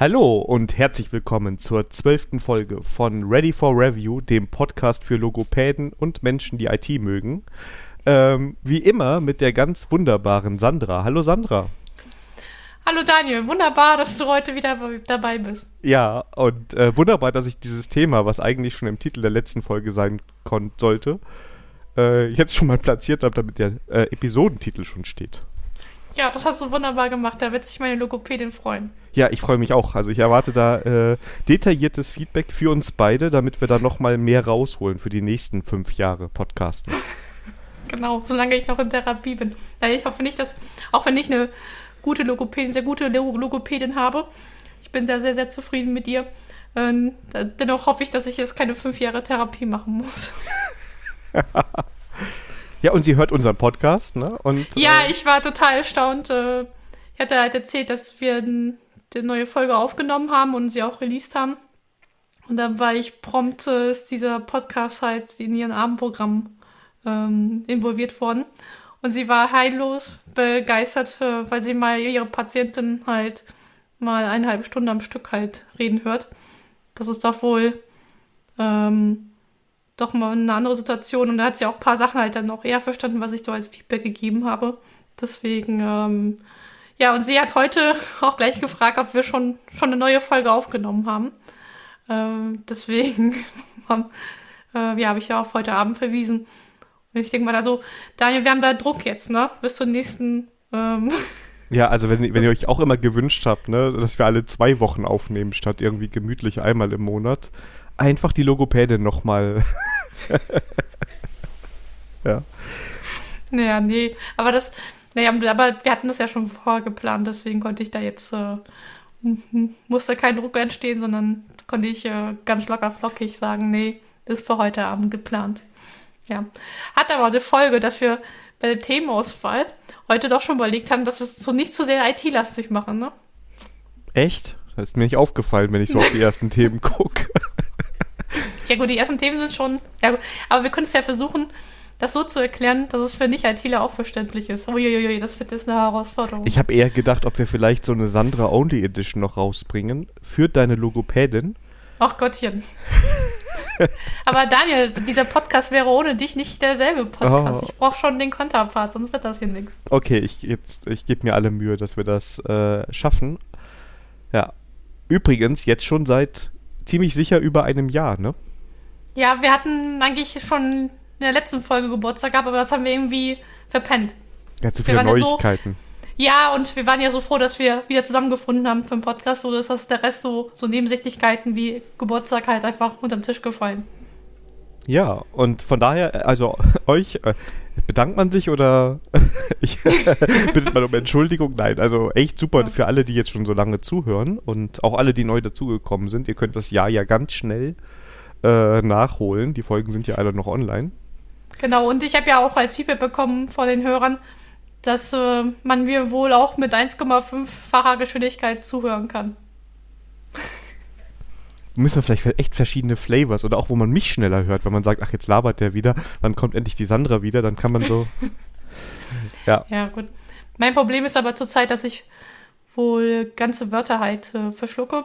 Hallo und herzlich willkommen zur zwölften Folge von Ready for Review, dem Podcast für Logopäden und Menschen, die IT mögen. Ähm, wie immer mit der ganz wunderbaren Sandra. Hallo Sandra. Hallo Daniel, wunderbar, dass du heute wieder dabei bist. Ja, und äh, wunderbar, dass ich dieses Thema, was eigentlich schon im Titel der letzten Folge sein sollte, äh, jetzt schon mal platziert habe, damit der äh, Episodentitel schon steht. Ja, das hast du wunderbar gemacht. Da wird sich meine Logopädin freuen. Ja, ich freue mich auch. Also ich erwarte da äh, detailliertes Feedback für uns beide, damit wir da noch mal mehr rausholen für die nächsten fünf Jahre Podcasten. genau, solange ich noch in Therapie bin. Ich hoffe nicht, dass, auch wenn ich eine gute Logopädin, sehr gute Logopädin habe, ich bin sehr, sehr, sehr zufrieden mit dir. Ähm, dennoch hoffe ich, dass ich jetzt keine fünf Jahre Therapie machen muss. Ja, und sie hört unseren Podcast, ne? Und, ja, äh, ich war total erstaunt. Äh, ich hatte halt erzählt, dass wir eine neue Folge aufgenommen haben und sie auch released haben. Und dann war ich prompt, äh, ist dieser Podcast halt in ihrem Abendprogramm ähm, involviert worden. Und sie war heillos begeistert, äh, weil sie mal ihre Patientin halt mal eine halbe Stunde am Stück halt reden hört. Das ist doch wohl ähm, doch mal eine andere Situation. Und da hat sie auch ein paar Sachen halt dann noch eher verstanden, was ich so als Feedback gegeben habe. Deswegen, ähm, ja, und sie hat heute auch gleich gefragt, ob wir schon, schon eine neue Folge aufgenommen haben. Ähm, deswegen äh, ja, habe ich ja auf heute Abend verwiesen. Und ich denke mal da so, Daniel, wir haben da Druck jetzt, ne? Bis zur nächsten. Ähm ja, also wenn, wenn ihr euch auch immer gewünscht habt, ne, dass wir alle zwei Wochen aufnehmen, statt irgendwie gemütlich einmal im Monat, einfach die Logopädin nochmal. ja. Naja, nee. Aber das, naja, aber wir hatten das ja schon vorgeplant, deswegen konnte ich da jetzt, äh, musste kein Druck entstehen, sondern konnte ich äh, ganz locker flockig sagen, nee, ist für heute Abend geplant. Ja. Hat aber eine Folge, dass wir bei der Themenauswahl heute doch schon überlegt haben, dass wir es so nicht zu sehr IT-lastig machen, ne? Echt? Das ist mir nicht aufgefallen, wenn ich so auf die ersten Themen gucke. Ja gut, die ersten Themen sind schon. Ja, gut. aber wir können es ja versuchen, das so zu erklären, dass es für Nicht-ITler auch verständlich ist. Uiuiui, das wird jetzt eine Herausforderung. Ich habe eher gedacht, ob wir vielleicht so eine Sandra-Only Edition noch rausbringen für deine Logopädin. Ach Gottchen. aber Daniel, dieser Podcast wäre ohne dich nicht derselbe Podcast. Oh. Ich brauche schon den Konterpart, sonst wird das hier nichts. Okay, ich, ich gebe mir alle Mühe, dass wir das äh, schaffen. Ja. Übrigens, jetzt schon seit ziemlich sicher über einem Jahr, ne? Ja, wir hatten eigentlich schon in der letzten Folge Geburtstag gehabt, aber das haben wir irgendwie verpennt. Ja, zu viele Neuigkeiten. So, ja, und wir waren ja so froh, dass wir wieder zusammengefunden haben für den Podcast, so dass das der Rest so, so Nebensächlichkeiten wie Geburtstag halt einfach unterm Tisch gefallen. Ja, und von daher, also euch, äh, bedankt man sich oder ich, bittet man um Entschuldigung? Nein, also echt super für alle, die jetzt schon so lange zuhören und auch alle, die neu dazugekommen sind. Ihr könnt das Jahr ja ganz schnell äh, nachholen. Die Folgen sind ja alle noch online. Genau, und ich habe ja auch als Feedback bekommen von den Hörern, dass äh, man mir wohl auch mit 1,5-facher Geschwindigkeit zuhören kann. Müssen wir vielleicht echt verschiedene Flavors oder auch, wo man mich schneller hört, wenn man sagt, ach, jetzt labert der wieder, wann kommt endlich die Sandra wieder, dann kann man so. ja. Ja, gut. Mein Problem ist aber zurzeit, dass ich wohl ganze Wörter halt äh, verschlucke.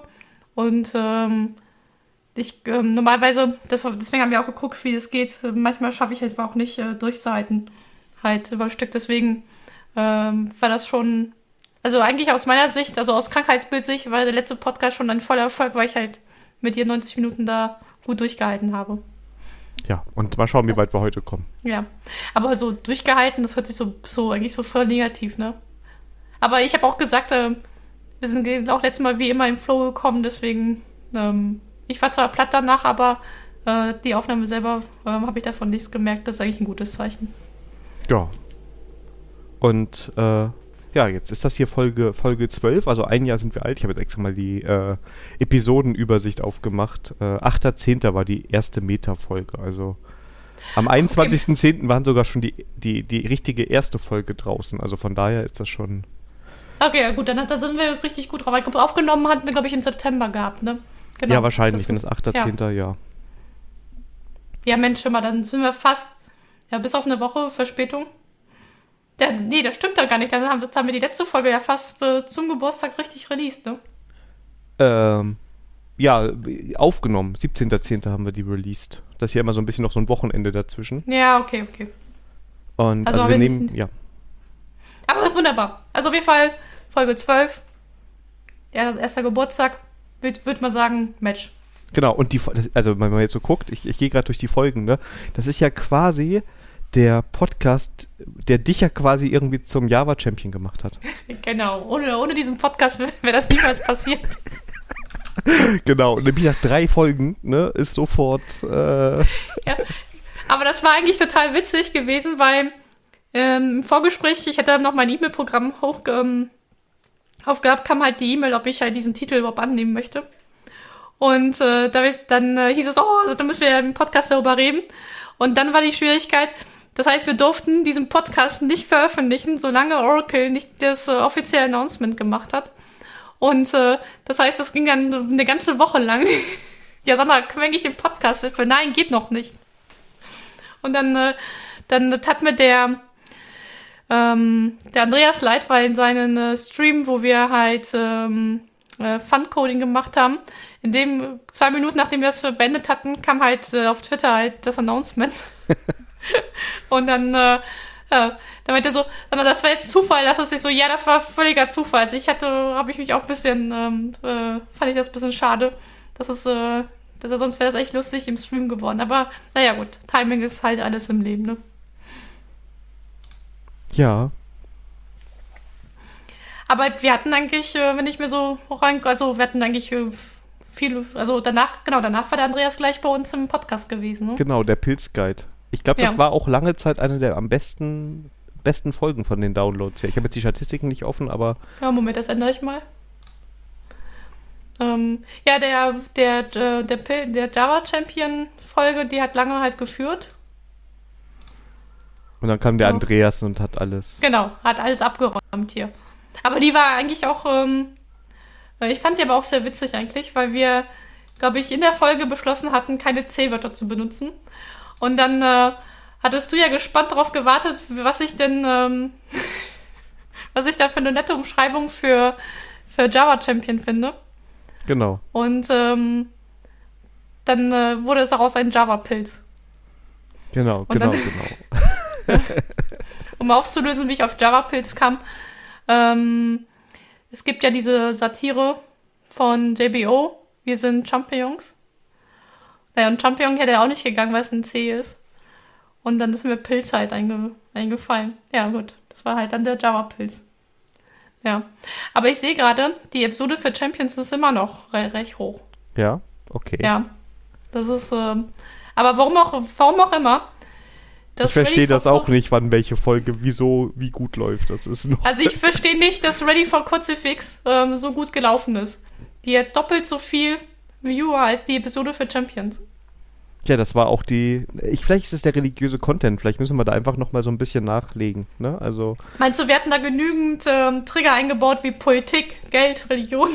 Und ähm, ich ähm, normalerweise, das, deswegen haben wir auch geguckt, wie das geht. Manchmal schaffe ich es auch nicht äh, durchzuhalten, halt über Stück. Deswegen ähm, war das schon, also eigentlich aus meiner Sicht, also aus Krankheitsbildsicht, war der letzte Podcast schon ein voller Erfolg, weil ich halt mit dir 90 Minuten da gut durchgehalten habe. Ja, und mal schauen, wie weit wir heute kommen. Ja, aber so durchgehalten, das hört sich so, so eigentlich so voll negativ, ne? Aber ich habe auch gesagt, äh, wir sind auch letztes Mal wie immer im Flow gekommen, deswegen ähm, ich war zwar platt danach, aber äh, die Aufnahme selber äh, habe ich davon nichts gemerkt. Das ist eigentlich ein gutes Zeichen. Ja. Und äh, ja, jetzt ist das hier Folge, Folge 12, also ein Jahr sind wir alt. Ich habe jetzt extra mal die äh, Episodenübersicht aufgemacht. Äh, 8.10. war die erste Meta-Folge, also am 21.10. Okay. waren sogar schon die, die, die richtige erste Folge draußen. Also von daher ist das schon. Okay, ja gut, dann da sind wir richtig gut drauf. Aufgenommen hatten wir, glaube ich, im September gehabt, ne? Genau, ja, wahrscheinlich, das wenn es 8. Ja. 10. Ja. Ja, Mensch, mal, dann sind wir fast, ja, bis auf eine Woche Verspätung. Der, nee, das stimmt doch gar nicht. Dann haben, haben wir die letzte Folge ja fast äh, zum Geburtstag richtig released, ne? Ähm, ja, aufgenommen. 17.10. haben wir die released. Das ist ja immer so ein bisschen noch so ein Wochenende dazwischen. Ja, okay, okay. Und also, also wir nehmen, ja. Aber wunderbar. Also auf jeden Fall Folge 12. Ja, erster Geburtstag. Würde würd mal sagen, Match. Genau, und die, also wenn man jetzt so guckt, ich, ich gehe gerade durch die Folgen, ne? Das ist ja quasi der Podcast, der dich ja quasi irgendwie zum Java-Champion gemacht hat. Genau, ohne, ohne diesen Podcast wäre das niemals passiert. genau, nämlich nach drei Folgen, ne, ist sofort. Äh ja, aber das war eigentlich total witzig gewesen, weil ähm, im Vorgespräch, ich hätte noch mein E-Mail-Programm hoch, ähm, aufgehabt, kam halt die E-Mail, ob ich halt diesen Titel überhaupt annehmen möchte. Und äh, da, dann äh, hieß es, oh, also dann müssen wir ja im Podcast darüber reden. Und dann war die Schwierigkeit, das heißt, wir durften diesen Podcast nicht veröffentlichen, solange Oracle nicht das äh, offizielle Announcement gemacht hat. Und äh, das heißt, das ging dann eine ganze Woche lang. ja, Sandra, können wir eigentlich den Podcast für? Nein, geht noch nicht. Und dann, äh, dann hat mir der, ähm, der Andreas Leit war in seinen äh, Stream, wo wir halt ähm, äh, Fun-Coding gemacht haben. In dem zwei Minuten, nachdem wir das beendet hatten, kam halt äh, auf Twitter halt das Announcement. und dann, äh, ja, dann meinte er so, das war jetzt Zufall, das ist nicht so, ja, das war völliger Zufall. Also ich hatte, habe ich mich auch ein bisschen, ähm, äh, fand ich das ein bisschen schade, dass es, äh, dass er, sonst wäre das echt lustig im Stream geworden. Aber naja, gut, Timing ist halt alles im Leben, ne? Ja. Aber wir hatten eigentlich, äh, wenn ich mir so rein, also wir hatten eigentlich äh, viel, also danach, genau, danach war der Andreas gleich bei uns im Podcast gewesen, ne? Genau, der Pilzguide. Ich glaube, das ja. war auch lange Zeit eine der am besten, besten Folgen von den Downloads her. Ich habe jetzt die Statistiken nicht offen, aber. Ja, Moment, das ändere ich mal. Ähm, ja, der, der, der, der, der Java-Champion-Folge, die hat lange halt geführt. Und dann kam der Andreas und hat alles. Genau, hat alles abgeräumt hier. Aber die war eigentlich auch, ähm, ich fand sie aber auch sehr witzig eigentlich, weil wir, glaube ich, in der Folge beschlossen hatten, keine C-Wörter zu benutzen. Und dann äh, hattest du ja gespannt darauf gewartet, was ich denn, ähm, was ich da für eine nette Umschreibung für, für Java Champion finde. Genau. Und ähm, dann äh, wurde es daraus ein Java-Pilz. Genau, Und genau, dann, genau. um aufzulösen, wie ich auf Java-Pilz kam, ähm, es gibt ja diese Satire von JBO, wir sind Champions. Naja, und Champion hätte er auch nicht gegangen, weil es ein C ist. Und dann ist mir Pilz halt einge eingefallen. Ja, gut. Das war halt dann der Java-Pilz. Ja. Aber ich sehe gerade, die Episode für Champions ist immer noch re recht hoch. Ja, okay. Ja. Das ist, äh, aber warum auch, warum auch immer. Ich verstehe das auch nicht, wann welche Folge, wieso, wie gut läuft. Das ist noch. Also ich verstehe nicht, dass Ready for Crucifix ähm, so gut gelaufen ist. Die hat doppelt so viel Viewer als die Episode für Champions. Ja, das war auch die. Ich, vielleicht ist es der religiöse Content. Vielleicht müssen wir da einfach noch mal so ein bisschen nachlegen. Ne? Also. Meinst du, wir hatten da genügend ähm, Trigger eingebaut wie Politik, Geld, Religion?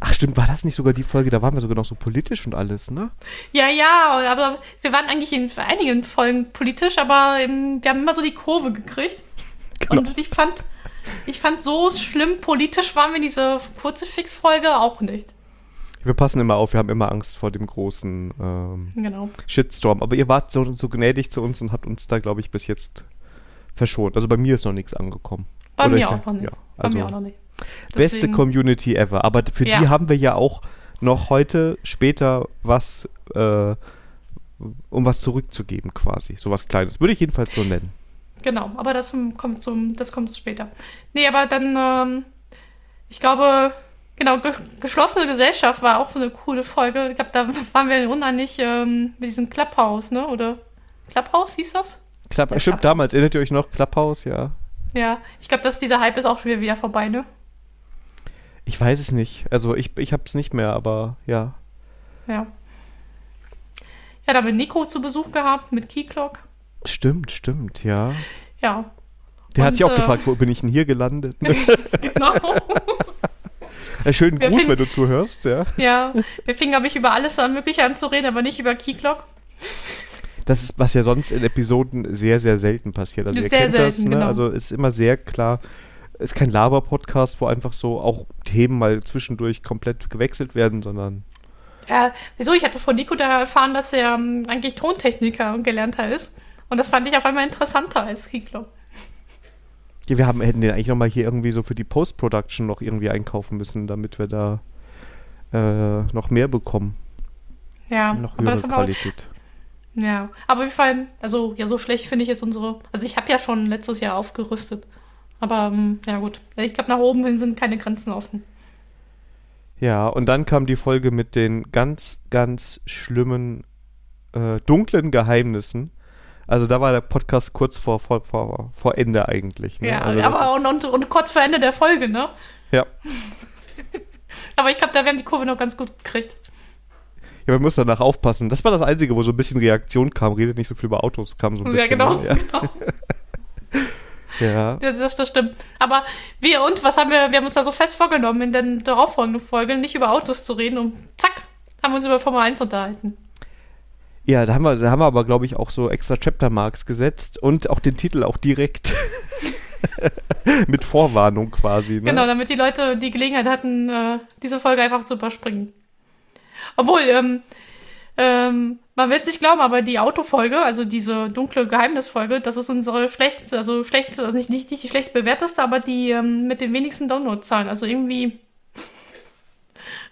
Ach stimmt, war das nicht sogar die Folge? Da waren wir sogar noch so politisch und alles, ne? Ja, ja, aber wir waren eigentlich in einigen Folgen politisch, aber im, wir haben immer so die Kurve gekriegt. Genau. Und ich fand, ich fand so schlimm politisch waren wir in dieser kurze Fix-Folge auch nicht. Wir passen immer auf, wir haben immer Angst vor dem großen ähm, genau. Shitstorm. Aber ihr wart so, so gnädig zu uns und habt uns da, glaube ich, bis jetzt verschont. Also bei mir ist noch nichts angekommen. Bei Oder mir ich, auch noch nicht. Ja, also bei mir auch noch nicht. Deswegen, beste Community ever. Aber für ja. die haben wir ja auch noch heute später was, äh, um was zurückzugeben quasi. So was Kleines. Würde ich jedenfalls so nennen. Genau, aber das kommt zum, das kommt später. Nee, aber dann, ähm, ich glaube, Genau, ge geschlossene Gesellschaft war auch so eine coole Folge. Ich glaube, da waren wir nicht ähm, mit diesem Clubhouse, ne? Oder Clubhouse hieß das? Club ja, stimmt, damals. Erinnert ihr euch noch? Clubhouse, ja. Ja, ich glaube, dass dieser Hype ist auch schon wieder vorbei, ne? Ich weiß es nicht. Also ich, ich habe es nicht mehr, aber ja. Ja. Ja, da haben wir Nico zu Besuch gehabt mit Keyclock. Stimmt, stimmt, ja. Ja. Der Und, hat sich auch äh, gefragt, wo bin ich denn hier gelandet? genau. Einen schönen Gruß, fing, wenn du zuhörst, ja. Ja, wir fingen, glaube ich, über alles an zu reden, aber nicht über Keyclock. Das ist, was ja sonst in Episoden sehr, sehr selten passiert. Also sehr ihr kennt selten, das, ne? genau. Also ist immer sehr klar, ist kein Laber-Podcast, wo einfach so auch Themen mal zwischendurch komplett gewechselt werden, sondern. Ja, wieso? Ich hatte von Nico da erfahren, dass er ähm, eigentlich Tontechniker und gelernter ist. Und das fand ich auf einmal interessanter als Kiklo. Ja, wir haben, hätten den eigentlich nochmal hier irgendwie so für die Post-Production noch irgendwie einkaufen müssen, damit wir da äh, noch mehr bekommen. Ja, noch aber höhere das haben wir Qualität. Ja, aber wir fallen, also ja, so schlecht finde ich jetzt unsere. Also ich habe ja schon letztes Jahr aufgerüstet. Aber ähm, ja gut. Ich glaube, nach oben hin sind keine Grenzen offen. Ja, und dann kam die Folge mit den ganz, ganz schlimmen, äh, dunklen Geheimnissen. Also da war der Podcast kurz vor, vor, vor, vor Ende eigentlich. Ne? Ja, also aber und, und, und kurz vor Ende der Folge, ne? Ja. Aber ich glaube, da werden die Kurve noch ganz gut gekriegt. Ja, man muss danach aufpassen. Das war das Einzige, wo so ein bisschen Reaktion kam. Redet nicht so viel über Autos, kam so ein Ja, bisschen. genau. Ne? Ja. ja. Ja, das, das stimmt. Aber wir und was haben wir? Wir haben uns da so fest vorgenommen, in den darauffolgenden Folgen nicht über Autos zu reden und zack, haben wir uns über Formel 1 unterhalten. Ja, da haben wir, da haben wir aber, glaube ich, auch so extra Chapter Marks gesetzt und auch den Titel auch direkt mit Vorwarnung quasi. Ne? Genau, damit die Leute die Gelegenheit hatten, äh, diese Folge einfach zu überspringen. Obwohl, ähm, ähm, man will es nicht glauben, aber die Autofolge, also diese dunkle Geheimnisfolge, das ist unsere schlechteste, also schlechteste, also nicht, nicht, die schlecht bewerteste, aber die ähm, mit den wenigsten Downloadzahlen. Also irgendwie,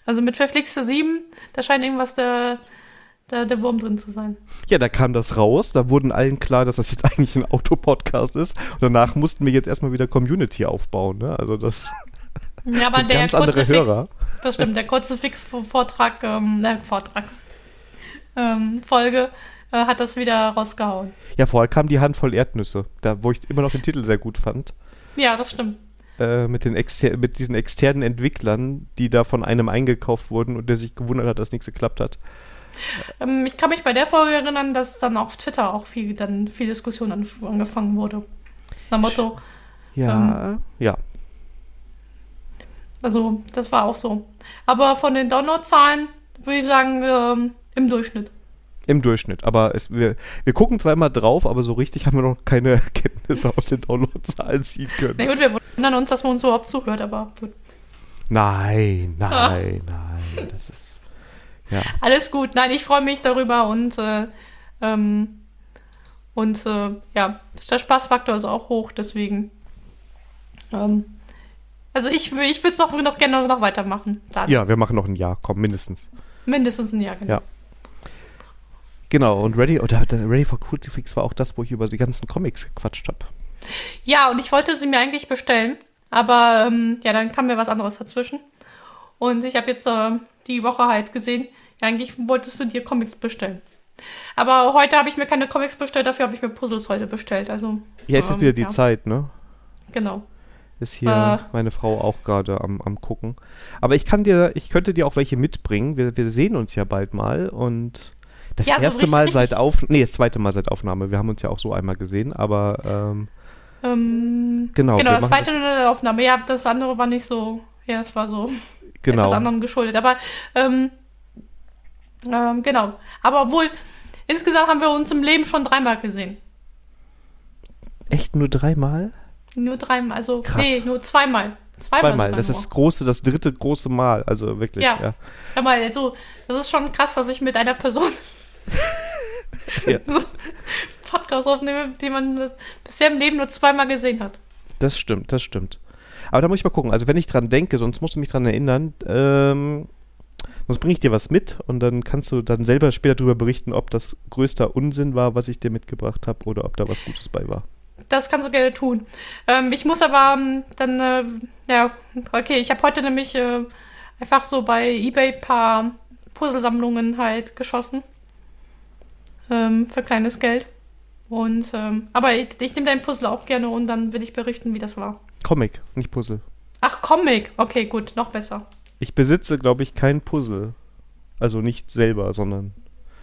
also mit verflixte 7, da scheint irgendwas der, der, der Wurm drin zu sein. Ja, da kam das raus. Da wurden allen klar, dass das jetzt eigentlich ein Autopodcast ist. Und danach mussten wir jetzt erstmal wieder Community aufbauen. Ne? Also das Ja, aber der ganz andere kurze Fix, Hörer. das stimmt, der kurze Fix-Vortrag, ähm, äh, Vortrag, ähm, Folge, äh, hat das wieder rausgehauen. Ja, vorher kam die Handvoll Erdnüsse, da wo ich immer noch den Titel sehr gut fand. Ja, das stimmt. Äh, mit, den exter mit diesen externen Entwicklern, die da von einem eingekauft wurden und der sich gewundert hat, dass nichts geklappt hat. Ähm, ich kann mich bei der Folge erinnern, dass dann auf Twitter auch viel, dann viel Diskussion an, angefangen wurde. Nach Motto, Ja, ja. Also das war auch so. Aber von den Downloadzahlen würde ich sagen, ähm, im Durchschnitt. Im Durchschnitt. Aber es, wir, wir gucken zwar immer drauf, aber so richtig haben wir noch keine Erkenntnisse aus den Downloadzahlen ziehen können. Na gut, wir wundern uns, dass man uns überhaupt zuhört, aber gut. Nein, nein, nein. Das ist. Ja. Alles gut. Nein, ich freue mich darüber und äh, ähm, und äh, ja, der Spaßfaktor ist auch hoch, deswegen. Ähm, also ich, ich würde es noch, noch gerne noch weitermachen. Dann. ja, wir machen noch ein Jahr, komm, mindestens. Mindestens ein Jahr, genau. Ja. Genau, und Ready, oder der Ready for Crucifix war auch das, wo ich über die ganzen Comics gequatscht habe. Ja, und ich wollte sie mir eigentlich bestellen, aber ähm, ja, dann kam mir was anderes dazwischen. Und ich habe jetzt äh, die Woche halt gesehen, ja, eigentlich wolltest du dir Comics bestellen. Aber heute habe ich mir keine Comics bestellt, dafür habe ich mir Puzzles heute bestellt. Also, Ja, jetzt ähm, ist wieder die ja, Zeit, ne? Genau. Ist hier Äh. meine Frau auch gerade am, am gucken. Aber ich kann dir, ich könnte dir auch welche mitbringen. Wir, wir sehen uns ja bald mal und das Ja, erste richtig- Mal seit richtig- Auf, nee, das zweite Mal seit Aufnahme. Wir haben uns ja auch so einmal gesehen, aber ähm, Ähm, Genau, Genau, das zweite eine Aufnahme. Ja, das andere war nicht so. Ja, das war so genau. etwas anderem geschuldet. Aber ähm, ähm, genau. Aber obwohl, insgesamt haben wir uns im Leben schon dreimal gesehen. Echt nur dreimal? Nur dreimal, also Krass. nee, nur zweimal. Zweimal. Zweimal. Das ist das große, das dritte große Mal. Also wirklich. Ja. ja. Hör mal, also, das ist schon krass, dass ich mit einer Person Ja. so Podcast aufnehme, die man bisher im Leben nur zweimal gesehen hat. Das stimmt, das stimmt. Aber da muss ich mal gucken. Also wenn ich dran denke, sonst musst du mich dran erinnern, ähm, sonst bringe ich dir was mit und dann kannst du dann selber später darüber berichten, ob das größter Unsinn war, was ich dir mitgebracht habe, oder ob da was Gutes bei war. Das kannst du gerne tun. Ähm, ich muss aber ähm, dann, äh, ja, okay, ich habe heute nämlich äh, einfach so bei Ebay ein paar Puzzlesammlungen halt geschossen. Ähm, für kleines Geld. Und, ähm, aber ich, ich nehme dein Puzzle auch gerne und dann will ich berichten, wie das war. Comic, nicht Puzzle. Ach, Comic. Okay, gut, noch besser. Ich besitze, glaube ich, kein Puzzle. Also nicht selber, sondern.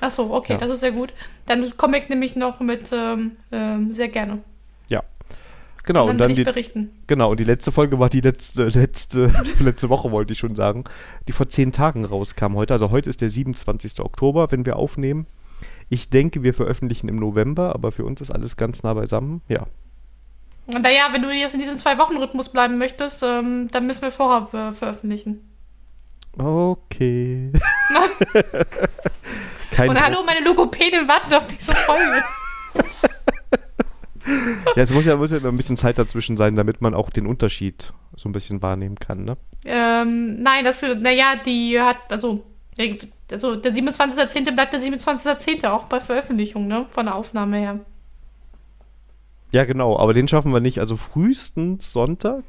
Ach so, okay, Ja. das ist sehr gut. Dann Comic nehme ich noch mit ähm, ähm, sehr gerne. Genau, und und dann dann, will ich die, berichten. genau, und die letzte Folge war die letzte, letzte, letzte Woche, wollte ich schon sagen, die vor zehn Tagen rauskam heute. Also heute ist der 27. Oktober, wenn wir aufnehmen. Ich denke, wir veröffentlichen im November, aber für uns ist alles ganz nah beisammen. Ja. Naja, wenn du jetzt in diesem Zwei-Wochen-Rhythmus bleiben möchtest, ähm, dann müssen wir vorher äh, veröffentlichen. Okay. Kein Und Druck. hallo, meine Logopädin wartet auf diese Folge. Ja, es muss ja, muss ja immer ein bisschen Zeit dazwischen sein, damit man auch den Unterschied so ein bisschen wahrnehmen kann, ne? ähm, nein, das, naja, die hat, also, der- also der 27.10. bleibt der 27.10. auch bei Veröffentlichung, ne? Von der Aufnahme her. Ja, genau, aber den schaffen wir nicht. Also frühestens Sonntag?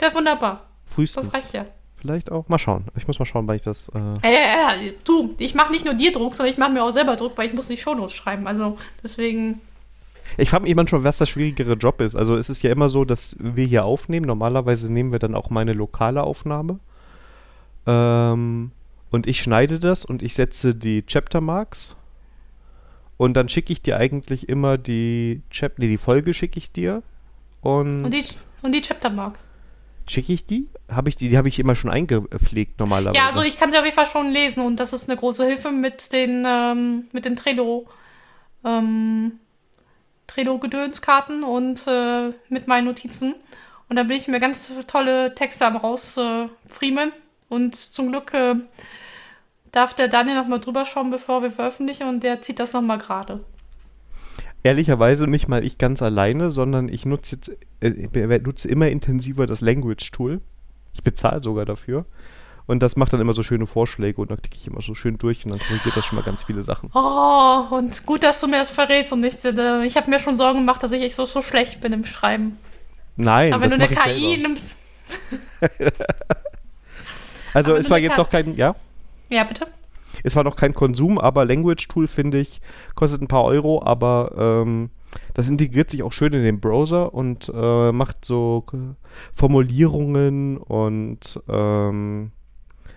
Ja, wunderbar. Frühestens. Das reicht ja. Vielleicht auch. Mal schauen. Ich muss mal schauen, weil ich das. Äh Äh, äh, du, ich mache nicht nur dir Druck, sondern ich mache mir auch selber Druck, weil ich muss nicht Shownotes schreiben. Also deswegen, Ich frage mich manchmal, was der schwierigere Job ist. Also es ist ja immer so, dass wir hier aufnehmen. Normalerweise nehmen wir dann auch meine lokale Aufnahme. Ähm, und ich schneide das und ich setze die Chapter Marks. Und dann schicke ich dir eigentlich immer die Chap nee, die Folge schicke ich dir. Und, und die, und die Chaptermarks. schicke ich die? Habe ich die? Die habe ich immer schon eingepflegt normalerweise. Ja, also ich kann sie auf jeden Fall schon lesen und das ist eine große Hilfe mit den, ähm, mit den Trello, ähm, Trello-Gedönskarten und äh, mit meinen Notizen. Und da bin ich mir ganz tolle Texte am rausfriemeln. und zum Glück äh, darf der Daniel noch mal drüber schauen, bevor wir veröffentlichen und der zieht das noch mal gerade. Ehrlicherweise nicht mal ich ganz alleine, sondern ich nutze jetzt äh, nutze immer intensiver das Language Tool. Ich bezahle sogar dafür. Und das macht dann immer so schöne Vorschläge und dann klicke ich immer so schön durch und dann korrigiert das schon mal ganz viele Sachen. Oh, und gut, dass du mir das verrätst und nicht, äh, ich habe mir schon Sorgen gemacht, dass ich echt so, so schlecht bin im Schreiben. Nein, Aber wenn das du eine KI selber. nimmst. Also aber es war jetzt noch kein, ja, Ja, bitte? es war noch kein Konsum, aber Language Tool finde ich kostet ein paar Euro, aber ähm, das integriert sich auch schön in den Browser und äh, macht so Formulierungen und ähm,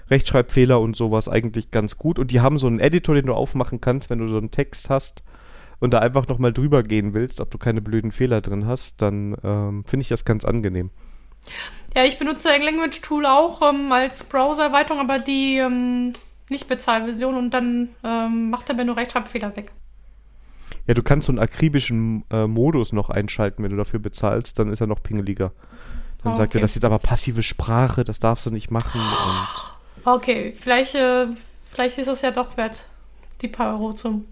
Rechtschreibfehler und sowas eigentlich ganz gut. Und die haben so einen Editor, den du aufmachen kannst, wenn du so einen Text hast und da einfach nochmal drüber gehen willst, ob du keine blöden Fehler drin hast, dann ähm, finde ich das ganz angenehm. Ja, ich benutze Language Tool auch ähm, als Browser-Erweiterung, aber die ähm, nicht Bezahlversion und dann ähm, macht er mir nur Rechtschreibfehler weg. Ja, du kannst so einen akribischen äh, Modus noch einschalten, wenn du dafür bezahlst, dann ist er noch pingeliger. Dann Ah, sagt er, das ist jetzt aber passive Sprache, das darfst du nicht machen. Und Okay, vielleicht, äh, vielleicht ist es ja doch wert, die paar Euro zum.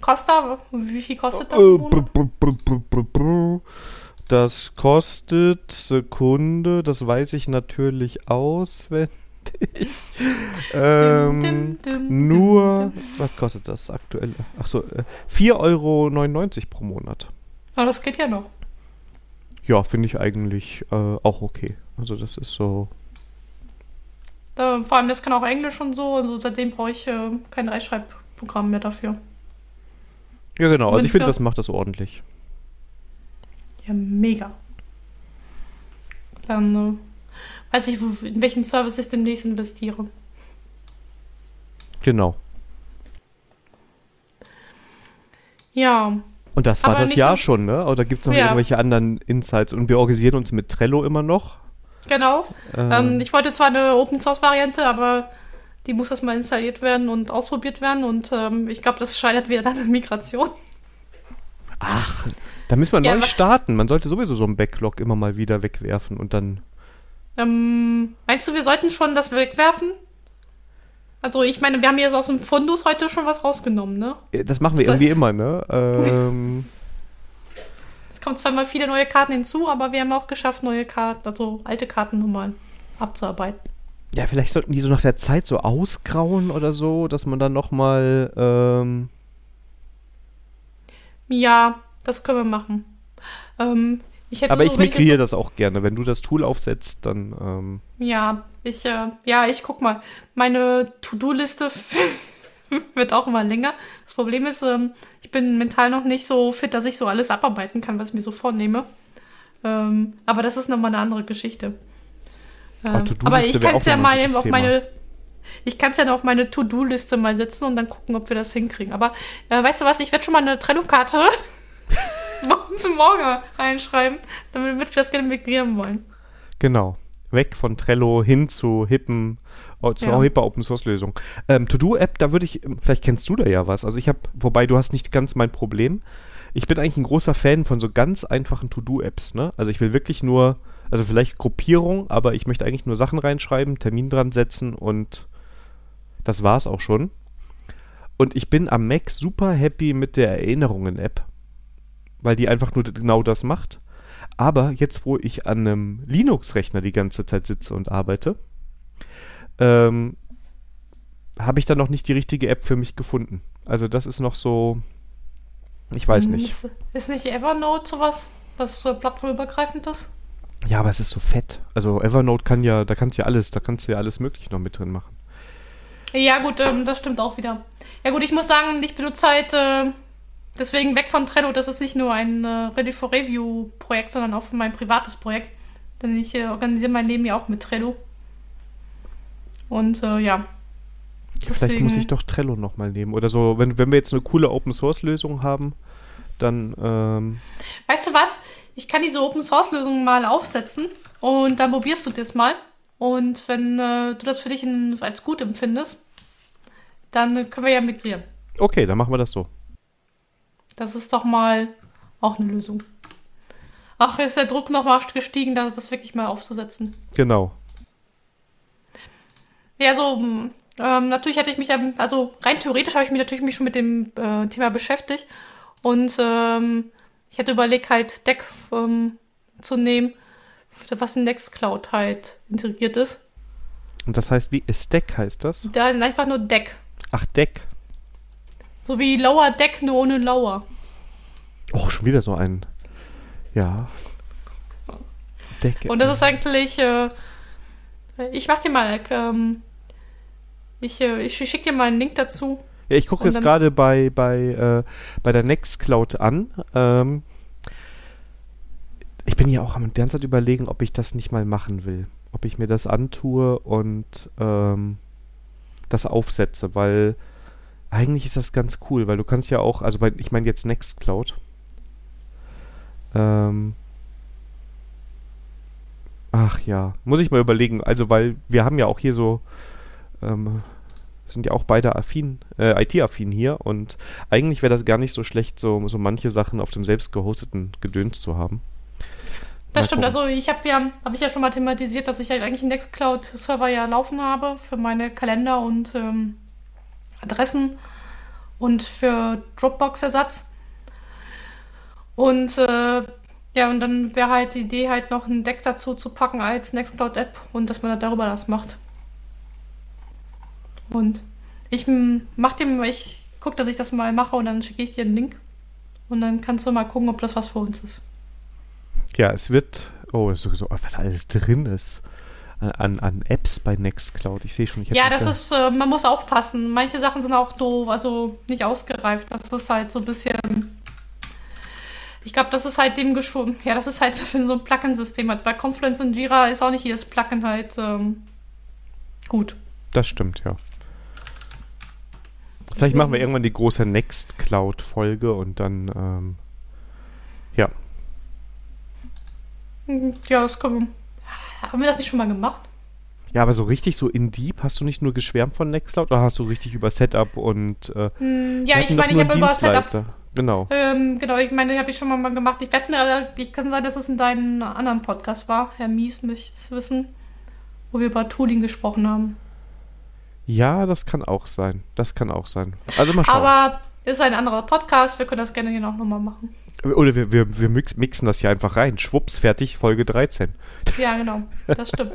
Kostet, wie viel kostet das? Äh, Das kostet Sekunde, das weiß ich natürlich auswendig. ähm, Dim, dim, dim, nur, was kostet das aktuell? Achso, äh, 4,99 Euro pro Monat. Aber das geht ja noch. Ja, finde ich eigentlich äh, auch okay. Also das ist so. Da, vor allem, das kann auch Englisch und so. Also seitdem brauche ich äh, kein Rechtschreibprogramm mehr dafür. Ja, genau. Also ich finde, das macht das ordentlich. Ja, mega. Dann äh, weiß ich, wo, in welchen Service ich demnächst investiere. Genau. Ja, Und das war Aber das Jahr schon, ne? Oder gibt es noch Ja. irgendwelche anderen Insights? Und wir organisieren uns mit Trello immer noch. Genau. Ähm, Ähm, ich wollte zwar eine Open Source Variante, aber die muss erstmal installiert werden und ausprobiert werden und ähm, ich glaube, das scheitert wieder an der Migration. ach, da müssen wir Ja, neu starten. Man sollte sowieso so einen Backlog immer mal wieder wegwerfen und dann. Ähm, meinst du, wir sollten schon das wegwerfen? Also ich meine, wir haben jetzt aus dem Fundus heute schon was rausgenommen, ne? Das machen wir Das- irgendwie immer, ne? Ähm, Kommen zweimal viele neue Karten hinzu, aber wir haben auch geschafft, neue Karten, also alte Kartennummern abzuarbeiten. ja, vielleicht sollten die so nach der Zeit so ausgrauen oder so, dass man dann nochmal. Ähm, Ja, das können wir machen. Ähm, ich aber so, ich migriere das auch gerne. Wenn du das Tool aufsetzt, dann. Ähm, Ja, ich, äh, ja, ich guck mal. Meine To-Do-Liste wird auch immer länger. Das Problem ist, ähm, ich bin mental noch nicht so fit, dass ich so alles abarbeiten kann, was ich mir so vornehme. Ähm, aber das ist nochmal eine andere Geschichte. Aber Ähm, To-Do-Liste aber ich kann es ja mal eben auf Thema. meine, ich kann es ja auf meine To-Do-Liste mal setzen und dann gucken, ob wir das hinkriegen. Aber äh, weißt du was, ich werde schon mal eine Trello-Karte morgens und morgen reinschreiben, damit wir das gerne migrieren wollen. Genau. Weg von Trello hin zu hippen, oh, zu Ja. hipper Open Source Lösung. Ähm, To-Do-App, da würde ich, vielleicht kennst du da ja was. Also ich habe, wobei du hast nicht ganz mein Problem. ich bin eigentlich ein großer Fan von so ganz einfachen To-Do-Apps, ne? Also ich will wirklich nur, also vielleicht Gruppierung, aber ich möchte eigentlich nur Sachen reinschreiben, Termin dran setzen und das war's auch schon. Und ich bin am Mac super happy mit der Erinnerungen-App, weil die einfach nur genau das macht. Aber jetzt, wo ich an einem Linux-Rechner die ganze Zeit sitze und arbeite, ähm, habe ich dann noch nicht die richtige App für mich gefunden. Also das ist noch so, ich weiß nicht. Ist, ist nicht Evernote sowas, was so plattformübergreifend ist? Ja, aber es ist so fett. Also Evernote kann ja, da kannst du ja alles, da kannst du ja alles mögliche noch mit drin machen. Ja, gut, ähm, das stimmt auch wieder. Ja, gut, ich muss sagen, ich benutze halt äh, deswegen weg von Trello. Das ist nicht nur ein äh, Ready for Review Projekt, sondern auch mein privates Projekt. Denn ich äh, organisiere mein Leben ja auch mit Trello. Und äh, ja. Vielleicht muss Deswegen- ich doch Trello nochmal nehmen. Oder so, wenn, wenn wir jetzt eine coole Open Source Lösung haben, dann, ähm, Weißt du was? Ich kann diese Open Source Lösung mal aufsetzen und dann probierst du das mal. Und wenn äh, du das für dich in, als gut empfindest, dann können wir ja migrieren. okay, dann machen wir das so. Das ist doch mal auch eine Lösung. Ach, ist der Druck nochmal gestiegen, das, das wirklich mal aufzusetzen. Genau. Ja, so, mh, ähm, natürlich hätte ich mich, ja- also rein theoretisch habe ich mich natürlich mich schon mit dem äh, Thema beschäftigt. Und ähm, ich hätte überlegt, halt Deck ähm, zu nehmen, was in Nextcloud halt integriert ist. Und das heißt, wie Stack heißt das? Da einfach nur Deck. Ach, Deck. So wie Lower Deck, nur ohne Lower. Oh, schon wieder so ein. Ja. Deck. Und das ist eigentlich, äh, ich mach dir mal, ähm, ich, äh, ich schicke dir mal einen Link dazu. Ja, ich gucke jetzt gerade bei, bei, äh, bei der Nextcloud an. Ähm, ich bin ja auch am ganzen Zeit überlegen, ob ich das nicht mal machen will. Ob ich mir das antue und ähm, das aufsetze, weil eigentlich ist das ganz cool, weil du kannst ja auch, also bei, ich meine jetzt Nextcloud. Ähm, ach ja, muss ich mal überlegen. Also, weil wir haben ja auch hier so, ähm, sind ja auch beide affin, äh, IT-affin hier und eigentlich wäre das gar nicht so schlecht, so, so manche Sachen auf dem selbst gehosteten Gedöns zu haben. Das stimmt, also ich habe ja, habe ich ja schon mal thematisiert, dass ich halt eigentlich einen Nextcloud-Server ja laufen habe für meine Kalender und ähm, Adressen und für Dropbox-Ersatz. Und äh, ja, und dann wäre halt die Idee, halt noch ein Deck dazu zu packen als Nextcloud-App und dass man dann darüber das macht. Und ich mach dem, ich gucke, dass ich das mal mache und dann schicke ich dir einen Link. Und dann kannst du mal gucken, ob das was für uns ist. Ja, es wird, oh, so, so, was alles drin ist an, an, Apps bei Nextcloud. Ich sehe schon, ich Ja, das da- ist, äh, man muss aufpassen. Manche Sachen sind auch doof, also nicht ausgereift. Das ist halt so ein bisschen. Ich glaube, das ist halt dem geschoben. Ja, das ist halt so für so ein Plugin-System. Halt. Bei Confluence und Jira ist auch nicht jedes Plugin halt ähm, gut. Das stimmt, ja. Vielleicht machen wir irgendwann die große Nextcloud-Folge und dann, ähm, ja. Mhm, Ja, das können wir. Haben wir das nicht schon mal gemacht? Ja, aber so richtig so in Deep hast du nicht nur geschwärmt von Nextcloud oder hast du richtig über Setup und äh, Hm, ja, ich meine, ich habe über Setup. Genau. Ähm, genau, ich meine, habe ich schon mal gemacht. Ich wette, aber ich kann sein, dass es in deinem anderen Podcast war. Herr Mies möchte es wissen, wo wir über Tooling gesprochen haben. Ja, das kann auch sein. Das kann auch sein. Also mal schauen. Aber ist ein anderer Podcast. Wir können das gerne hier noch nochmal machen. Oder wir, wir, wir mix, mixen das hier einfach rein. Schwupps, fertig, Folge 13. Ja, genau. Das stimmt.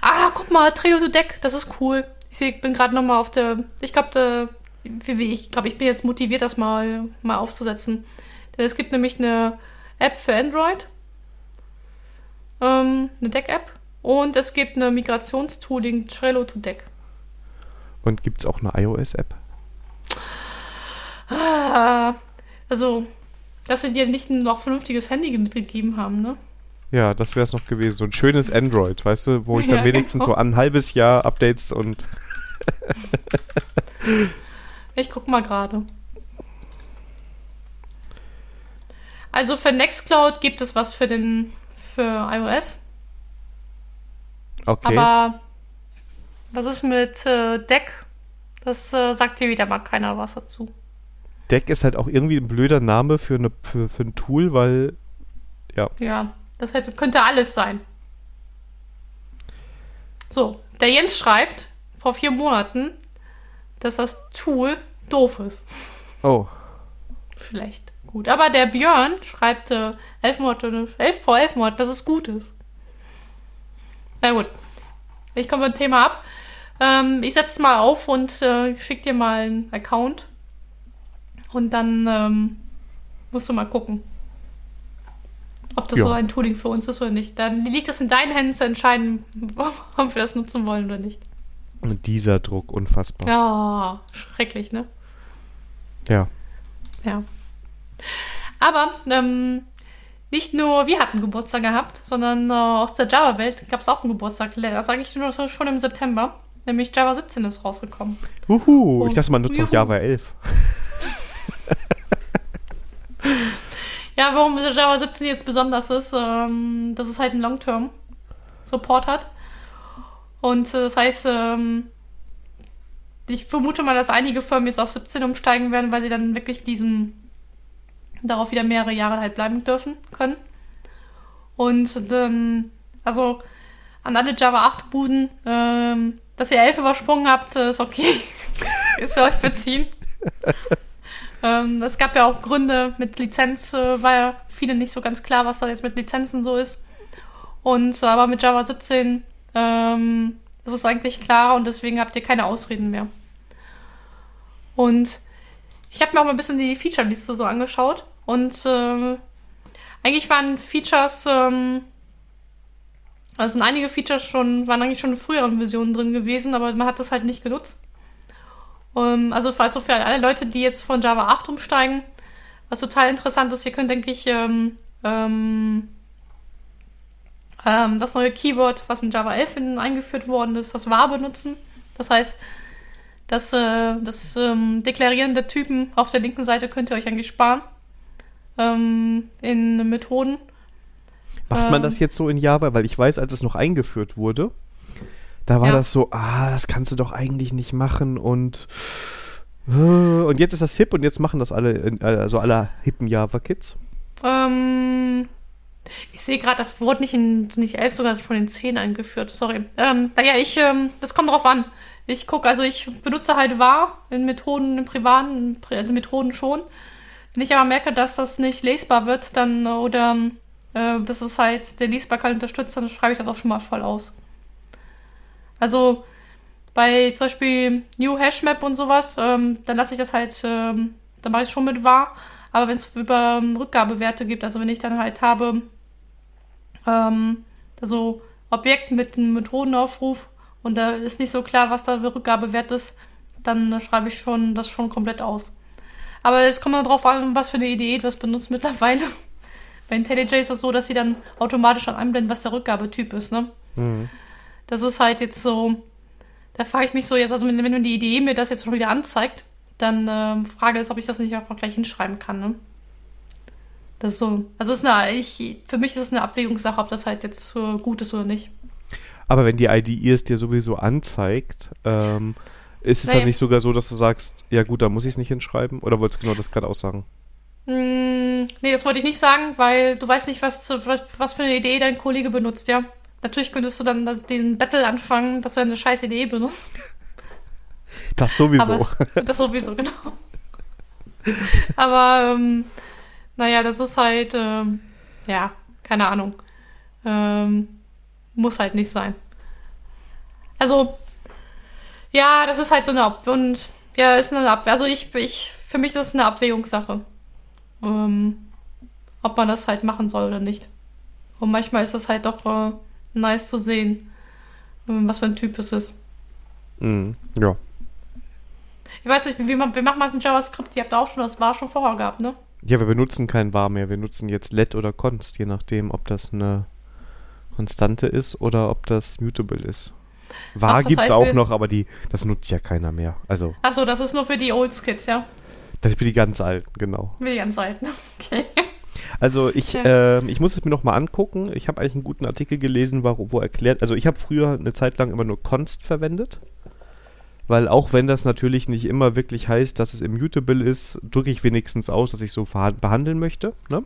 ah, guck mal, Trio to Deck. Das ist cool. Ich bin gerade nochmal auf der. Ich glaube, ich glaube, ich bin jetzt motiviert, das mal, mal aufzusetzen. Denn es gibt nämlich eine App für Android. Ähm, eine Deck-App. Und es gibt eine Migrationstooling Trello to Deck. Und gibt es auch eine iOS-App? Ah, also, dass sie dir nicht noch vernünftiges Handy mitgegeben haben, ne? Ja, das wäre es noch gewesen. So ein schönes Android, weißt du, wo ich dann Ja, wenigstens genau. so ein halbes Jahr Updates und Ich guck mal gerade. Also für Nextcloud gibt es was für den für iOS, okay. aber was ist mit äh, Deck? Das äh, sagt dir wieder mal keiner was dazu. Deck ist halt auch irgendwie ein blöder Name für, eine, für, für ein Tool, weil, ja. Ja, das hätte, könnte alles sein. So, der Jens schreibt vor vier Monaten, dass das Tool doof ist. Oh. Vielleicht gut. Aber der Björn schreibt äh, elf Monate, elf vor elf Monaten, dass es gut ist. Na gut. Ich komme vom Thema ab. Ähm, ich setze es mal auf und äh, schicke dir mal einen Account. Und dann ähm, musst du mal gucken, ob das Ja. so ein Tooling für uns ist oder nicht. Dann liegt es in deinen Händen zu entscheiden, ob wir das nutzen wollen oder nicht. Und dieser Druck, unfassbar. Ja, schrecklich, ne? Ja. Ja. Aber ähm, nicht nur wir hatten Geburtstag gehabt, sondern äh, aus der Java-Welt gab es auch einen Geburtstag. Das sage ich nur schon im September. Nämlich Java 17 ist rausgekommen. Uhu, Und- ich dachte, man nutzt Juhu. Java 11. Ja, warum Java 17 jetzt besonders ist, ähm, dass es halt einen Long-Term-Support hat. Und äh, das heißt, ähm, ich vermute mal, dass einige Firmen jetzt auf 17 umsteigen werden, weil sie dann wirklich diesen darauf wieder mehrere Jahre halt bleiben dürfen können. Und ähm, also an alle Java 8 Buden, ähm, dass ihr 11 übersprungen habt, äh, ist okay. ist für euch verziehen. Ähm, es gab ja auch Gründe mit Lizenz, äh, war ja vielen nicht so ganz klar, was da jetzt mit Lizenzen so ist. Und aber mit Java 17 ähm, ist es eigentlich klar und deswegen habt ihr keine Ausreden mehr. Und ich habe mir auch mal ein bisschen die Feature-Liste so angeschaut und ähm, eigentlich waren Features, ähm, also sind einige Features schon, waren eigentlich schon in früheren Versionen drin gewesen, aber man hat das halt nicht genutzt. Ähm, also also für alle Leute, die jetzt von Java 8 umsteigen, was total interessant ist, ihr könnt, denke ich, ähm, ähm, ähm, das neue Keyword, was in Java 11 in, eingeführt worden ist, das war benutzen. Das heißt, das, äh, das ähm, Deklarieren der Typen auf der linken Seite könnt ihr euch eigentlich sparen. Ähm, in Methoden. Macht man das jetzt so in Java? Weil ich weiß, als es noch eingeführt wurde, da war Ja. das so, ah, das kannst du doch eigentlich nicht machen und äh, und jetzt ist das hip und jetzt machen das alle, also alle hippen Java-Kids. Ähm, ich sehe gerade, das wurde nicht in nicht 11, sogar schon in 10 eingeführt. Sorry. Ähm, naja, ich, ähm, das kommt drauf an. Ich gucke, also ich benutze halt war in Methoden, in privaten in also Methoden schon. Wenn ich aber merke, dass das nicht lesbar wird, dann oder äh, dass es halt der Lesbarkeit unterstützt, dann schreibe ich das auch schon mal voll aus. Also bei zum Beispiel New Hashmap und sowas, ähm, dann lasse ich das halt, ähm, dann mache ich es schon mit var. Aber wenn es über ähm, Rückgabewerte gibt, also wenn ich dann halt habe, ähm, also Objekt mit einem Methodenaufruf und da ist nicht so klar, was da für Rückgabewert ist, dann äh, schreibe ich schon das schon komplett aus. Aber es kommt dann drauf an, was für eine Idee du das benutzt mittlerweile. Bei IntelliJ ist das so, dass sie dann automatisch dann einblenden, was der Rückgabetyp ist, ne? Mhm. Das ist halt jetzt so, da frage ich mich so jetzt, also wenn, wenn die Idee mir das jetzt schon wieder anzeigt, dann ähm, frage ist, ob ich das nicht auch gleich hinschreiben kann, ne? Das ist so, also ist eine, ich, für mich ist es eine Abwägungssache, ob das halt jetzt so gut ist oder nicht. Aber wenn die IDE es dir sowieso anzeigt, ähm, ist es Naja. dann nicht sogar so, dass du sagst, ja gut, da muss ich es nicht hinschreiben? Oder wolltest du genau das gerade aussagen? Mm, nee, das wollte ich nicht sagen, weil du weißt nicht, was, was, was für eine Idee dein Kollege benutzt, ja. Natürlich könntest du dann das- den Battle anfangen, dass er eine scheiß Idee benutzt. Das sowieso. Aber das sowieso, genau. Aber, ähm, naja, das ist halt, ähm, ja, keine Ahnung. Ähm, muss halt nicht sein. Also, ja, das ist halt so eine Ab und ja, ist eine Ab also ich, ich, für mich ist es eine Abwägungssache. Ähm, ob man das halt machen soll oder nicht. Und manchmal ist es halt doch äh, nice zu sehen, was für ein Typ es ist. Mhm. Ja. Ich weiß nicht, wie, wie, wie macht man es in JavaScript? Ihr habt auch schon, das war schon vorher gehabt, ne? Ja, wir benutzen kein var mehr. Wir nutzen jetzt let oder const, je nachdem, ob das eine Konstante ist oder ob das mutable ist. var gibt es auch wir- noch, aber die, das nutzt ja keiner mehr. Also, Achso, das ist nur für die Old Kids, ja? das ist für die ganz Alten, genau. Für die ganz Alten. Okay. Also ich, Ja. ähm, ich muss es mir nochmal angucken. Ich habe eigentlich einen guten Artikel gelesen, wo, wo erklärt, also ich habe früher eine Zeit lang immer nur const verwendet. weil auch wenn das natürlich nicht immer wirklich heißt, dass es immutable ist, drücke ich wenigstens aus, dass ich so behandeln möchte. Ne?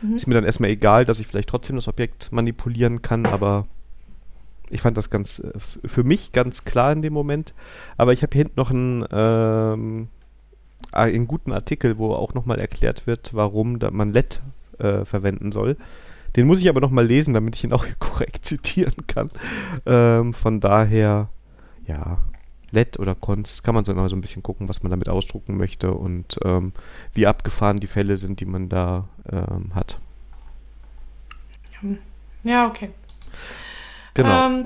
Mhm. Ist mir dann erstmal egal, dass ich vielleicht trotzdem das Objekt manipulieren kann, aber ich fand das ganz äh, für mich ganz klar in dem Moment. Aber ich habe hier hinten noch einen, ähm, einen guten Artikel, wo auch nochmal erklärt wird, warum man LED äh, verwenden soll. Den muss ich aber nochmal lesen, damit ich ihn auch korrekt zitieren kann. Ähm, von daher, ja, LED oder Konst kann man so immer so ein bisschen gucken, was man damit ausdrucken möchte und ähm, wie abgefahren die Fälle sind, die man da ähm, hat. Ja, okay. Genau.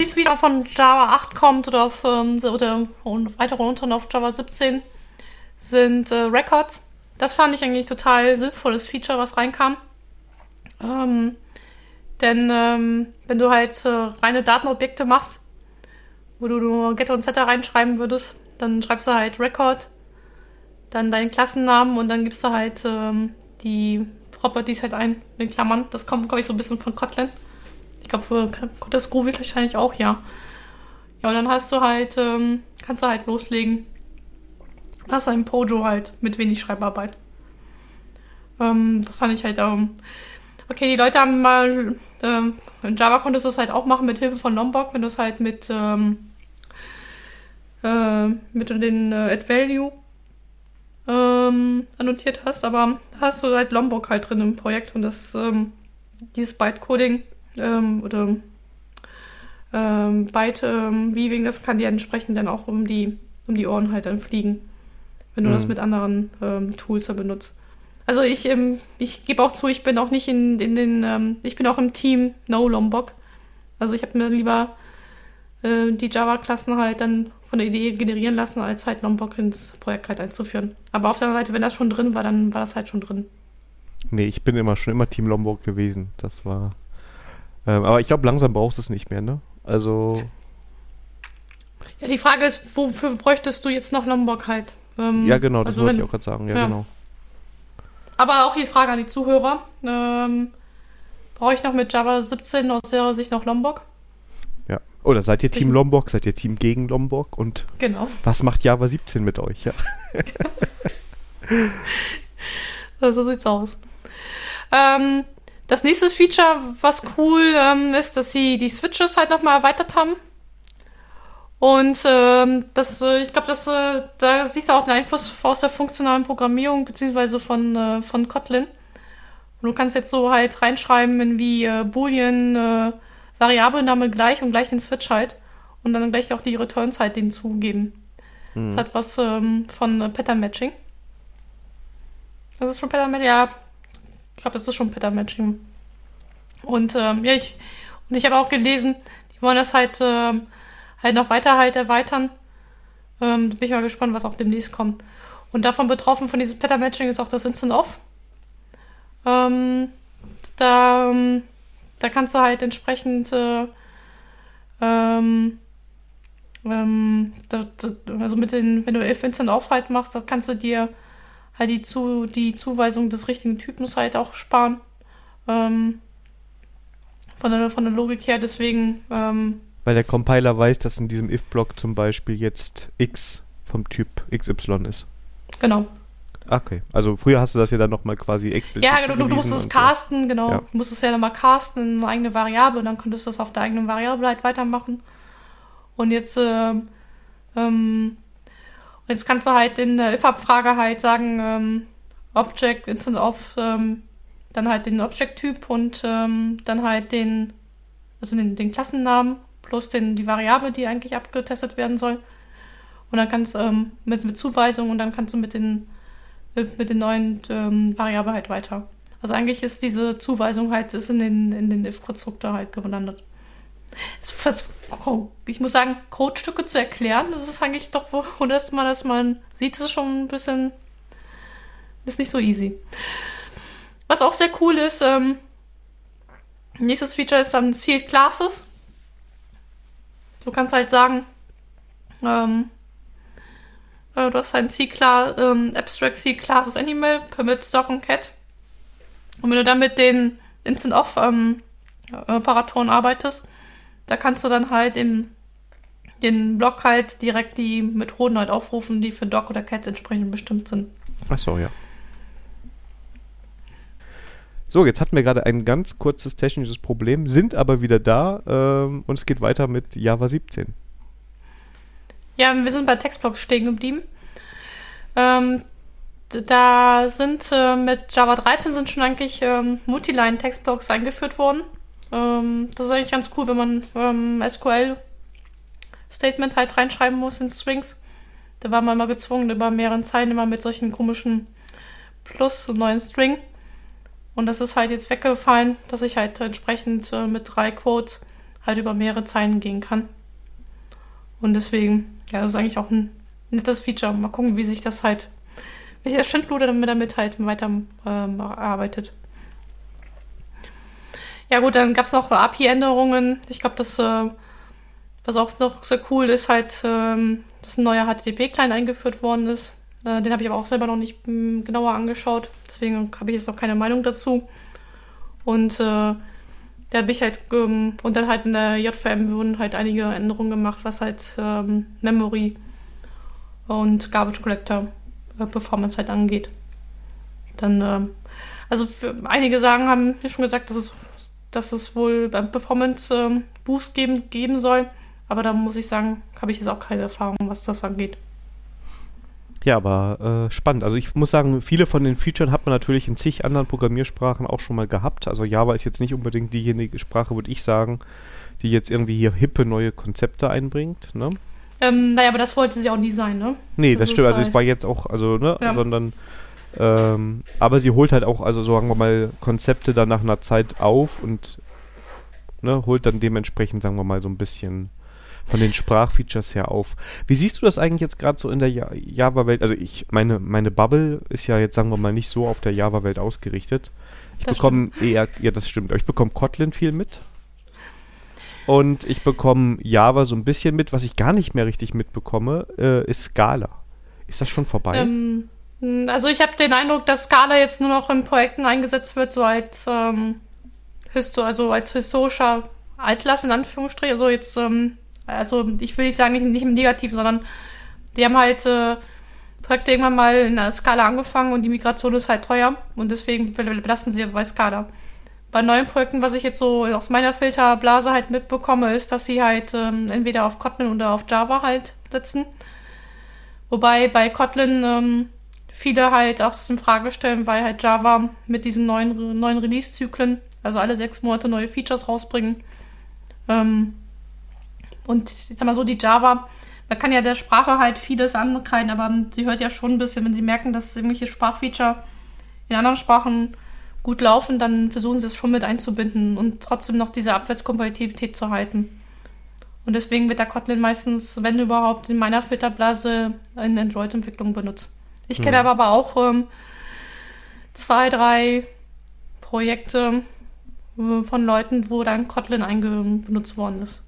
Ähm, das wieder von Java 8 kommt oder auf ähm, oder weiter runter auf Java 17 sind äh, Records. Das fand ich eigentlich total sinnvolles Feature, was reinkam. Ähm, denn ähm, wenn du halt äh, reine Datenobjekte machst, wo du nur Getter und Setter reinschreiben würdest, dann schreibst du halt Record, dann deinen Klassennamen und dann gibst du halt ähm, die Properties halt ein, in Klammern. Das kommt, glaube ich, so ein bisschen von Kotlin. Ich glaube, das Groovy wahrscheinlich auch, ja. Ja, und dann hast du halt, ähm, kannst du halt loslegen. Hast ein Pojo halt mit wenig Schreibarbeit. Ähm, das fand ich halt, ähm, okay, die Leute haben mal, ähm, in Java konntest du es halt auch machen mit Hilfe von Lombok, wenn du es halt mit, ähm, äh, mit den äh, Add-Value ähm, annotiert hast, aber da hast du halt Lombok halt drin im Projekt und das, ähm, dieses Bytecoding ähm, oder ähm, Byte-Weaving, ähm, das kann dir entsprechend dann auch um die, um die Ohren halt dann fliegen, wenn du mhm. das mit anderen ähm, Tools dann benutzt. Also ich, ähm, ich gebe auch zu, ich bin auch nicht in, in den, ähm, ich bin auch im Team No Lombok. Also ich habe mir lieber äh, die Java-Klassen halt dann von der Idee generieren lassen, als halt Lombok ins Projekt halt einzuführen. Aber auf der anderen Seite, wenn das schon drin war, dann war das halt schon drin. Nee, ich bin immer schon immer Team Lombok gewesen. Das war. Ähm, aber ich glaube, langsam brauchst du es nicht mehr, ne? Also. Ja, die Frage ist, wofür bräuchtest du jetzt noch Lombok halt? Ähm, ja, genau, das also wollte ich auch gerade sagen. Ja, ja, genau. Aber auch die Frage an die Zuhörer. Ähm, brauche ich noch mit Java 17 aus ihrer Sicht noch Lombok? Oder seid ihr Team Lombok? Seid ihr Team gegen Lombok? Und genau. was macht Java 17 mit euch? Ja. so sieht's aus. Ähm, das nächste Feature, was cool ähm, ist, dass sie die Switches halt nochmal erweitert haben. Und ähm, das, äh, ich glaube, das, äh, da siehst du auch den Einfluss aus der funktionalen Programmierung beziehungsweise von, äh, von Kotlin. Und du kannst jetzt so halt reinschreiben in wie äh, Boolean, äh, Variablename gleich und gleich den Switch halt und dann gleich auch die Return-Zeit denen zugeben. Mhm. Das hat was ähm, von äh, Pattern Matching. Das ist schon Pattern Matching, ja. Ich glaube, das ist schon Pattern Matching. Und ähm, ja, ich, und ich habe auch gelesen, die wollen das halt, ähm, halt noch weiter halt erweitern. Ähm, bin ich mal gespannt, was auch demnächst kommt. Und davon betroffen von diesem Pattern Matching ist auch das Instant Off. Ähm, da ähm, da kannst du halt entsprechend äh, ähm, ähm, da, da, also mit den, wenn du if instant off halt machst, da kannst du dir halt die, zu, die Zuweisung des richtigen Typens halt auch sparen. Ähm, von, der, von der Logik her, deswegen. Ähm, Weil der Compiler weiß, dass in diesem if-Block zum Beispiel jetzt x vom Typ XY ist. Genau. Okay, also früher hast du das ja dann nochmal quasi explizit Ja, genau, du musstest es casten, so. genau. Ja. Du musstest ja nochmal casten in eine eigene Variable und dann könntest du das auf der eigenen Variable halt weitermachen. Und jetzt, äh, ähm, jetzt kannst du halt in der if-Abfrage halt sagen, ähm, Object Instant of, ähm, dann halt den Object-Typ und ähm, dann halt den, also den, den Klassennamen plus den, die Variable, die eigentlich abgetestet werden soll. Und dann kannst du ähm, mit, mit Zuweisung und dann kannst du mit den mit den neuen ähm, Variablen halt weiter. Also eigentlich ist diese Zuweisung halt ist in den, in den if-Konstruktor halt gelandet. Ich muss sagen, Codestücke zu erklären, das ist eigentlich doch, wo dass man das mal sieht, ist schon ein bisschen, ist nicht so easy. Was auch sehr cool ist, ähm, nächstes Feature ist dann Sealed Classes. Du kannst halt sagen, ähm, äh, du hast ein C-Class, ähm, Abstract C-Classes Animal, Permit Dog und Cat. Und wenn du dann mit den Instant-Off ähm, Operatoren arbeitest, da kannst du dann halt im den Block halt direkt die Methoden halt aufrufen, die für Doc oder Cats entsprechend bestimmt sind. Ach so, ja. So, jetzt hatten wir gerade ein ganz kurzes technisches Problem, sind aber wieder da ähm, und es geht weiter mit Java 17. Ja, wir sind bei Textblocks stehen geblieben. Ähm, da sind äh, mit Java 13 sind schon eigentlich ähm, Multiline-Textblocks eingeführt worden. Ähm, das ist eigentlich ganz cool, wenn man ähm, SQL-Statements halt reinschreiben muss in Strings. Da war man immer gezwungen, über mehreren Zeilen immer mit solchen komischen Plus und neuen String. Und das ist halt jetzt weggefallen, dass ich halt entsprechend äh, mit drei Quotes halt über mehrere Zeilen gehen kann. Und deswegen, ja, das ist eigentlich auch ein nettes Feature. Mal gucken, wie sich das halt welcher Schindluder damit, damit halt weiter ähm, arbeitet. Ja gut, dann gab es noch API-Änderungen. Ich glaube, das, äh, was auch noch sehr cool ist, halt, ähm, dass ein neuer HTTP-Client eingeführt worden ist. Äh, den habe ich aber auch selber noch nicht m, genauer angeschaut. Deswegen habe ich jetzt noch keine Meinung dazu. Und äh, da ich halt, ähm, und dann halt in der JVM wurden halt einige Änderungen gemacht, was halt ähm, Memory und Garbage Collector äh, Performance halt angeht. Dann, äh, also einige sagen, haben mir schon gesagt, dass es, dass es wohl beim Performance äh, Boost geben, geben soll. Aber da muss ich sagen, habe ich jetzt auch keine Erfahrung, was das angeht. Ja, aber äh, spannend. Also ich muss sagen, viele von den Features hat man natürlich in zig anderen Programmiersprachen auch schon mal gehabt. Also Java ist jetzt nicht unbedingt diejenige Sprache, würde ich sagen, die jetzt irgendwie hier hippe neue Konzepte einbringt. Ne? Ähm, naja, aber das wollte sie auch nie sein, ne? Nee, das, das stimmt. Also es war jetzt auch, also, ne, ja. sondern ähm, aber sie holt halt auch, also sagen wir mal, Konzepte dann nach einer Zeit auf und ne, holt dann dementsprechend, sagen wir mal, so ein bisschen von den Sprachfeatures her auf. Wie siehst du das eigentlich jetzt gerade so in der Java-Welt? Also ich, meine, meine Bubble ist ja jetzt, sagen wir mal, nicht so auf der Java-Welt ausgerichtet. Ich bekomme eher, ja, das stimmt, aber ich bekomme Kotlin viel mit. Und ich bekomme Java so ein bisschen mit. Was ich gar nicht mehr richtig mitbekomme, äh, ist Scala. Ist das schon vorbei? Ähm, also ich habe den Eindruck, dass Scala jetzt nur noch in Projekten eingesetzt wird, so als, ähm, Histo also als historischer Altlass in Anführungsstrichen. Also jetzt, ähm, also ich will nicht sagen, nicht, nicht im Negativen, sondern die haben halt äh, Projekte irgendwann mal in der Skala angefangen und die Migration ist halt teuer und deswegen belassen sie bei Skala bei neuen Projekten, was ich jetzt so aus meiner Filterblase halt mitbekomme, ist, dass sie halt ähm, entweder auf Kotlin oder auf Java halt setzen. Wobei bei Kotlin ähm, viele halt auch das in Frage stellen, weil halt Java mit diesen neuen, neuen Release-Zyklen, also alle sechs Monate neue Features rausbringen. Ähm, und ich sag mal so, die Java, man kann ja der Sprache halt vieles ankreiden, aber sie hört ja schon ein bisschen, wenn sie merken, dass irgendwelche Sprachfeature in anderen Sprachen gut laufen, dann versuchen sie es schon mit einzubinden und trotzdem noch diese Abwärtskompatibilität zu halten. Und deswegen wird der Kotlin meistens, wenn überhaupt, in meiner Filterblase in Android-Entwicklung benutzt. Ich kenne mhm. aber auch ähm, zwei, drei Projekte äh, von Leuten, wo dann Kotlin benutzt worden ist.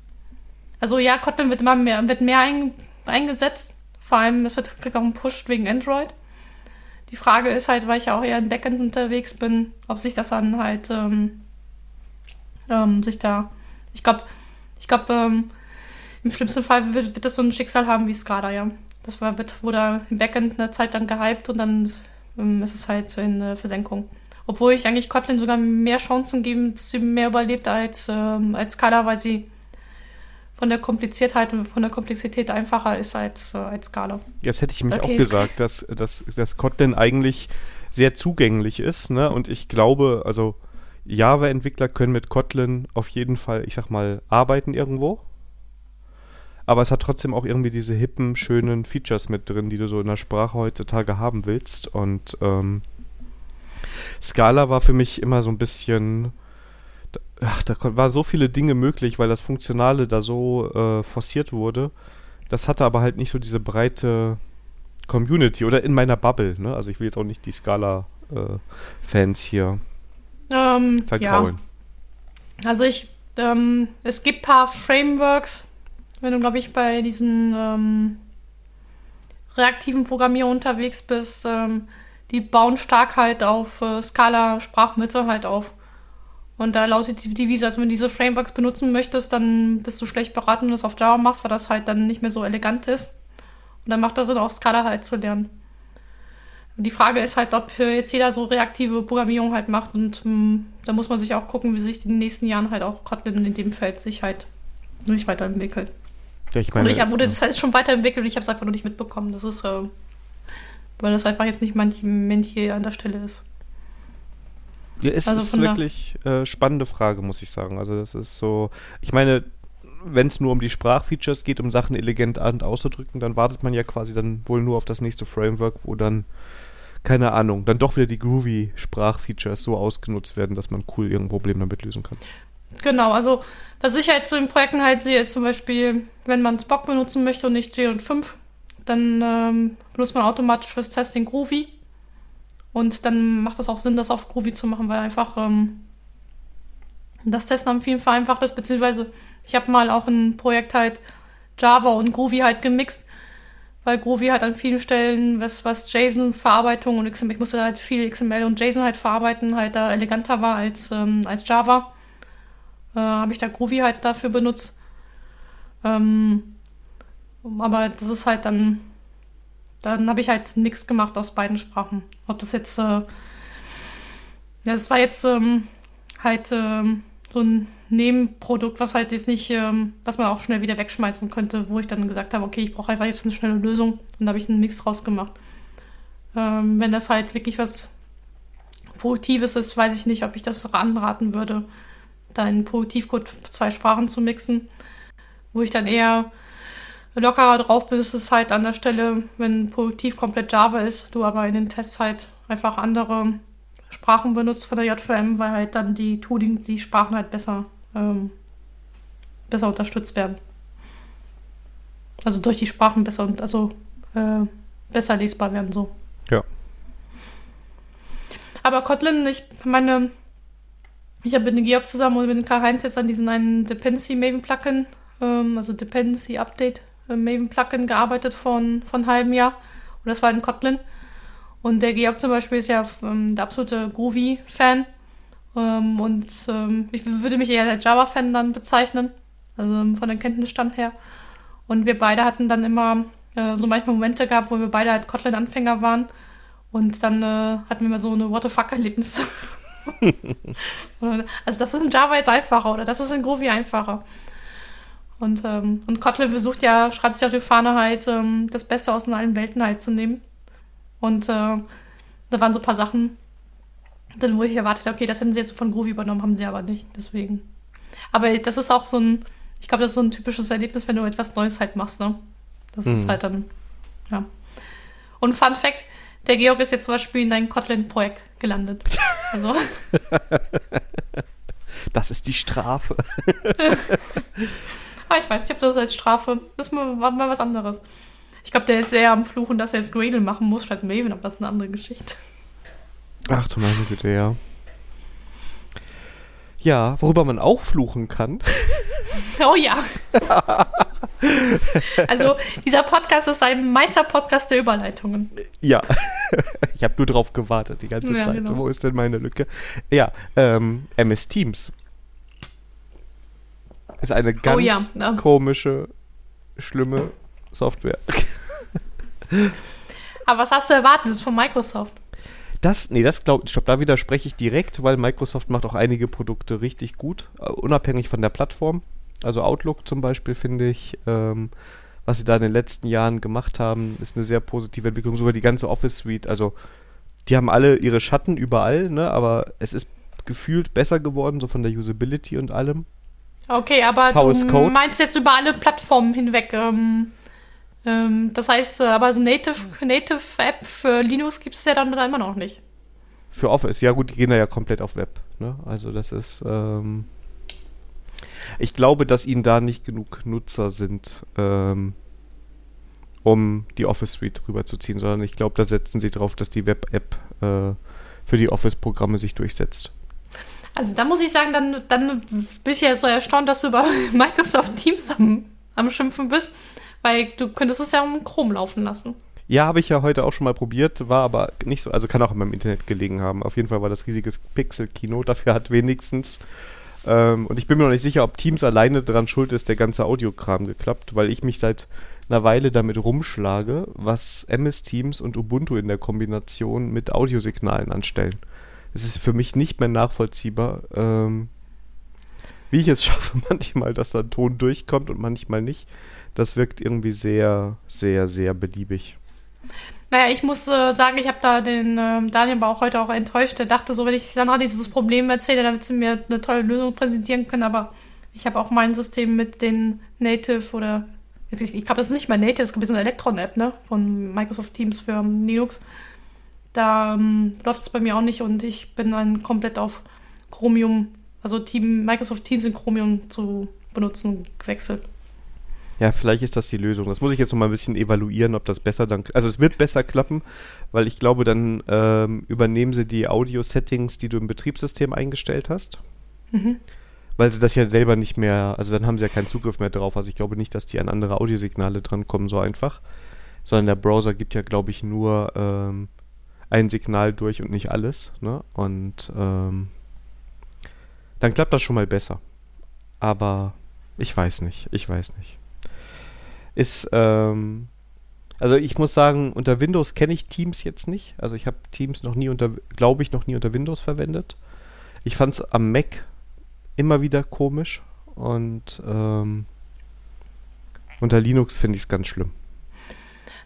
Also ja, Kotlin wird immer mehr, wird mehr ein, eingesetzt. Vor allem, es wird auch Push wegen Android. Die Frage ist halt, weil ich ja auch eher im Backend unterwegs bin, ob sich das dann halt ähm, ähm, sich da. Ich glaube, ich glaube, ähm, im schlimmsten Fall wird, wird das so ein Schicksal haben wie Skada, ja. Das war, wurde im Backend eine Zeit lang gehypt und dann ähm, ist es halt in äh, Versenkung. Obwohl ich eigentlich Kotlin sogar mehr Chancen gebe, dass sie mehr überlebt als, ähm, als Scala, weil sie von der Kompliziertheit und von der Komplexität einfacher ist als, äh, als Scala. Jetzt hätte ich mich okay. auch gesagt, dass, dass, dass Kotlin eigentlich sehr zugänglich ist, ne? Und ich glaube, also Java-Entwickler können mit Kotlin auf jeden Fall, ich sag mal, arbeiten irgendwo. Aber es hat trotzdem auch irgendwie diese hippen, schönen Features mit drin, die du so in der Sprache heutzutage haben willst. Und ähm, Scala war für mich immer so ein bisschen ach, da waren so viele Dinge möglich, weil das Funktionale da so äh, forciert wurde. Das hatte aber halt nicht so diese breite Community oder in meiner Bubble. Ne? Also ich will jetzt auch nicht die Scala-Fans äh, hier ähm, vergraulen. Ja. Also ich, ähm, es gibt ein paar Frameworks, wenn du, glaube ich, bei diesen ähm, reaktiven Programmierungen unterwegs bist, ähm, die bauen stark halt auf äh, Scala-Sprachmitte halt auf. Und da lautet die Devise, also wenn du diese Frameworks benutzen möchtest, dann bist du schlecht beraten, wenn du das auf Java machst, weil das halt dann nicht mehr so elegant ist. Und dann macht das Sinn, auch Scala halt zu lernen. Die Frage ist halt, ob jetzt jeder so reaktive Programmierung halt macht und mh, da muss man sich auch gucken, wie sich in den nächsten Jahren halt auch Kotlin in dem Feld sich halt sich weiterentwickelt. Ja, ich meine, und ich hab, oder das heißt schon weiterentwickelt und ich habe es einfach nur nicht mitbekommen. Das ist, äh, weil das einfach jetzt nicht mein Mentier an der Stelle ist. Ja, es also ist wirklich äh, spannende Frage, muss ich sagen. Also das ist so, ich meine, wenn es nur um die Sprachfeatures geht, um Sachen elegant auszudrücken, dann wartet man ja quasi dann wohl nur auf das nächste Framework, wo dann, keine Ahnung, dann doch wieder die groovy Sprachfeatures so ausgenutzt werden, dass man cool irgendein Problem damit lösen kann. Genau, also was ich halt so in Projekten halt sehe, ist zum Beispiel, wenn man Spock benutzen möchte und nicht J und 5, dann ähm, benutzt man automatisch fürs Testing Groovy. Und dann macht es auch Sinn, das auf Groovy zu machen, weil einfach ähm, das Testen am vielen vereinfacht ist, beziehungsweise ich habe mal auch ein Projekt halt Java und Groovy halt gemixt, weil Groovy halt an vielen Stellen, was, was JSON-Verarbeitung und XML, ich musste halt viel XML und JSON halt verarbeiten, halt da eleganter war als, ähm, als Java. Äh, habe ich da Groovy halt dafür benutzt. Ähm, aber das ist halt dann, dann habe ich halt nichts gemacht aus beiden Sprachen. Ob das jetzt, äh, ja, das war jetzt ähm, halt ähm, so ein Nebenprodukt, was halt jetzt nicht, ähm, was man auch schnell wieder wegschmeißen könnte, wo ich dann gesagt habe, okay, ich brauche einfach jetzt eine schnelle Lösung und da habe ich einen Mix draus gemacht. Ähm, wenn das halt wirklich was Produktives ist, weiß ich nicht, ob ich das anraten würde, da in Produktivcode zwei Sprachen zu mixen. Wo ich dann eher lockerer drauf bin, ist es halt an der Stelle, wenn Produktiv komplett Java ist, du aber in den Tests halt einfach andere Sprachen benutzt von der JVM, weil halt dann die Tooling, die Sprachen halt besser ähm, besser unterstützt werden. Also durch die Sprachen besser und also äh, besser lesbar werden so. Ja. Aber Kotlin, ich meine, ich habe mit dem Georg zusammen und mit dem Karl-Heinz jetzt an diesem einen Dependency Maven Plugin, ähm, also Dependency Update äh, Maven Plugin gearbeitet von, von einem halben Jahr. Und das war in Kotlin. Und der Georg zum Beispiel ist ja ähm, der absolute Groovy-Fan. Ähm, und ähm, ich würde mich eher als Java-Fan dann bezeichnen, also von dem Kenntnisstand her. Und wir beide hatten dann immer äh, so manchmal Momente gehabt, wo wir beide halt Kotlin-Anfänger waren. Und dann äh, hatten wir mal so eine What the fuck-Erlebnis. also das ist in Java jetzt einfacher oder das ist in Groovy einfacher. Und, ähm, und Kotlin versucht ja, schreibt sich auf die Fahne halt, ähm, das Beste aus allen Welten halt zu nehmen. Und äh, da waren so ein paar Sachen, dann, wo ich erwartet okay, das hätten sie jetzt von Groovy übernommen, haben sie aber nicht. Deswegen. Aber das ist auch so ein, ich glaube, das ist so ein typisches Erlebnis, wenn du etwas Neues halt machst, ne? Das mhm. ist halt dann, ja. Und Fun Fact, der Georg ist jetzt zum Beispiel in dein Kotlin-Projekt gelandet. Also. Das ist die Strafe. aber ich weiß nicht, ob das als Strafe, das ist mal, was anderes. Ich glaube, der ist sehr am Fluchen, dass er jetzt Gradle machen muss statt Maven, aber das ist eine andere Geschichte. Ach du meine Güte, ja. Ja, worüber man auch fluchen kann. Oh ja. also, dieser Podcast ist ein Meister-Podcast der Überleitungen. Ja. Ich habe nur drauf gewartet die ganze ja, Zeit. Genau. Wo ist denn meine Lücke? Ja, ähm, MS Teams. Ist eine ganz oh ja. Ja. komische, schlimme Software. Aber was hast du erwartet? Das ist von Microsoft. Das, nee, das glaube ich, da widerspreche ich direkt, weil Microsoft macht auch einige Produkte richtig gut, uh, unabhängig von der Plattform. Also Outlook zum Beispiel finde ich, ähm, was sie da in den letzten Jahren gemacht haben, ist eine sehr positive Entwicklung. Sogar die ganze Office Suite, also die haben alle ihre Schatten überall, ne, aber es ist gefühlt besser geworden, so von der Usability und allem. Okay, aber VS du meinst jetzt über alle Plattformen hinweg. Ähm, das heißt, äh, aber so Native, Native App für Linux gibt es ja dann immer noch nicht. Für Office, ja gut, die gehen ja komplett auf Web. Ne? Also das ist, ähm, ich glaube, dass ihnen da nicht genug Nutzer sind, ähm, um die Office Suite rüberzuziehen, sondern ich glaube, da setzen sie drauf, dass die Web-App äh, für die Office-Programme sich durchsetzt. Also da muss ich sagen, dann, dann bin ich ja so erstaunt, dass du über Microsoft Teams am, am Schimpfen bist. Weil du könntest es ja um Chrome laufen lassen. Ja, habe ich ja heute auch schon mal probiert, war aber nicht so, also kann auch in meinem Internet gelegen haben. Auf jeden Fall war das riesiges Pixel-Kino, dafür hat wenigstens, ähm, und ich bin mir noch nicht sicher, ob Teams alleine daran schuld ist, der ganze Audiokram geklappt, weil ich mich seit einer Weile damit rumschlage, was MS Teams und Ubuntu in der Kombination mit Audiosignalen anstellen. Es ist für mich nicht mehr nachvollziehbar, ähm, wie ich es schaffe, manchmal, dass da ein Ton durchkommt und manchmal nicht. Das wirkt irgendwie sehr, sehr, sehr beliebig. Naja, ich muss äh, sagen, ich habe da den äh, Daniel aber auch heute auch enttäuscht. Der dachte so, wenn ich Sandra dieses Problem erzähle, damit sie mir eine tolle Lösung präsentieren können. Aber ich habe auch mein System mit den Native oder ich, glaube, das ist nicht mal Native, das ist so eine Electron-App, ne? Von Microsoft Teams für um, Linux. Da ähm, läuft es bei mir auch nicht und ich bin dann komplett auf Chromium, also Team, Microsoft Teams in Chromium zu benutzen, gewechselt. Ja, vielleicht ist das die Lösung. Das muss ich jetzt noch mal ein bisschen evaluieren, ob das besser dann. Also es wird besser klappen, weil ich glaube, dann ähm, übernehmen sie die Audio-Settings, die du im Betriebssystem eingestellt hast. Mhm. Weil sie das ja selber nicht mehr, also dann haben sie ja keinen Zugriff mehr drauf. Also ich glaube nicht, dass die an andere Audiosignale drankommen, so einfach. Sondern der Browser gibt ja, glaube ich, nur ähm, ein Signal durch und nicht alles. Ne? Und ähm, dann klappt das schon mal besser. Aber ich weiß nicht, ich weiß nicht ist, ähm, also ich muss sagen, unter Windows kenne ich Teams jetzt nicht. Also ich habe Teams noch nie unter, glaube ich, noch nie unter Windows verwendet. Ich fand es am Mac immer wieder komisch und ähm, unter Linux finde ich es ganz schlimm.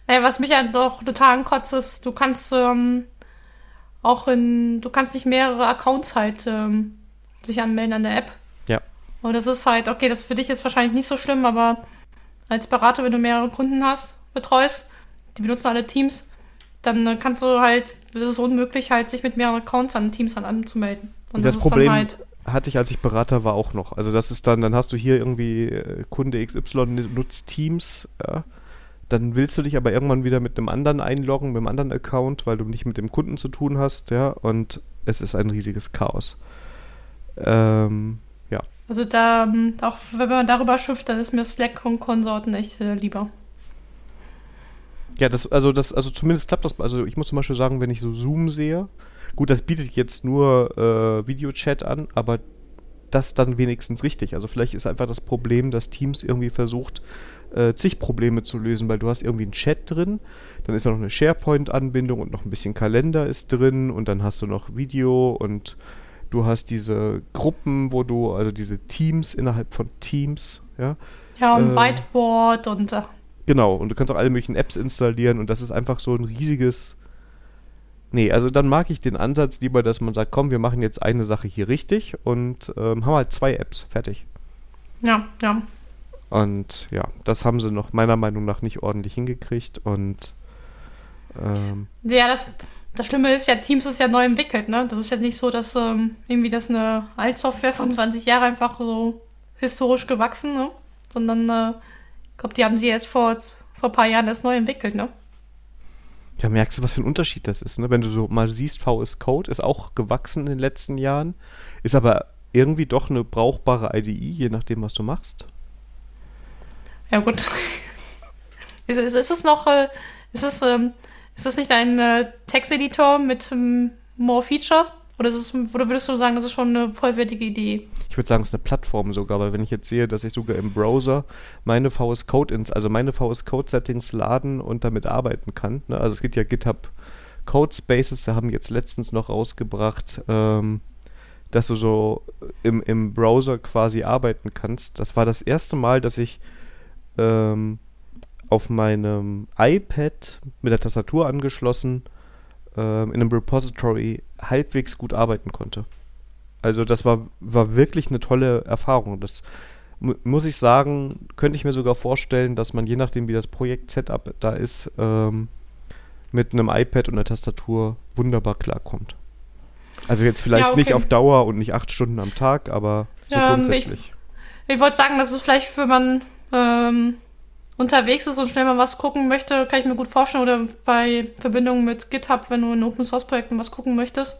Naja, was mich ja doch total ankotzt, ist, du kannst ähm, auch in, du kannst nicht mehrere Accounts halt ähm, sich anmelden an der App. Ja. Und das ist halt, okay, das für dich ist wahrscheinlich nicht so schlimm, aber als Berater, wenn du mehrere Kunden hast, betreust, die benutzen alle Teams, dann kannst du halt, das ist unmöglich, halt sich mit mehreren Accounts an Teams halt anzumelden. Und das, das Problem halt hatte ich, als ich Berater war, auch noch. Also das ist dann, dann hast du hier irgendwie äh, Kunde XY nutzt Teams, ja. Dann willst du dich aber irgendwann wieder mit einem anderen einloggen, mit einem anderen Account, weil du nicht mit dem Kunden zu tun hast, ja, und es ist ein riesiges Chaos. Ähm. Also da, ähm, auch wenn man darüber schifft, dann ist mir Slack und Konsorten echt äh, lieber. Ja, das, also das, also zumindest klappt das. Also ich muss zum Beispiel sagen, wenn ich so Zoom sehe, gut, das bietet jetzt nur äh, Videochat an, aber das dann wenigstens richtig. Also vielleicht ist einfach das Problem, dass Teams irgendwie versucht, äh, zig Probleme zu lösen, weil du hast irgendwie einen Chat drin, dann ist da noch eine SharePoint-Anbindung und noch ein bisschen Kalender ist drin und dann hast du noch Video und Du hast diese Gruppen, wo du, also diese Teams innerhalb von Teams, ja. Ja, und äh, Whiteboard und. Äh. Genau, und du kannst auch alle möglichen Apps installieren und das ist einfach so ein riesiges. Nee, also dann mag ich den Ansatz lieber, dass man sagt, komm, wir machen jetzt eine Sache hier richtig und ähm, haben halt zwei Apps, fertig. Ja, ja. Und ja, das haben sie noch meiner Meinung nach nicht ordentlich hingekriegt und ähm, ja, das, das Schlimme ist ja, Teams ist ja neu entwickelt, ne? Das ist ja nicht so, dass ähm, irgendwie das eine Altsoftware von 20 Jahren einfach so historisch gewachsen, ne? Sondern äh, ich glaube, die haben sie erst vor, vor ein paar Jahren erst neu entwickelt, ne? Ja, merkst du, was für ein Unterschied das ist, ne? Wenn du so mal siehst, VS Code ist auch gewachsen in den letzten Jahren, ist aber irgendwie doch eine brauchbare IDE, je nachdem, was du machst. Ja, gut. ist, ist, ist es noch, äh, ist es, ähm, ist das nicht ein äh, Texteditor mit ähm, More Feature? Oder, ist es, oder würdest du sagen, das ist schon eine vollwertige Idee? Ich würde sagen, es ist eine Plattform sogar, weil wenn ich jetzt sehe, dass ich sogar im Browser meine VS Code ins, also meine VS Code Settings laden und damit arbeiten kann. Ne? Also es gibt ja GitHub Code Spaces, da haben jetzt letztens noch rausgebracht, ähm, dass du so im, im Browser quasi arbeiten kannst. Das war das erste Mal, dass ich ähm, auf meinem iPad mit der Tastatur angeschlossen äh, in einem Repository halbwegs gut arbeiten konnte. Also das war, war wirklich eine tolle Erfahrung. Das muss ich sagen, könnte ich mir sogar vorstellen, dass man je nachdem, wie das Projekt-Setup da ist, ähm, mit einem iPad und einer Tastatur wunderbar klarkommt. Also jetzt vielleicht ja, okay. nicht auf Dauer und nicht acht Stunden am Tag, aber so ja, grundsätzlich. Ich, ich wollte sagen, dass es vielleicht für man ähm, unterwegs ist und schnell mal was gucken möchte, kann ich mir gut vorstellen. Oder bei Verbindungen mit GitHub, wenn du in Open Source Projekten was gucken möchtest.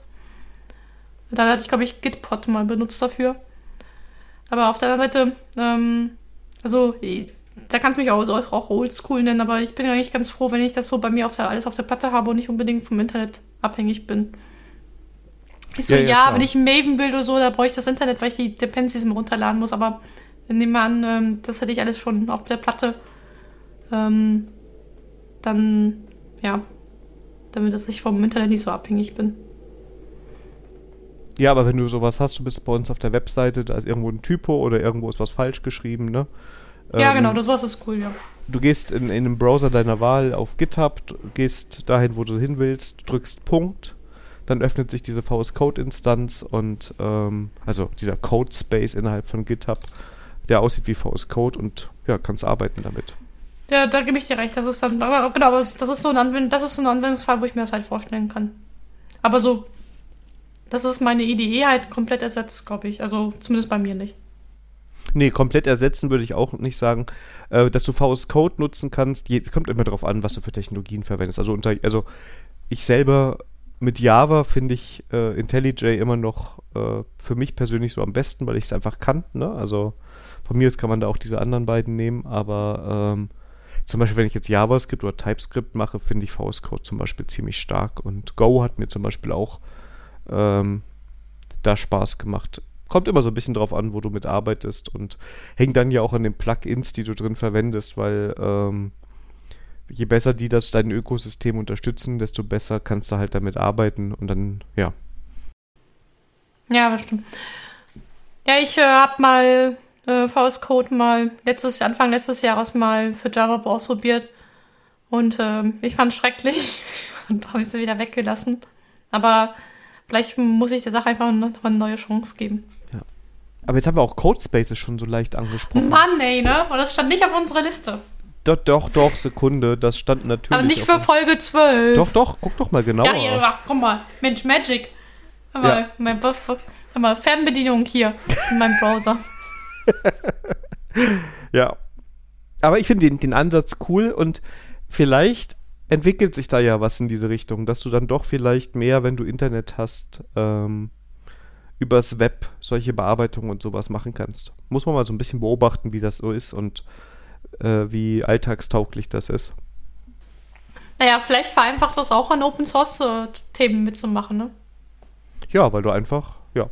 Da hatte ich, glaube ich, Gitpod mal benutzt dafür. Aber auf der anderen Seite, ähm, also da kannst du mich auch, auch oldschool nennen, aber ich bin eigentlich ganz froh, wenn ich das so bei mir auf der, alles auf der Platte habe und nicht unbedingt vom Internet abhängig bin. Ich so, ja, ja, ja wenn ich ein Maven bild oder so, da brauche ich das Internet, weil ich die Dependencies immer runterladen muss, aber nehmen wir an, ähm, das hätte ich alles schon auf der Platte. Ähm, dann, ja, damit dass ich vom Internet nicht so abhängig bin. Ja, aber wenn du sowas hast, du bist bei uns auf der Webseite, da ist irgendwo ein Typo oder irgendwo ist was falsch geschrieben, ne? Ja, ähm, genau, das sowas ist cool, ja. Du gehst in, in einem Browser deiner Wahl auf GitHub, gehst dahin, wo du hin willst, drückst Punkt, dann öffnet sich diese VS Code Instanz und ähm, also dieser Code Space innerhalb von GitHub, der aussieht wie VS Code und ja, kannst arbeiten damit. Ja, da gebe ich dir recht. Das ist dann, genau, das ist so ein Anwend das ist so ein Anwendungsfall, wo ich mir das halt vorstellen kann. Aber so, das ist meine Idee halt komplett ersetzt, glaube ich. Also zumindest bei mir nicht. Nee, komplett ersetzen würde ich auch nicht sagen. Äh, dass du VS Code nutzen kannst, je, kommt immer darauf an, was du für Technologien verwendest. Also, unter, also ich selber mit Java finde ich äh, IntelliJ immer noch äh, für mich persönlich so am besten, weil ich es einfach kann. Ne? Also von mir aus kann man da auch diese anderen beiden nehmen, aber ähm, zum Beispiel, wenn ich jetzt JavaScript oder TypeScript mache, finde ich VS Code zum Beispiel ziemlich stark und Go hat mir zum Beispiel auch ähm, da Spaß gemacht. Kommt immer so ein bisschen drauf an, wo du mitarbeitest und hängt dann ja auch an den Plugins, die du drin verwendest, weil ähm, je besser die das dein Ökosystem unterstützen, desto besser kannst du halt damit arbeiten und dann, ja. Ja, bestimmt. Ja, ich äh, habe mal äh, VS Code mal letztes Anfang letztes Jahres mal für Java ausprobiert und äh, ich fand es schrecklich und habe ich sie wieder weggelassen. Aber vielleicht muss ich der Sache einfach noch eine neue Chance geben. Ja. Aber jetzt haben wir auch Codespaces schon so leicht angesprochen. Mann, ey, ne? Und das stand nicht auf unserer Liste. Doch, doch, doch, Sekunde, das stand natürlich. Aber nicht für Folge 12. Doch, doch, guck doch mal genauer. Ja, ja, guck mal. Mensch, Magic. Hör mal, ja. mein, hör mal, Fernbedienung hier in meinem Browser. ja. Aber ich finde den, den Ansatz cool und vielleicht entwickelt sich da ja was in diese Richtung, dass du dann doch vielleicht mehr, wenn du Internet hast, ähm, übers Web solche Bearbeitungen und sowas machen kannst. Muss man mal so ein bisschen beobachten, wie das so ist und äh, wie alltagstauglich das ist. Naja, vielleicht vereinfacht das auch an Open Source äh, Themen mitzumachen, ne? Ja, weil du einfach, ja,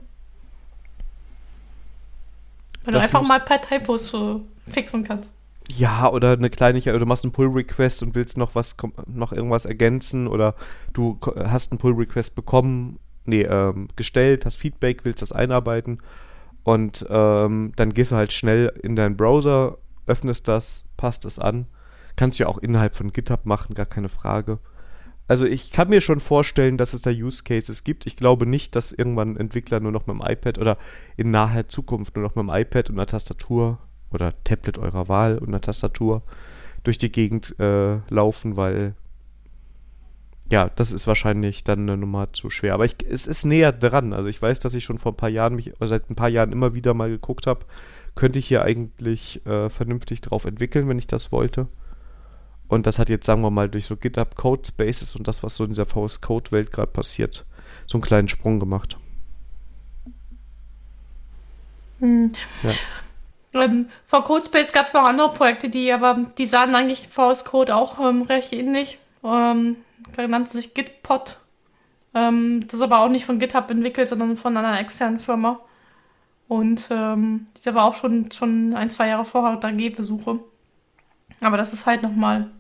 weil du einfach mal ein paar Typos so fixen kannst. Ja, oder eine Kleinigkeit, oder du machst einen Pull-Request und willst noch was, noch irgendwas ergänzen oder du hast einen Pull-Request bekommen, nee, ähm, gestellt, hast Feedback, willst das einarbeiten und ähm, dann gehst du halt schnell in deinen Browser, öffnest das, passt es an. Kannst du ja auch innerhalb von GitHub machen, gar keine Frage. Also ich kann mir schon vorstellen, dass es da Use Cases gibt. Ich glaube nicht, dass irgendwann Entwickler nur noch mit dem iPad oder in naher Zukunft nur noch mit dem iPad und einer Tastatur oder Tablet eurer Wahl und einer Tastatur durch die Gegend äh, laufen, weil ja, das ist wahrscheinlich dann eine Nummer zu schwer. Aber ich, es ist näher dran. Also ich weiß, dass ich schon vor ein paar Jahren mich, seit ein paar Jahren immer wieder mal geguckt habe, könnte ich hier eigentlich äh, vernünftig drauf entwickeln, wenn ich das wollte. Und das hat jetzt, sagen wir mal, durch so GitHub Code Spaces und das, was so in dieser VS Code Welt gerade passiert, so einen kleinen Sprung gemacht. Hm. Ja. Ähm, vor Codespace gab es noch andere Projekte, die aber die sahen eigentlich VS Code auch ähm, recht ähnlich. Ähm, nannte sich Gitpod. Ähm, das ist aber auch nicht von GitHub entwickelt, sondern von einer externen Firma. Und ähm, die war auch schon, schon ein, zwei Jahre vorher da Gehversuche. Aber das ist halt nochmal,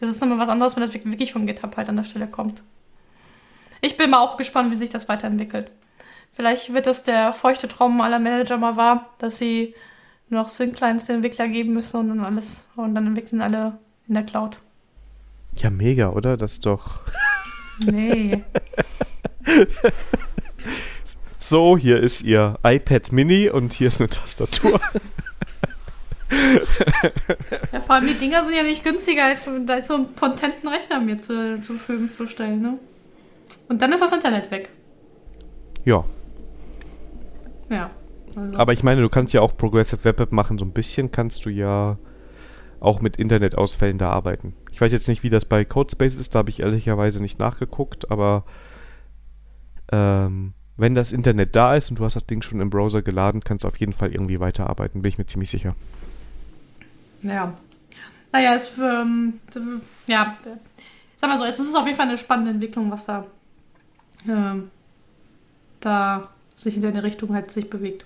das ist nochmal was anderes, wenn das wirklich von GitHub halt an der Stelle kommt. Ich bin mal auch gespannt, wie sich das weiterentwickelt. Vielleicht wird das der feuchte Traum aller Manager mal wahr, dass sie nur noch Syn-Clients den Entwickler geben müssen und dann alles, und dann entwickeln alle in der Cloud. Ja, mega, oder? Das ist doch. Nee. so, hier ist ihr iPad Mini und hier ist eine Tastatur. ja, vor allem die Dinger sind ja nicht günstiger, als, als so einen potenten Rechner mir zu, zur Verfügung zu stellen. Ne? Und dann ist das Internet weg. Ja. Ja. Also. Aber ich meine, du kannst ja auch Progressive Web App machen, so ein bisschen kannst du ja auch mit Internetausfällen da arbeiten. Ich weiß jetzt nicht, wie das bei Codespace ist, da habe ich ehrlicherweise nicht nachgeguckt, aber ähm, wenn das Internet da ist und du hast das Ding schon im Browser geladen, kannst du auf jeden Fall irgendwie weiterarbeiten, bin ich mir ziemlich sicher. Ja. naja, es ähm, ja, sag mal so, es ist auf jeden Fall eine spannende Entwicklung, was da, ähm, da sich in der Richtung halt sich bewegt.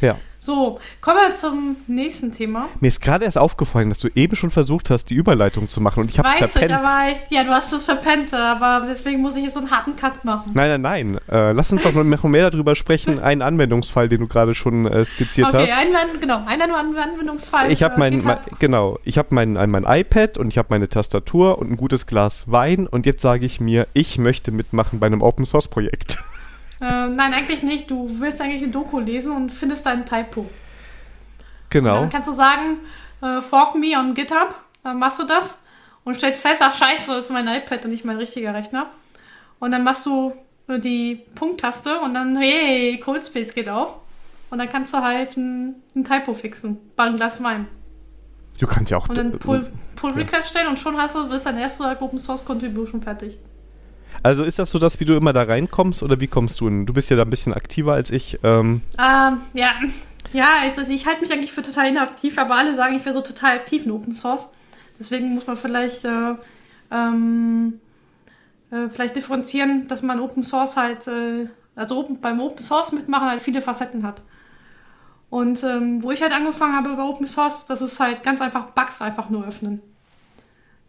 Ja. So, kommen wir zum nächsten Thema. Mir ist gerade erst aufgefallen, dass du eben schon versucht hast, die Überleitung zu machen und ich habe es verpennt. Ich, aber, ja, du hast es verpennt, aber deswegen muss ich jetzt so einen harten Cut machen. Nein, nein, nein. Äh, lass uns doch noch mehr darüber sprechen. Einen Anwendungsfall, den du gerade schon äh, skizziert okay, hast. Okay, ein, genau, einen Anwendungsfall. Ich habe mein, mein, genau, ich habe mein, mein iPad und ich habe meine Tastatur und ein gutes Glas Wein und jetzt sage ich mir, ich möchte mitmachen bei einem Open Source Projekt. Äh, nein, eigentlich nicht. Du willst eigentlich ein Doku lesen und findest ein Typo. Genau. Und dann kannst du sagen, äh, fork me on GitHub. Dann machst du das und stellst fest, ach scheiße, das ist mein iPad und nicht mein richtiger Rechner. Und dann machst du die Punkttaste und dann, hey, Cold geht auf. Und dann kannst du halt ein, ein Typo fixen. Bei einem Glas Wein. Du kannst ja auch. Und dann Pull, Pull Request stellen und schon hast du, bist dein erster Open Source Contribution fertig. Also ist das so, dass wie du immer da reinkommst oder wie kommst du hin? Du bist ja da ein bisschen aktiver als ich. Ähm. Ähm, ja, ja, also ich halte mich eigentlich für total inaktiv, aber alle sagen, ich wäre so total aktiv in Open Source. Deswegen muss man vielleicht, äh, ähm, äh, vielleicht differenzieren, dass man Open Source halt, äh, also open, beim Open Source mitmachen halt viele Facetten hat. Und ähm, wo ich halt angefangen habe bei Open Source, das ist halt ganz einfach Bugs einfach nur öffnen.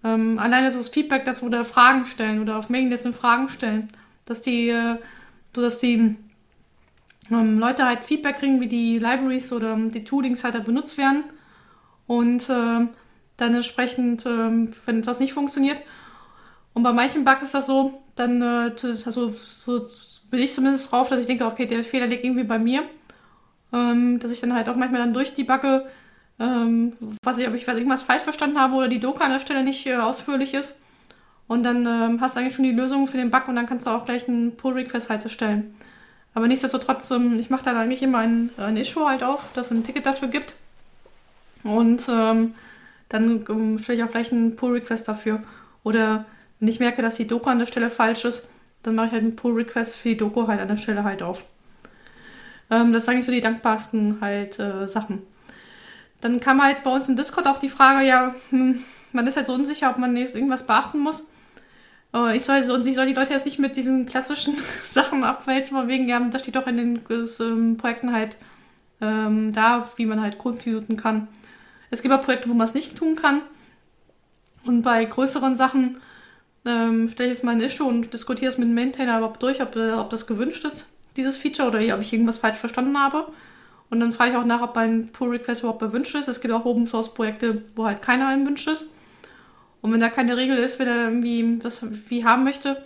Ähm, alleine ist das Feedback, dass wir Fragen stellen oder auf Mailinglisten Fragen stellen, dass die, äh, so dass die ähm, Leute halt Feedback kriegen, wie die Libraries oder die Toolings halt da benutzt werden und äh, dann entsprechend, äh, wenn etwas nicht funktioniert. Und bei manchen Bugs ist das so, dann äh, also, so bin ich zumindest drauf, dass ich denke, okay, der Fehler liegt irgendwie bei mir. Ähm, dass ich dann halt auch manchmal dann durch die Backe ähm, was ich, ob ich irgendwas falsch verstanden habe oder die Doku an der Stelle nicht äh, ausführlich ist. Und dann ähm, hast du eigentlich schon die Lösung für den Bug und dann kannst du auch gleich einen Pull-Request halt erstellen. Aber nichtsdestotrotz, ähm, ich mache dann eigentlich immer ein, ein Issue halt auf, dass es ein Ticket dafür gibt. Und ähm, dann ähm, stelle ich auch gleich einen Pull-Request dafür. Oder wenn ich merke, dass die Doku an der Stelle falsch ist, dann mache ich halt einen Pull-Request für die Doku halt an der Stelle halt auf. Ähm, das sind eigentlich so die dankbarsten halt äh, Sachen dann kam halt bei uns im Discord auch die Frage, ja, hm, man ist halt so unsicher, ob man jetzt irgendwas beachten muss. Ich soll, so, und ich soll die Leute jetzt nicht mit diesen klassischen Sachen abwälzen, weil wegen, ja, da steht doch in den ähm, Projekten halt ähm, da, wie man halt contributen kann. Es gibt auch Projekte, wo man es nicht tun kann. Und bei größeren Sachen ähm, stelle ich jetzt mal ein Issue und diskutiere es mit dem Maintainer überhaupt durch, ob, ob das gewünscht ist, dieses Feature, oder ob ich irgendwas falsch verstanden habe. Und dann frage ich auch nach, ob ein Pull-Request überhaupt erwünscht ist. Es gibt auch Open-Source-Projekte, wo halt keiner erwünscht ist. Und wenn da keine Regel ist, wer da irgendwie das wie haben möchte,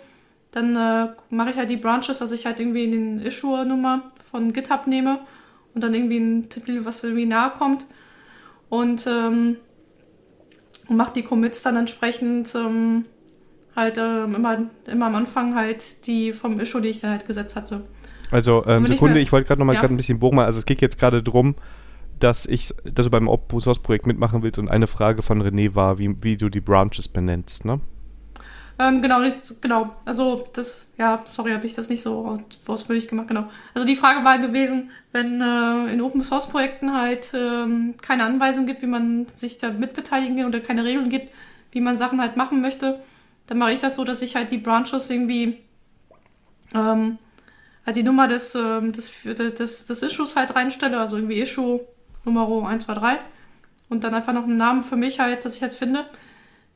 dann äh, mache ich halt die Branches, dass ich halt irgendwie in den Issue-Nummer von GitHub nehme und dann irgendwie einen Titel, was irgendwie nahe kommt. Und, ähm, und mache die Commits dann entsprechend ähm, halt äh, immer, immer am Anfang halt die vom Issue, die ich dann halt gesetzt hatte. Also, ähm, Sekunde, ich wollte gerade noch mal ja. gerade ein bisschen bogen Also, es geht jetzt gerade darum, dass ich, dass du beim Open Source Projekt mitmachen willst und eine Frage von René war, wie, wie du die Branches benennst, ne? Ähm, genau, genau. Also, das, ja, sorry, habe ich das nicht so ausführlich gemacht, genau. Also, die Frage war gewesen, wenn äh, in Open Source Projekten halt ähm, keine Anweisung gibt, wie man sich da mitbeteiligen kann oder keine Regeln gibt, wie man Sachen halt machen möchte, dann mache ich das so, dass ich halt die Branches irgendwie ähm, halt die Nummer des, ähm, des, des, des Issues halt reinstelle, also irgendwie Issue Nummer 123 und dann einfach noch einen Namen für mich halt, dass ich jetzt finde.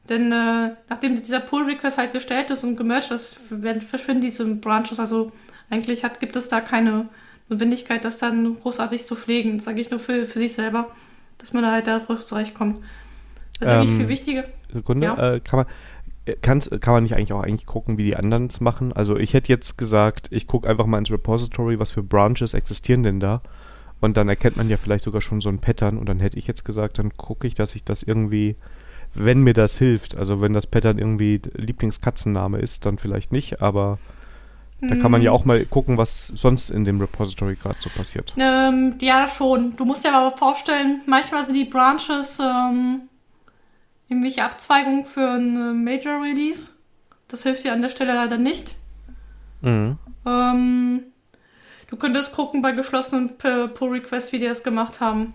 Denn äh, nachdem dieser Pull-Request halt gestellt ist und gemerged ist, werden, verschwinden diese Branches. Also eigentlich hat, gibt es da keine Notwendigkeit, das dann großartig zu pflegen. Das sage ich nur für, für sich selber, dass man da halt da zurechtkommt. Also ähm, viel wichtiger. Sekunde, ja? äh, kann man Kann's, kann man nicht eigentlich auch eigentlich gucken, wie die anderen es machen? Also ich hätte jetzt gesagt, ich gucke einfach mal ins Repository, was für Branches existieren denn da. Und dann erkennt man ja vielleicht sogar schon so ein Pattern. Und dann hätte ich jetzt gesagt, dann gucke ich, dass ich das irgendwie, wenn mir das hilft, also wenn das Pattern irgendwie Lieblingskatzenname ist, dann vielleicht nicht, aber da kann man ja hm. auch mal gucken, was sonst in dem Repository gerade so passiert. Ähm, ja, schon. Du musst dir aber vorstellen, manchmal sind die Branches ähm, irgendwelche Abzweigungen für ein Major Release. Das hilft dir an der Stelle leider nicht. Mhm. Ähm, du könntest gucken bei geschlossenen Pull Requests, wie die das gemacht haben.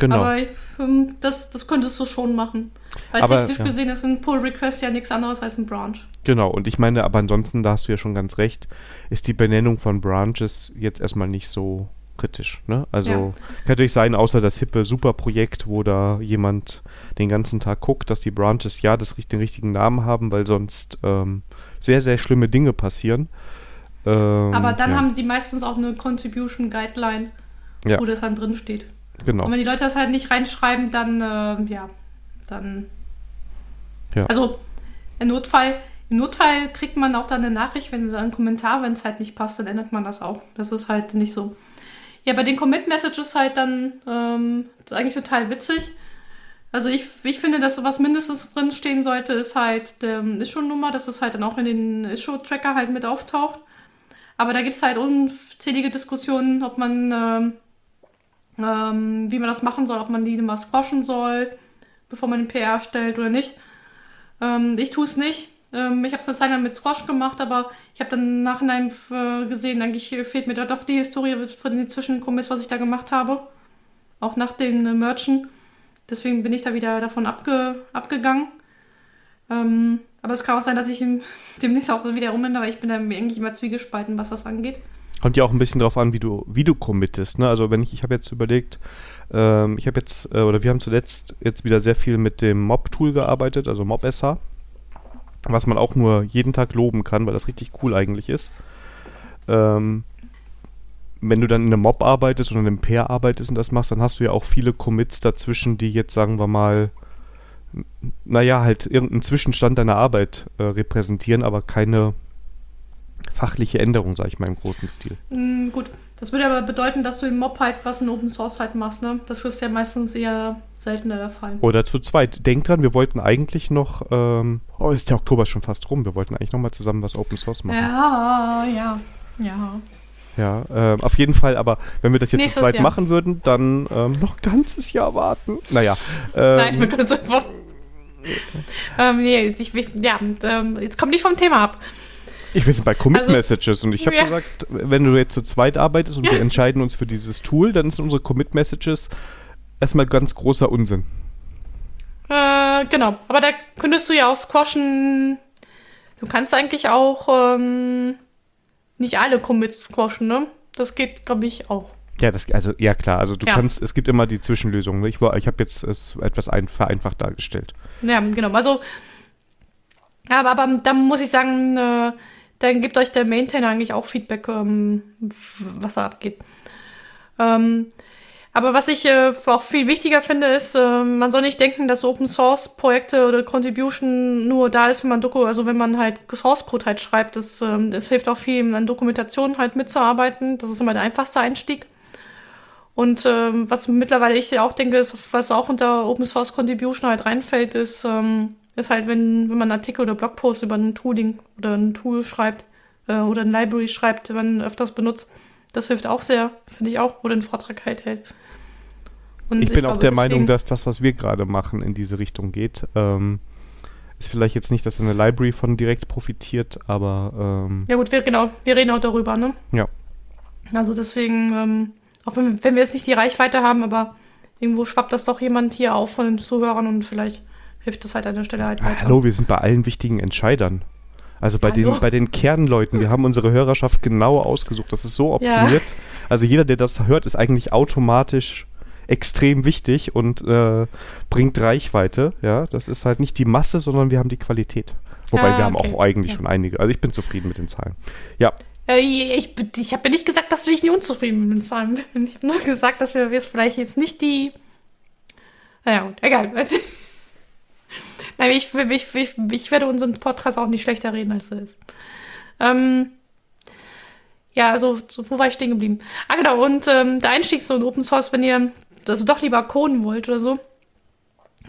Genau. Aber ich, ähm, das, das könntest du schon machen. Weil Aber, technisch ja. gesehen ist ein Pull-Request ja nichts anderes als ein Branch. Genau, und ich meine, aber ansonsten, da hast du ja schon ganz recht, ist die Benennung von Branches jetzt erstmal nicht so kritisch. Ne? Also Ja. kann natürlich sein, außer das hippe Superprojekt, wo da jemand den ganzen Tag guckt, dass die Branches ja das, den richtigen Namen haben, weil sonst ähm, sehr, sehr schlimme Dinge passieren. Ähm, Aber dann ja, haben die meistens auch eine Contribution Guideline, Ja. wo das dann drin steht. genau. Und wenn die Leute das halt nicht reinschreiben, dann, äh, ja, dann. Ja. Also, im Notfall, im Notfall kriegt man auch dann eine Nachricht, wenn einen Kommentar, wenn es halt nicht passt, dann ändert man das auch. Das ist halt nicht so. Ja, bei den Commit-Messages halt dann ähm, das ist eigentlich total witzig. Also ich, ich finde, dass was mindestens drin stehen sollte, ist halt der Issue-Nummer, dass es halt dann auch in den Issue-Tracker halt mit auftaucht. Aber da gibt es halt unzählige Diskussionen, ob man ähm, ähm, wie man das machen soll, ob man die mal squashen soll, bevor man den PR stellt oder nicht. Ähm, ich tue es nicht. Ähm, ich habe es eine Zeit lang mit Squash gemacht, aber ich habe dann im Nachhinein äh, gesehen, eigentlich fehlt mir da doch die Historie von den Zwischenkommis, was ich da gemacht habe. Auch nach den äh, Merchen. Deswegen bin ich da wieder davon abge abgegangen. Ähm, aber es kann auch sein, dass ich demnächst auch so wieder rum bin, aber ich bin da eigentlich immer zwiegespalten, was das angeht. Kommt ja auch ein bisschen drauf an, wie du, wie du committest. Ne? Also wenn ich, ich habe jetzt überlegt, ähm, ich habe jetzt, äh, oder wir haben zuletzt jetzt wieder sehr viel mit dem Mob-Tool gearbeitet, also Mob-SH, was man auch nur jeden Tag loben kann, weil das richtig cool eigentlich ist. Ähm, wenn du dann in einem Mob arbeitest oder in einem Pair arbeitest und das machst, dann hast du ja auch viele Commits dazwischen, die jetzt, sagen wir mal, naja, halt irgendeinen Zwischenstand deiner Arbeit äh, repräsentieren, aber keine fachliche Änderung, sage ich mal, im großen Stil. Mm, gut, das würde aber bedeuten, dass du im Mob halt was in Open Source halt machst, ne? Das ist ja meistens eher seltener der Fall. Oder zu zweit. Denk dran, wir wollten eigentlich noch, ähm, oh, ist der Oktober schon fast rum, wir wollten eigentlich noch mal zusammen was Open Source machen. Ja, ja, ja. Ja, ähm, auf jeden Fall, aber wenn wir das jetzt Nächstes zu zweit Jahr. machen würden, dann ähm, noch ein ganzes Jahr warten. Naja, Nein, wir ähm, können es einfach. ähm, nee, ich, ich, ja, ähm, jetzt kommt nicht vom Thema ab. ich bin bei Commit Also- Messages und ich habe Ja. gesagt, wenn du jetzt zu zweit arbeitest und wir entscheiden uns für dieses Tool, dann sind unsere Commit Messages erstmal ganz großer Unsinn. Äh, genau. Aber da könntest du ja auch squashen. Du kannst eigentlich auch ähm, nicht alle Commits squashen, ne? Das geht, glaube ich, auch. Ja, das, also, ja klar, also du Ja. kannst, es gibt immer die Zwischenlösung. Ne? Ich, war- ich habe jetzt es etwas ein, vereinfacht dargestellt. Ja, genau. Also, aber, aber da muss ich sagen, äh, dann gibt euch der Maintainer eigentlich auch Feedback, ähm, was da abgeht. Ähm, aber was ich äh, auch viel wichtiger finde, ist, äh, man soll nicht denken, dass Open Source Projekte oder Contribution nur da ist, wenn man Doku, also wenn man halt Source Code halt schreibt. Das, ähm, das hilft auch viel, an Dokumentation halt mitzuarbeiten. Das ist immer der einfachste Einstieg. Und ähm, was mittlerweile ich auch denke, ist, was auch unter Open Source Contribution halt reinfällt, ist, ähm, ist halt, wenn, wenn man Artikel oder Blogpost über ein Tooling oder ein Tool schreibt äh, oder ein Library schreibt, wenn man öfters benutzt. Das hilft auch sehr, finde ich auch, oder einen Vortrag halt hält. Und Ich bin auch glaube, der Meinung, dass das, was wir gerade machen, in diese Richtung geht. Ähm, ist vielleicht jetzt nicht, dass eine Library von direkt profitiert, aber ähm, Ja gut, wir, genau, wir reden auch darüber, ne? Ja. Also deswegen, ähm, auch wenn, wenn wir jetzt nicht die Reichweite haben, aber irgendwo schwappt das doch jemand hier auf von den Zuhörern und vielleicht hilft das halt an der Stelle halt ah, weiter. hallo, wir sind bei allen wichtigen Entscheidern. Also bei Hallo? den, bei den Kernleuten, wir haben unsere Hörerschaft genau ausgesucht. Das ist so Ja. optimiert. Also jeder, der das hört, ist eigentlich automatisch extrem wichtig und äh, bringt Reichweite. Ja, das ist halt nicht die Masse, sondern wir haben die Qualität. Wobei Ah, wir haben okay. auch eigentlich Ja. schon einige. Also ich bin zufrieden mit den Zahlen. Ja, Äh, ich ich habe ja nicht gesagt, dass ich nicht unzufrieden mit den Zahlen bin. Ich habe nur gesagt, dass wir jetzt vielleicht jetzt nicht die. Naja, gut, egal. Nein, ich, ich, ich, ich werde unseren Podcast auch nicht schlechter reden, als er ist. Ähm, ja, also, so, wo war ich stehen geblieben? Ah, genau, und ähm, der Einstieg so in Open Source, wenn ihr also doch lieber coden wollt oder so.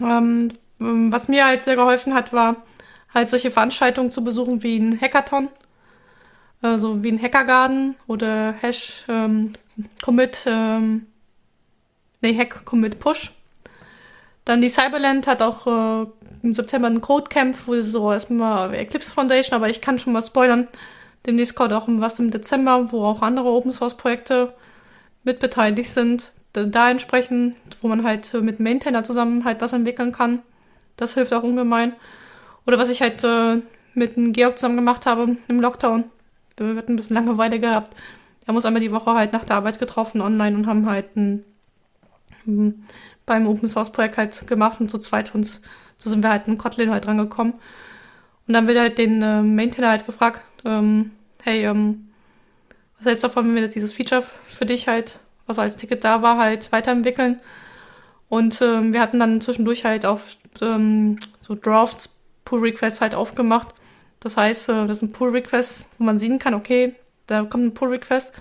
Ähm, ähm, was mir halt sehr geholfen hat, war halt solche Veranstaltungen zu besuchen wie ein Hackathon also wie ein Hackergarden oder Hash ähm, Commit, ähm, nee, Hack Commit Push. Dann die Cyberland hat auch äh, im September ein Codecamp, wo so erstmal Eclipse Foundation, aber ich kann schon mal spoilern. Demnächst kommt auch was im Dezember, wo auch andere Open Source Projekte mit beteiligt sind. da entsprechend, wo man halt mit Maintainer zusammen halt was entwickeln kann. Das hilft auch ungemein. Oder was ich halt äh, mit dem Georg zusammen gemacht habe im Lockdown. Wir hatten ein bisschen Langeweile gehabt. Wir haben uns einmal die Woche halt nach der Arbeit getroffen online und haben halt ein, beim Open Source Projekt halt gemacht und zu zweit uns, so sind wir halt in Kotlin halt rangekommen. Und dann wird halt den äh, Maintainer halt gefragt, ähm, hey, ähm, was hältst du davon, wenn wir dieses Feature für dich halt, was als Ticket da war, halt weiterentwickeln? Und ähm, wir hatten dann zwischendurch halt auf ähm, so Drafts Pull Requests halt aufgemacht. Das heißt, äh, das sind Pull Requests, wo man sehen kann, okay, da kommt ein Pull Request,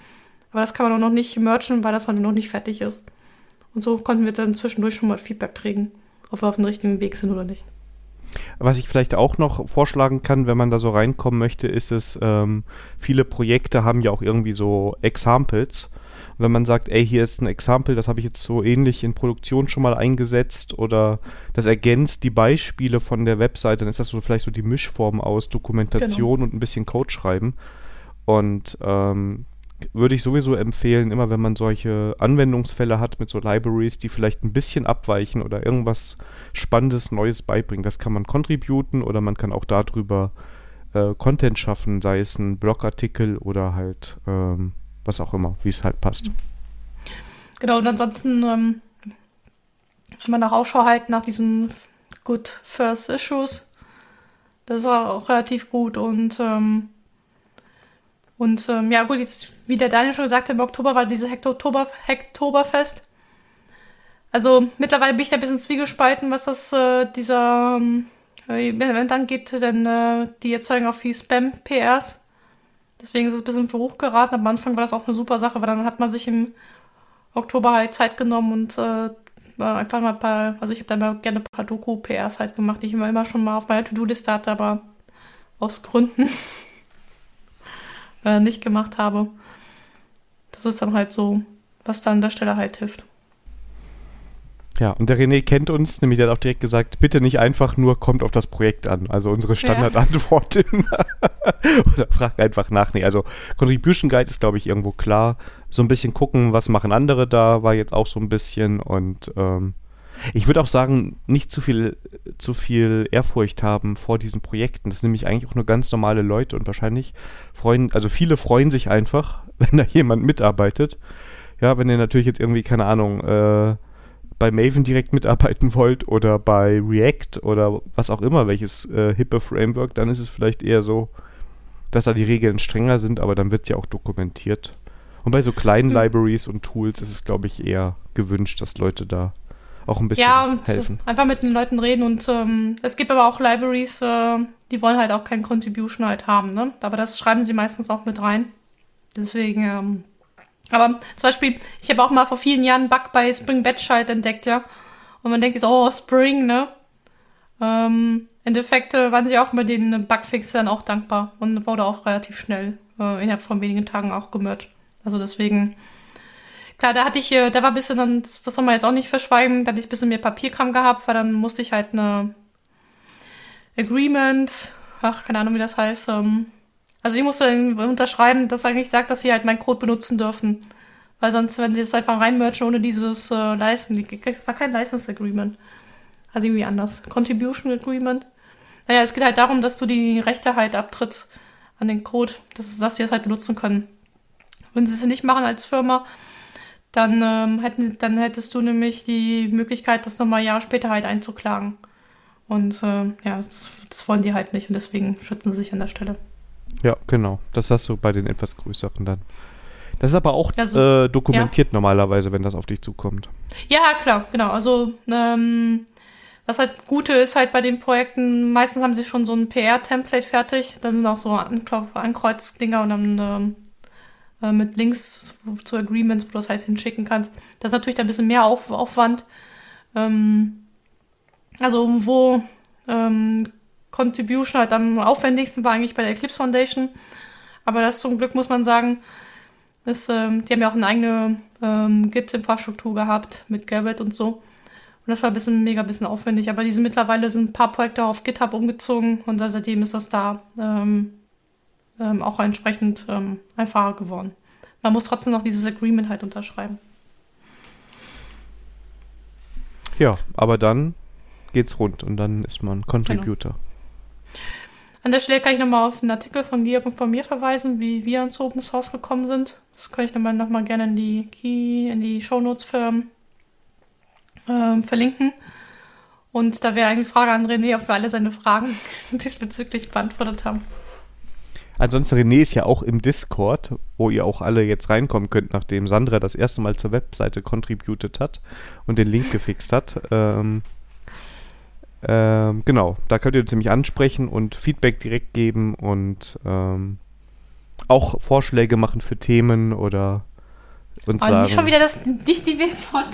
aber das kann man auch noch nicht mergen, weil das halt noch nicht fertig ist. Und so konnten wir dann zwischendurch schon mal Feedback kriegen, ob wir auf dem richtigen Weg sind oder nicht. Was ich vielleicht auch noch vorschlagen kann, wenn man da so reinkommen möchte, ist es, ähm, viele Projekte haben ja auch irgendwie so Examples. Wenn man sagt, ey, hier ist ein Example, das habe ich jetzt so ähnlich in Produktion schon mal eingesetzt oder das ergänzt die Beispiele von der Webseite, dann ist das so vielleicht so die Mischform aus Dokumentation genau. und ein bisschen Code schreiben. Und ähm, würde ich sowieso empfehlen, immer wenn man solche Anwendungsfälle hat mit so Libraries, die vielleicht ein bisschen abweichen oder irgendwas Spannendes, Neues beibringen. Das kann man contributen oder man kann auch darüber äh, Content schaffen, sei es ein Blogartikel oder halt ähm, was auch immer, wie es halt passt. Genau, und ansonsten ähm, man nach Ausschau halt nach diesen Good First Issues. Das ist auch relativ gut und ähm, und ähm, ja, gut, jetzt, wie der Daniel schon gesagt hat, im Oktober war dieses Hektober, Hektoberfest. Also mittlerweile bin ich da ein bisschen zwiegespalten, was das äh, dieser ähm, Event angeht, denn äh, die erzeugen auch viel Spam-PRs. Deswegen ist es ein bisschen für hoch geraten. Am Anfang war das auch eine super Sache, weil dann hat man sich im Oktober halt Zeit genommen und äh, einfach mal ein paar, also ich habe da mal gerne ein paar Doku-PRs halt gemacht, die ich immer, immer schon mal auf meiner To-Do-Liste hatte, aber aus Gründen äh, nicht gemacht habe. Das ist dann halt so, was dann an der Stelle halt hilft. Ja, und der René kennt uns, nämlich der hat auch direkt gesagt, bitte nicht einfach nur kommt auf das Projekt an. Also unsere Standardantwort ja. immer. Oder frag einfach nach. Nee, also Contribution Guide ist, glaube ich, irgendwo klar. So ein bisschen gucken, was machen andere da, war jetzt auch so ein bisschen und ähm, ich würde auch sagen, nicht zu viel, zu viel Ehrfurcht haben vor diesen Projekten. Das sind nämlich eigentlich auch nur ganz normale Leute und wahrscheinlich freuen, also viele freuen sich einfach, wenn da jemand mitarbeitet. Ja, wenn ihr natürlich jetzt irgendwie, keine Ahnung, äh, bei Maven direkt mitarbeiten wollt oder bei React oder was auch immer, welches äh, hippe Framework, dann ist es vielleicht eher so, dass da die Regeln strenger sind, aber dann wird es ja auch dokumentiert. Und bei so kleinen mhm. Libraries und Tools ist es, glaube ich, eher gewünscht, dass Leute da auch ein bisschen ja, und helfen. Einfach mit den Leuten reden und ähm, es gibt aber auch Libraries, äh, die wollen halt auch kein Contribution halt haben, ne? Aber das schreiben sie meistens auch mit rein. Deswegen, ähm, aber zum Beispiel, ich habe auch mal vor vielen Jahren einen Bug bei Spring Batch halt entdeckt, ja. Und man denkt jetzt, oh, Spring, ne? Ähm, Im Endeffekt äh, waren sie auch mit den Bugfix dann auch dankbar und wurde auch relativ schnell äh, innerhalb von wenigen Tagen auch gemerged. Also deswegen, Klar, da hatte ich, äh, da war ein bisschen, dann, das soll man jetzt auch nicht verschweigen, da hatte ich ein bisschen mehr Papierkram gehabt, weil dann musste ich halt eine Agreement, ach, keine Ahnung, wie das heißt, ähm, also ich musste unterschreiben, dass eigentlich sagt, dass sie halt meinen Code benutzen dürfen. Weil sonst, wenn sie es einfach reinmerchen ohne dieses äh, License, war kein License Agreement. Also irgendwie anders. Contribution Agreement. Naja, es geht halt darum, dass du die Rechte halt abtrittst an den Code, dass, dass sie es halt benutzen können. Wenn sie es nicht machen als Firma, dann, ähm, hätten, dann hättest du nämlich die Möglichkeit, das nochmal Jahre später halt einzuklagen. Und äh, ja, das, das, wollen die halt nicht und deswegen schützen sie sich an der Stelle. Ja, genau. Das hast du bei den etwas größeren dann. Das ist aber auch also, äh, dokumentiert ja. normalerweise, wenn das auf dich zukommt. Ja, klar, genau. Also, ähm, was halt Gute ist halt bei den Projekten, meistens haben sie schon so ein PR-Template fertig. Da sind auch so Ankreuzdinger und dann ähm, äh, mit Links zu Agreements, wo du das halt hinschicken kannst. Das ist natürlich ein bisschen mehr Auf Aufwand. Ähm, also wo ähm, Contribution halt am aufwendigsten war eigentlich bei der Eclipse Foundation. Aber das zum Glück muss man sagen, ist, ähm, die haben ja auch eine eigene ähm, Git-Infrastruktur gehabt mit Garrett und so. Und das war ein bisschen mega bisschen aufwendig. Aber diese mittlerweile sind ein paar Projekte auf GitHub umgezogen und seitdem ist das da ähm, ähm, auch entsprechend ähm, einfacher geworden. Man muss trotzdem noch dieses Agreement halt unterschreiben. Ja, aber dann geht's rund und dann ist man Contributor. Genau. An der Stelle kann ich nochmal auf einen Artikel von dir und von mir verweisen, wie wir ans Open Source gekommen sind. Das kann ich nochmal noch mal gerne in die Key, in die Shownotes für, ähm, verlinken. Und da wäre eigentlich die Frage an René, ob wir alle seine Fragen diesbezüglich beantwortet haben. Ansonsten, René ist ja auch im Discord, wo ihr auch alle jetzt reinkommen könnt, nachdem Sandra das erste Mal zur Webseite contributed hat und den Link gefixt hat. Ähm, ähm, genau, da könnt ihr ziemlich ansprechen und Feedback direkt geben und ähm, auch Vorschläge machen für Themen oder und sagen. Nicht schon wieder das, nicht die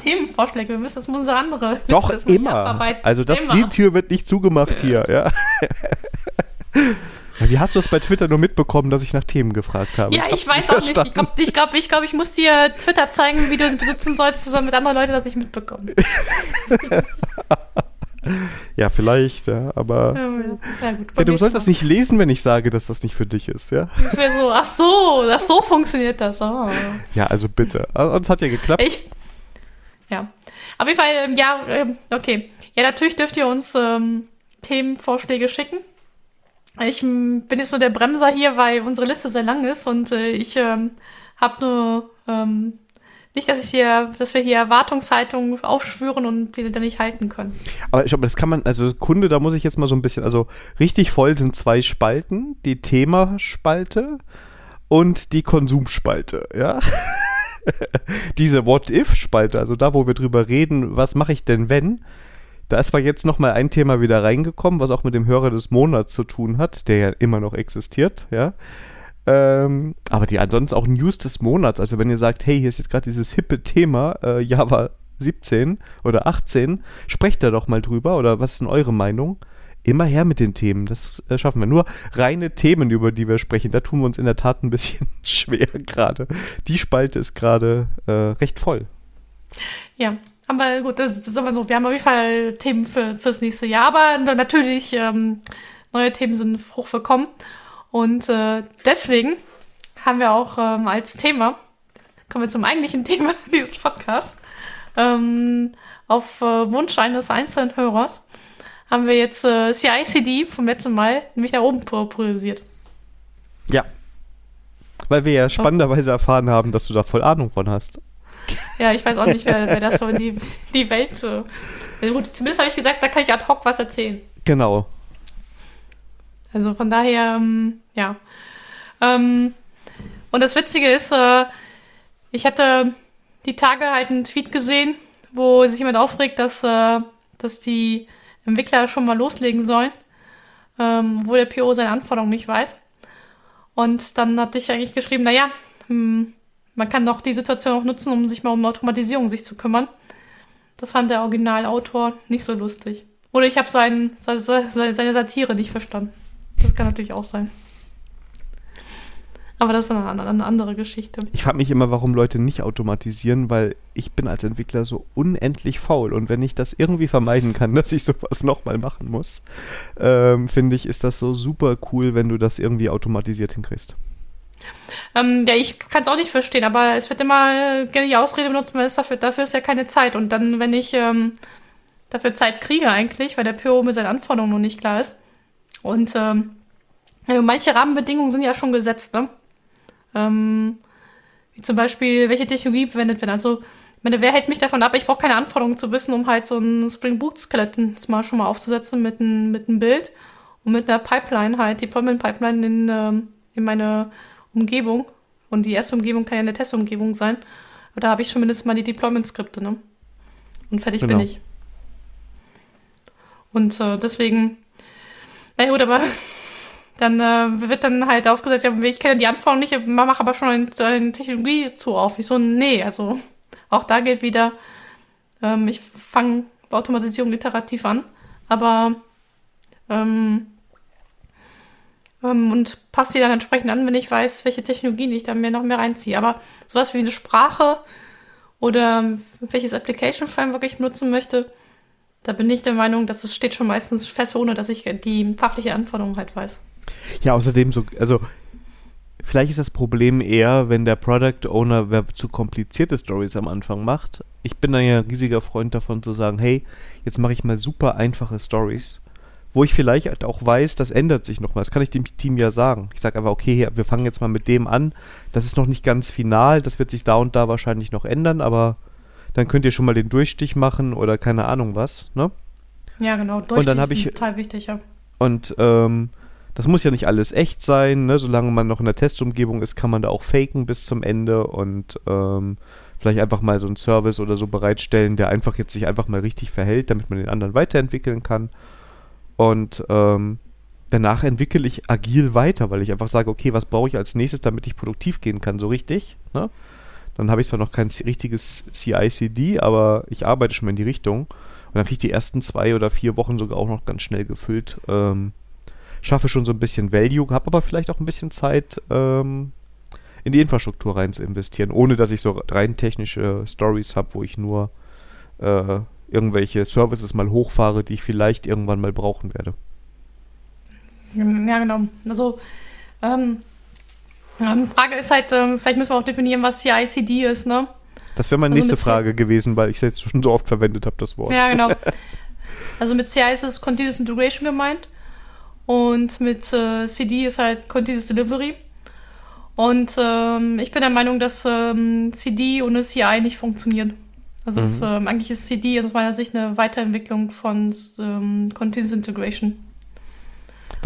Themenvorschläge, wir müssen das mal unsere andere Liste Doch, immer. Also das, immer. die Tür wird nicht zugemacht hier, ja. Wie hast du es bei Twitter nur mitbekommen, dass ich nach Themen gefragt habe? Ja, ich, ich weiß auch nicht. Ich glaube, ich, glaub, ich, glaub, ich muss dir Twitter zeigen, wie du benutzen sollst, zusammen mit anderen Leuten das nicht mitbekommen. ja, vielleicht, ja, aber. Ja, gut, ja, du sollst das nicht lesen, wenn ich sage, dass das nicht für dich ist, ja? Das ja so, ach so, ach so funktioniert das. Oh. Ja, also bitte. Also, es hat ja geklappt. Ich, ja. Auf jeden Fall, ähm, ja, ähm, okay. Ja, natürlich dürft ihr uns ähm, Themenvorschläge schicken. Ich bin jetzt nur der Bremser hier, weil unsere Liste sehr lang ist und äh, ich ähm, habe nur ähm, nicht, dass ich hier, dass wir hier Erwartungshaltungen aufschwören und die dann nicht halten können. Aber ich glaube, das kann man, also Kunde, da muss ich jetzt mal so ein bisschen, also richtig voll sind zwei Spalten, die Themaspalte und die Konsumspalte, ja. Diese What-If-Spalte, also da, wo wir drüber reden, was mache ich denn, wenn? Da ist zwar jetzt nochmal ein Thema wieder reingekommen, was auch mit dem Hörer des Monats zu tun hat, der ja immer noch existiert, ja. Ähm, aber die ansonsten auch News des Monats. Also wenn ihr sagt, hey, hier ist jetzt gerade dieses hippe Thema äh, Java 17 oder 18, sprecht da doch mal drüber oder was ist denn eure Meinung? Immer her mit den Themen, das äh, schaffen wir. Nur reine Themen, über die wir sprechen, da tun wir uns in der Tat ein bisschen schwer gerade. Die Spalte ist gerade äh, recht voll. Ja, aber gut, das, das ist aber so. Wir haben auf jeden Fall Themen für, fürs nächste Jahr, aber natürlich ähm, neue Themen sind hochwillkommen. Und äh, deswegen haben wir auch ähm, als Thema, kommen wir zum eigentlichen Thema dieses Podcasts, ähm, auf äh, Wunsch eines einzelnen Hörers haben wir jetzt äh, CICD vom letzten Mal nämlich nach oben priorisiert. Ja. Weil wir ja spannenderweise erfahren haben, dass du da voll Ahnung von hast. Ja, ich weiß auch nicht, wer, wer das so in die, die Welt. Äh, gut, zumindest habe ich gesagt, da kann ich ad hoc was erzählen. Genau. Also von daher, ähm, ja. Ähm, und das Witzige ist, äh, ich hatte die Tage halt einen Tweet gesehen, wo sich jemand aufregt, dass, äh, dass die Entwickler schon mal loslegen sollen, ähm, wo der PO seine Anforderungen nicht weiß. Und dann hatte ich eigentlich geschrieben, naja, hm, man kann doch die Situation auch nutzen, um sich mal um Automatisierung sich zu kümmern. Das fand der Originalautor nicht so lustig. Oder ich habe sein, seine Satire nicht verstanden. Das kann natürlich auch sein. Aber das ist eine, eine andere Geschichte. Ich frage mich immer, warum Leute nicht automatisieren, weil ich bin als Entwickler so unendlich faul. Und wenn ich das irgendwie vermeiden kann, dass ich sowas nochmal machen muss, ähm, finde ich, ist das so super cool, wenn du das irgendwie automatisiert hinkriegst. Ähm, ja, ich kann es auch nicht verstehen, aber es wird immer gerne die Ausrede benutzt, weil es dafür, dafür ist ja keine Zeit. Und dann, wenn ich ähm, dafür Zeit kriege eigentlich, weil der PO mit seinen Anforderungen noch nicht klar ist. Und ähm, also manche Rahmenbedingungen sind ja schon gesetzt, ne? Ähm, wie zum Beispiel, welche Technologie verwendet wird. Also, meine, wer hält mich davon ab? Ich brauche keine Anforderungen zu wissen, um halt so ein Spring Boot Skeleton mal schon mal aufzusetzen mit einem mit einem Bild und mit einer Pipeline halt, Deployment Pipeline in, ähm, in meine Umgebung. Und die erste Umgebung kann ja eine Testumgebung sein. Aber da habe ich schon mindestens mal die Deployment-Skripte, ne? Und fertig genau. bin ich. Und äh, deswegen, naja gut, aber dann äh, wird dann halt aufgesetzt, ja, ich kenne die Anforderungen nicht, man macht aber schon eine, Technologie zu auf. Ich so, nee, also auch da gilt wieder, ähm, ich fange Automatisierung iterativ an, aber ähm, ähm, und passe sie dann entsprechend an, wenn ich weiß, welche Technologien ich dann mir noch mehr reinziehe. Aber sowas wie eine Sprache oder welches Application Framework ich benutzen möchte, da bin ich der Meinung, dass es steht schon meistens fest, ohne dass ich die fachliche Anforderung halt weiß. Ja, außerdem so, also Vielleicht ist das Problem eher, wenn der Product Owner zu komplizierte Stories am Anfang macht. Ich bin da ja ein riesiger Freund davon zu sagen, hey, jetzt mache ich mal super einfache Stories, wo ich vielleicht halt auch weiß, das ändert sich noch mal. Das kann ich dem Team ja sagen. Ich sage einfach, okay, wir fangen jetzt mal mit dem an. Das ist noch nicht ganz final, das wird sich da und da wahrscheinlich noch ändern, aber dann könnt ihr schon mal den Durchstich machen oder keine Ahnung was, ne? Ja, genau. Durchstich und dann habe ich total wichtig, ja. Und ähm, das muss ja nicht alles echt sein, ne? Solange man noch in der Testumgebung ist, kann man da auch faken bis zum Ende und ähm, vielleicht einfach mal so einen Service oder so bereitstellen, der einfach jetzt sich einfach mal richtig verhält, damit man den anderen weiterentwickeln kann. Und ähm, danach entwickle ich agil weiter, weil ich einfach sage, okay, was brauche ich als nächstes, damit ich produktiv gehen kann, so richtig. Ne? Dann habe ich zwar noch kein richtiges CI-CD, aber ich arbeite schon mal in die Richtung. Und dann kriege ich die ersten zwei oder vier Wochen sogar auch noch ganz schnell gefüllt. Ähm, schaffe schon so ein bisschen Value, habe aber vielleicht auch ein bisschen Zeit, ähm, in die Infrastruktur rein zu investieren, ohne dass ich so rein technische Stories habe, wo ich nur äh, irgendwelche Services mal hochfahre, die ich vielleicht irgendwann mal brauchen werde. Ja, genau. Also, ähm, ähm Frage ist halt, ähm, vielleicht müssen wir auch definieren, was CI/CD ist, ne? Das wäre meine also nächste Frage gewesen, weil ich es jetzt schon so oft verwendet habe, das Wort. Ja, genau. Also mit CI ist es Continuous Integration gemeint. Und mit äh, CD ist halt Continuous Delivery. Und ähm, ich bin der Meinung, dass ähm, CD ohne CI nicht funktioniert. Also mhm. ist, ähm, eigentlich ist CD aus meiner Sicht eine Weiterentwicklung von ähm, Continuous Integration.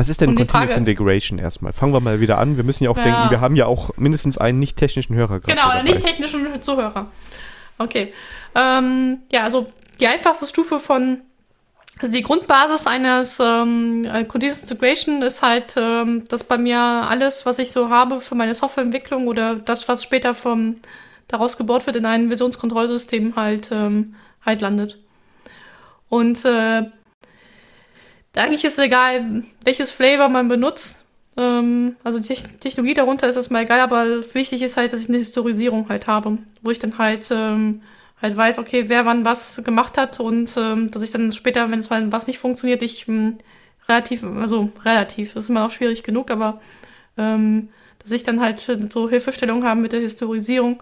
Was ist denn Continuous Frage, Integration erstmal? Fangen wir mal wieder an. Wir müssen ja auch ja. denken, wir haben ja auch mindestens einen nicht technischen Hörer gerade. Genau, einen nicht technischen Zuhörer. Okay. Ähm, ja, also die einfachste Stufe von also die Grundbasis eines ähm, Continuous Integration ist halt, ähm, dass bei mir alles, was ich so habe für meine Softwareentwicklung oder das, was später vom daraus gebaut wird, in ein Versionskontrollsystem halt ähm, halt landet. Und äh, eigentlich ist es egal, welches Flavor man benutzt. Ähm, also die Technologie darunter ist erstmal egal, aber wichtig ist halt, dass ich eine Historisierung halt habe, wo ich dann halt ähm, halt weiß, okay, wer wann was gemacht hat und ähm, dass ich dann später, wenn es mal was nicht funktioniert, ich ähm, relativ, also relativ, das ist immer auch schwierig genug, aber ähm, dass ich dann halt so Hilfestellung habe mit der Historisierung,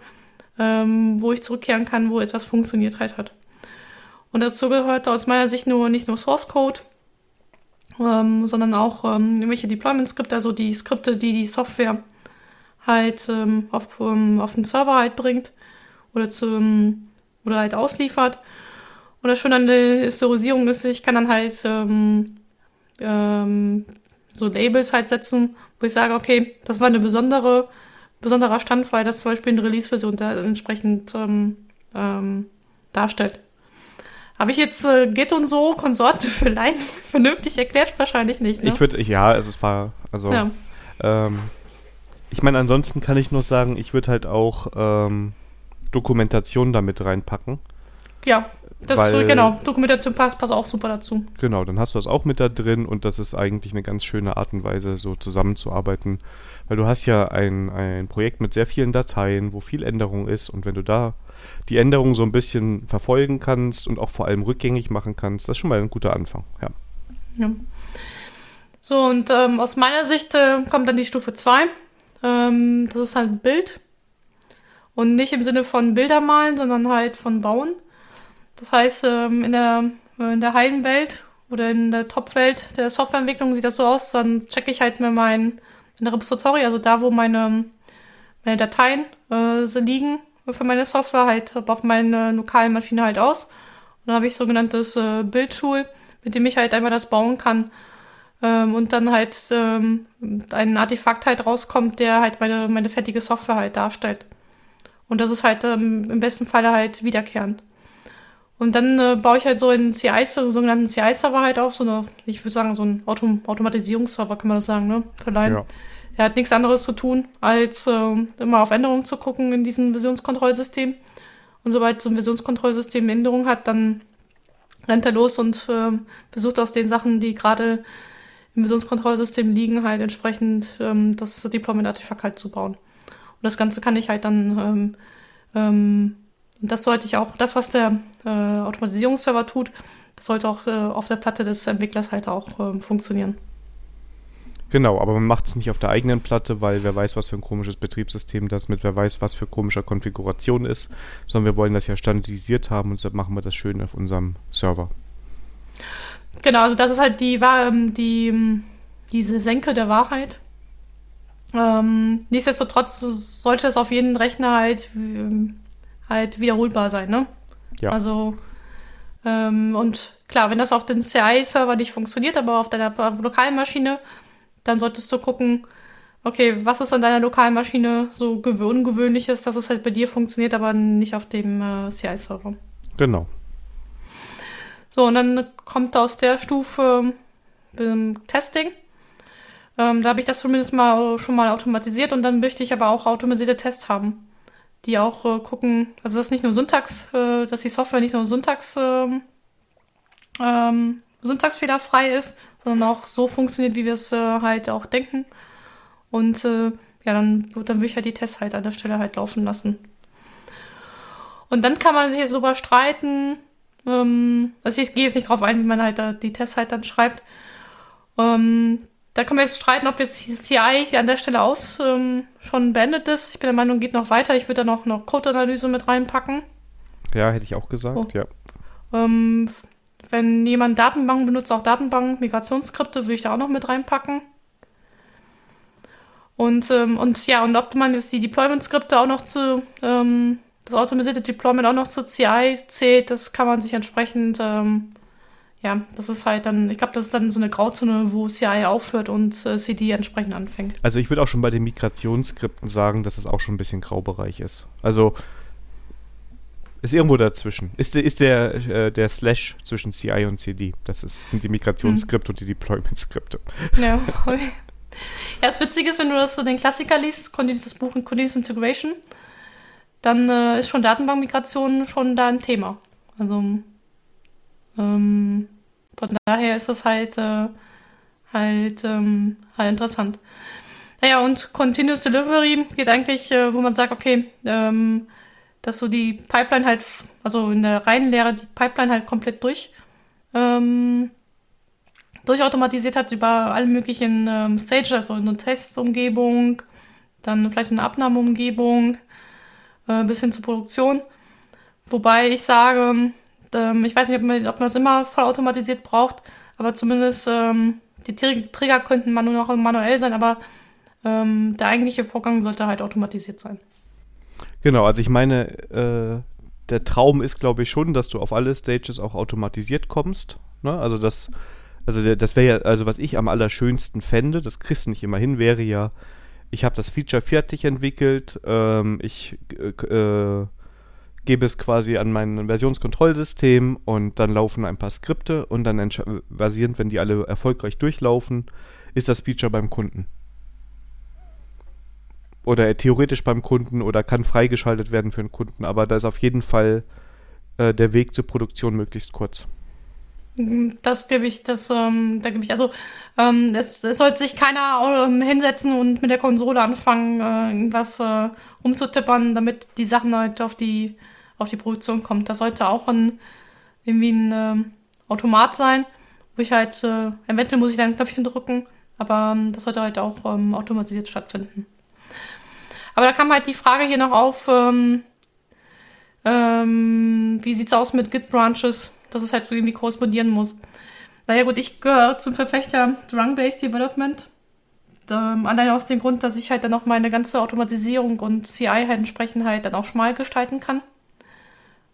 ähm, wo ich zurückkehren kann, wo etwas funktioniert halt hat. Und dazu gehört aus meiner Sicht nur nicht nur Source Code, ähm, sondern auch ähm, irgendwelche Deployment-Skripte, also die Skripte, die die Software halt ähm, auf, ähm, auf den Server halt bringt oder zum oder halt ausliefert. Und das Schöne an der Historisierung ist, ich kann dann halt ähm, ähm, so Labels halt setzen, wo ich sage, okay, das war eine besondere, besonderer Stand, weil das zum Beispiel eine Release-Version da entsprechend ähm, ähm, darstellt. Habe ich jetzt äh, Git und so Konsorte für Laien vernünftig erklärt? Wahrscheinlich nicht. Ne? Ich würde, ja, also es war, also ja. ähm, ich meine, ansonsten kann ich nur sagen, ich würde halt auch ähm, Dokumentation damit reinpacken. Ja, das weil, genau. Dokumentation passt, passt auch super dazu. Genau, dann hast du das auch mit da drin und das ist eigentlich eine ganz schöne Art und Weise, so zusammenzuarbeiten. Weil du hast ja ein, ein Projekt mit sehr vielen Dateien, wo viel Änderung ist und wenn du da die Änderung so ein bisschen verfolgen kannst und auch vor allem rückgängig machen kannst, das ist schon mal ein guter Anfang, ja. ja. So, und ähm, aus meiner Sicht äh, kommt dann die Stufe 2. Ähm, das ist halt ein Bild. Und nicht im Sinne von Bilder malen, sondern halt von Bauen. Das heißt, ähm, in der, äh, in der heilen Welt oder in der Top-Welt der Softwareentwicklung sieht das so aus, dann checke ich halt mir mein in der Repository, also da, wo meine, meine Dateien äh, liegen für meine Software, halt auf meiner lokalen Maschine halt aus. Und dann habe ich sogenanntes äh, Bildtool, mit dem ich halt einfach das bauen kann. Ähm, und dann halt ähm, ein Artefakt halt rauskommt, der halt meine, meine fertige Software halt darstellt. Und das ist halt ähm, im besten Falle halt wiederkehrend. Und dann äh, baue ich halt so einen CI, so sogenannten CI-Server halt auf, so eine, ich würde sagen, so ein Autom Automatisierungsserver, kann man das sagen, ne? Line. Ja. Der hat nichts anderes zu tun, als äh, immer auf Änderungen zu gucken in diesem Versionskontrollsystem. Und sobald so ein Versionskontrollsystem Änderungen hat, dann rennt er los und äh, versucht aus den Sachen, die gerade im Versionskontrollsystem liegen, halt entsprechend ähm, das Deployment-Artefakt halt zu bauen. Und das Ganze kann ich halt dann, ähm, ähm, das sollte ich auch, das, was der äh, Automatisierungsserver tut, das sollte auch äh, auf der Platte des Entwicklers halt auch ähm, funktionieren. Genau, aber man macht es nicht auf der eigenen Platte, weil wer weiß, was für ein komisches Betriebssystem das mit wer weiß, was für komischer Konfiguration ist, sondern wir wollen das ja standardisiert haben und deshalb machen wir das schön auf unserem Server. Genau, also das ist halt die, ähm, die, ähm, diese Senke der Wahrheit. Ähm, nichtsdestotrotz sollte es auf jeden Rechner halt, ähm, halt wiederholbar sein, ne? Ja. Also, ähm, und klar, wenn das auf den CI-Server nicht funktioniert, aber auf deiner lokalen Maschine, dann solltest du gucken, okay, was ist an deiner lokalen Maschine so ungewöhnliches, dass es halt bei dir funktioniert, aber nicht auf dem äh, CI-Server. Genau. So, und dann kommt aus der Stufe ähm, Testing. Ähm, da habe ich das zumindest mal schon mal automatisiert und dann möchte ich aber auch automatisierte Tests haben, die auch äh, gucken, also dass nicht nur Syntax, äh, dass die Software nicht nur Syntax, ähm, ähm, syntaxfehlerfrei ist, sondern auch so funktioniert, wie wir es äh, halt auch denken. Und äh, ja, dann, dann würde ich halt die Tests halt an der Stelle halt laufen lassen. Und dann kann man sich jetzt darüber streiten, ähm, also ich gehe jetzt nicht drauf ein, wie man halt da die Tests halt dann schreibt. Ähm, da kann man jetzt streiten, ob jetzt CI hier an der Stelle aus ähm, schon beendet ist. Ich bin der Meinung, geht noch weiter. Ich würde da noch, noch Code-Analyse mit reinpacken. Ja, hätte ich auch gesagt, oh. ja. Ähm, wenn jemand Datenbanken benutzt, auch Datenbank, Migrationsskripte, würde ich da auch noch mit reinpacken. Und, ähm, und ja, und ob man jetzt die Deployment-Skripte auch noch zu, ähm, das automatisierte Deployment auch noch zu CI zählt, das kann man sich entsprechend ähm, ja, das ist halt dann, ich glaube, das ist dann so eine Grauzone, wo CI aufhört und äh, CD entsprechend anfängt. Also ich würde auch schon bei den Migrationsskripten sagen, dass das auch schon ein bisschen Graubereich ist. Also ist irgendwo dazwischen. Ist, ist der, äh, der Slash zwischen CI und CD. Das ist, sind die Migrationsskripte hm. und die Deployment-Skripte. Ja, okay. Ja, das Witzige ist, wenn du das so den Klassiker liest, das Buch in Continuous Integration, dann äh, ist schon Datenbankmigration schon da ein Thema. Also ähm, von daher ist das halt, äh, halt, ähm, halt interessant. Naja, und Continuous Delivery geht eigentlich, äh, wo man sagt, okay, ähm, dass so die Pipeline halt, also in der reinen Lehre die Pipeline halt komplett durch, ähm, durchautomatisiert hat über alle möglichen ähm, Stages, also eine Testumgebung, dann vielleicht eine Abnahmeumgebung, äh, bis hin zur Produktion. Wobei ich sage, ähm, ich weiß nicht, ob man, ob man das immer voll automatisiert braucht, aber zumindest ähm, die Trigger könnten man nur noch manuell sein, aber ähm, der eigentliche Vorgang sollte halt automatisiert sein. Genau, also ich meine, äh, der Traum ist, glaube ich, schon, dass du auf alle Stages auch automatisiert kommst. Ne? Also das, also das wäre ja, also was ich am allerschönsten fände, das kriegst du nicht immer hin, wäre ja, ich habe das Feature fertig entwickelt, ähm, ich äh, gebe es quasi an mein Versionskontrollsystem und dann laufen ein paar Skripte und dann basierend, wenn die alle erfolgreich durchlaufen, ist das Feature beim Kunden. Oder theoretisch beim Kunden oder kann freigeschaltet werden für den Kunden, aber da ist auf jeden Fall äh, der Weg zur Produktion möglichst kurz. Mhm, das gebe ich, das, ähm, da gebe ich, also ähm, es, es sollte sich keiner ähm, hinsetzen und mit der Konsole anfangen, äh, irgendwas äh, umzutippern, damit die Sachen halt auf die auf die Produktion kommt. Das sollte auch ein, irgendwie ein äh, Automat sein, wo ich halt, äh, eventuell muss ich dann ein Knöpfchen drücken, aber ähm, das sollte halt auch ähm, automatisiert stattfinden. Aber da kam halt die Frage hier noch auf, ähm, ähm, wie sieht's aus mit Git-Branches, dass es halt irgendwie korrespondieren muss. Naja gut, ich gehöre zum Verfechter Run-Based Development. Ähm, allein aus dem Grund, dass ich halt dann auch meine ganze Automatisierung und CI halt entsprechend halt dann auch schmal gestalten kann.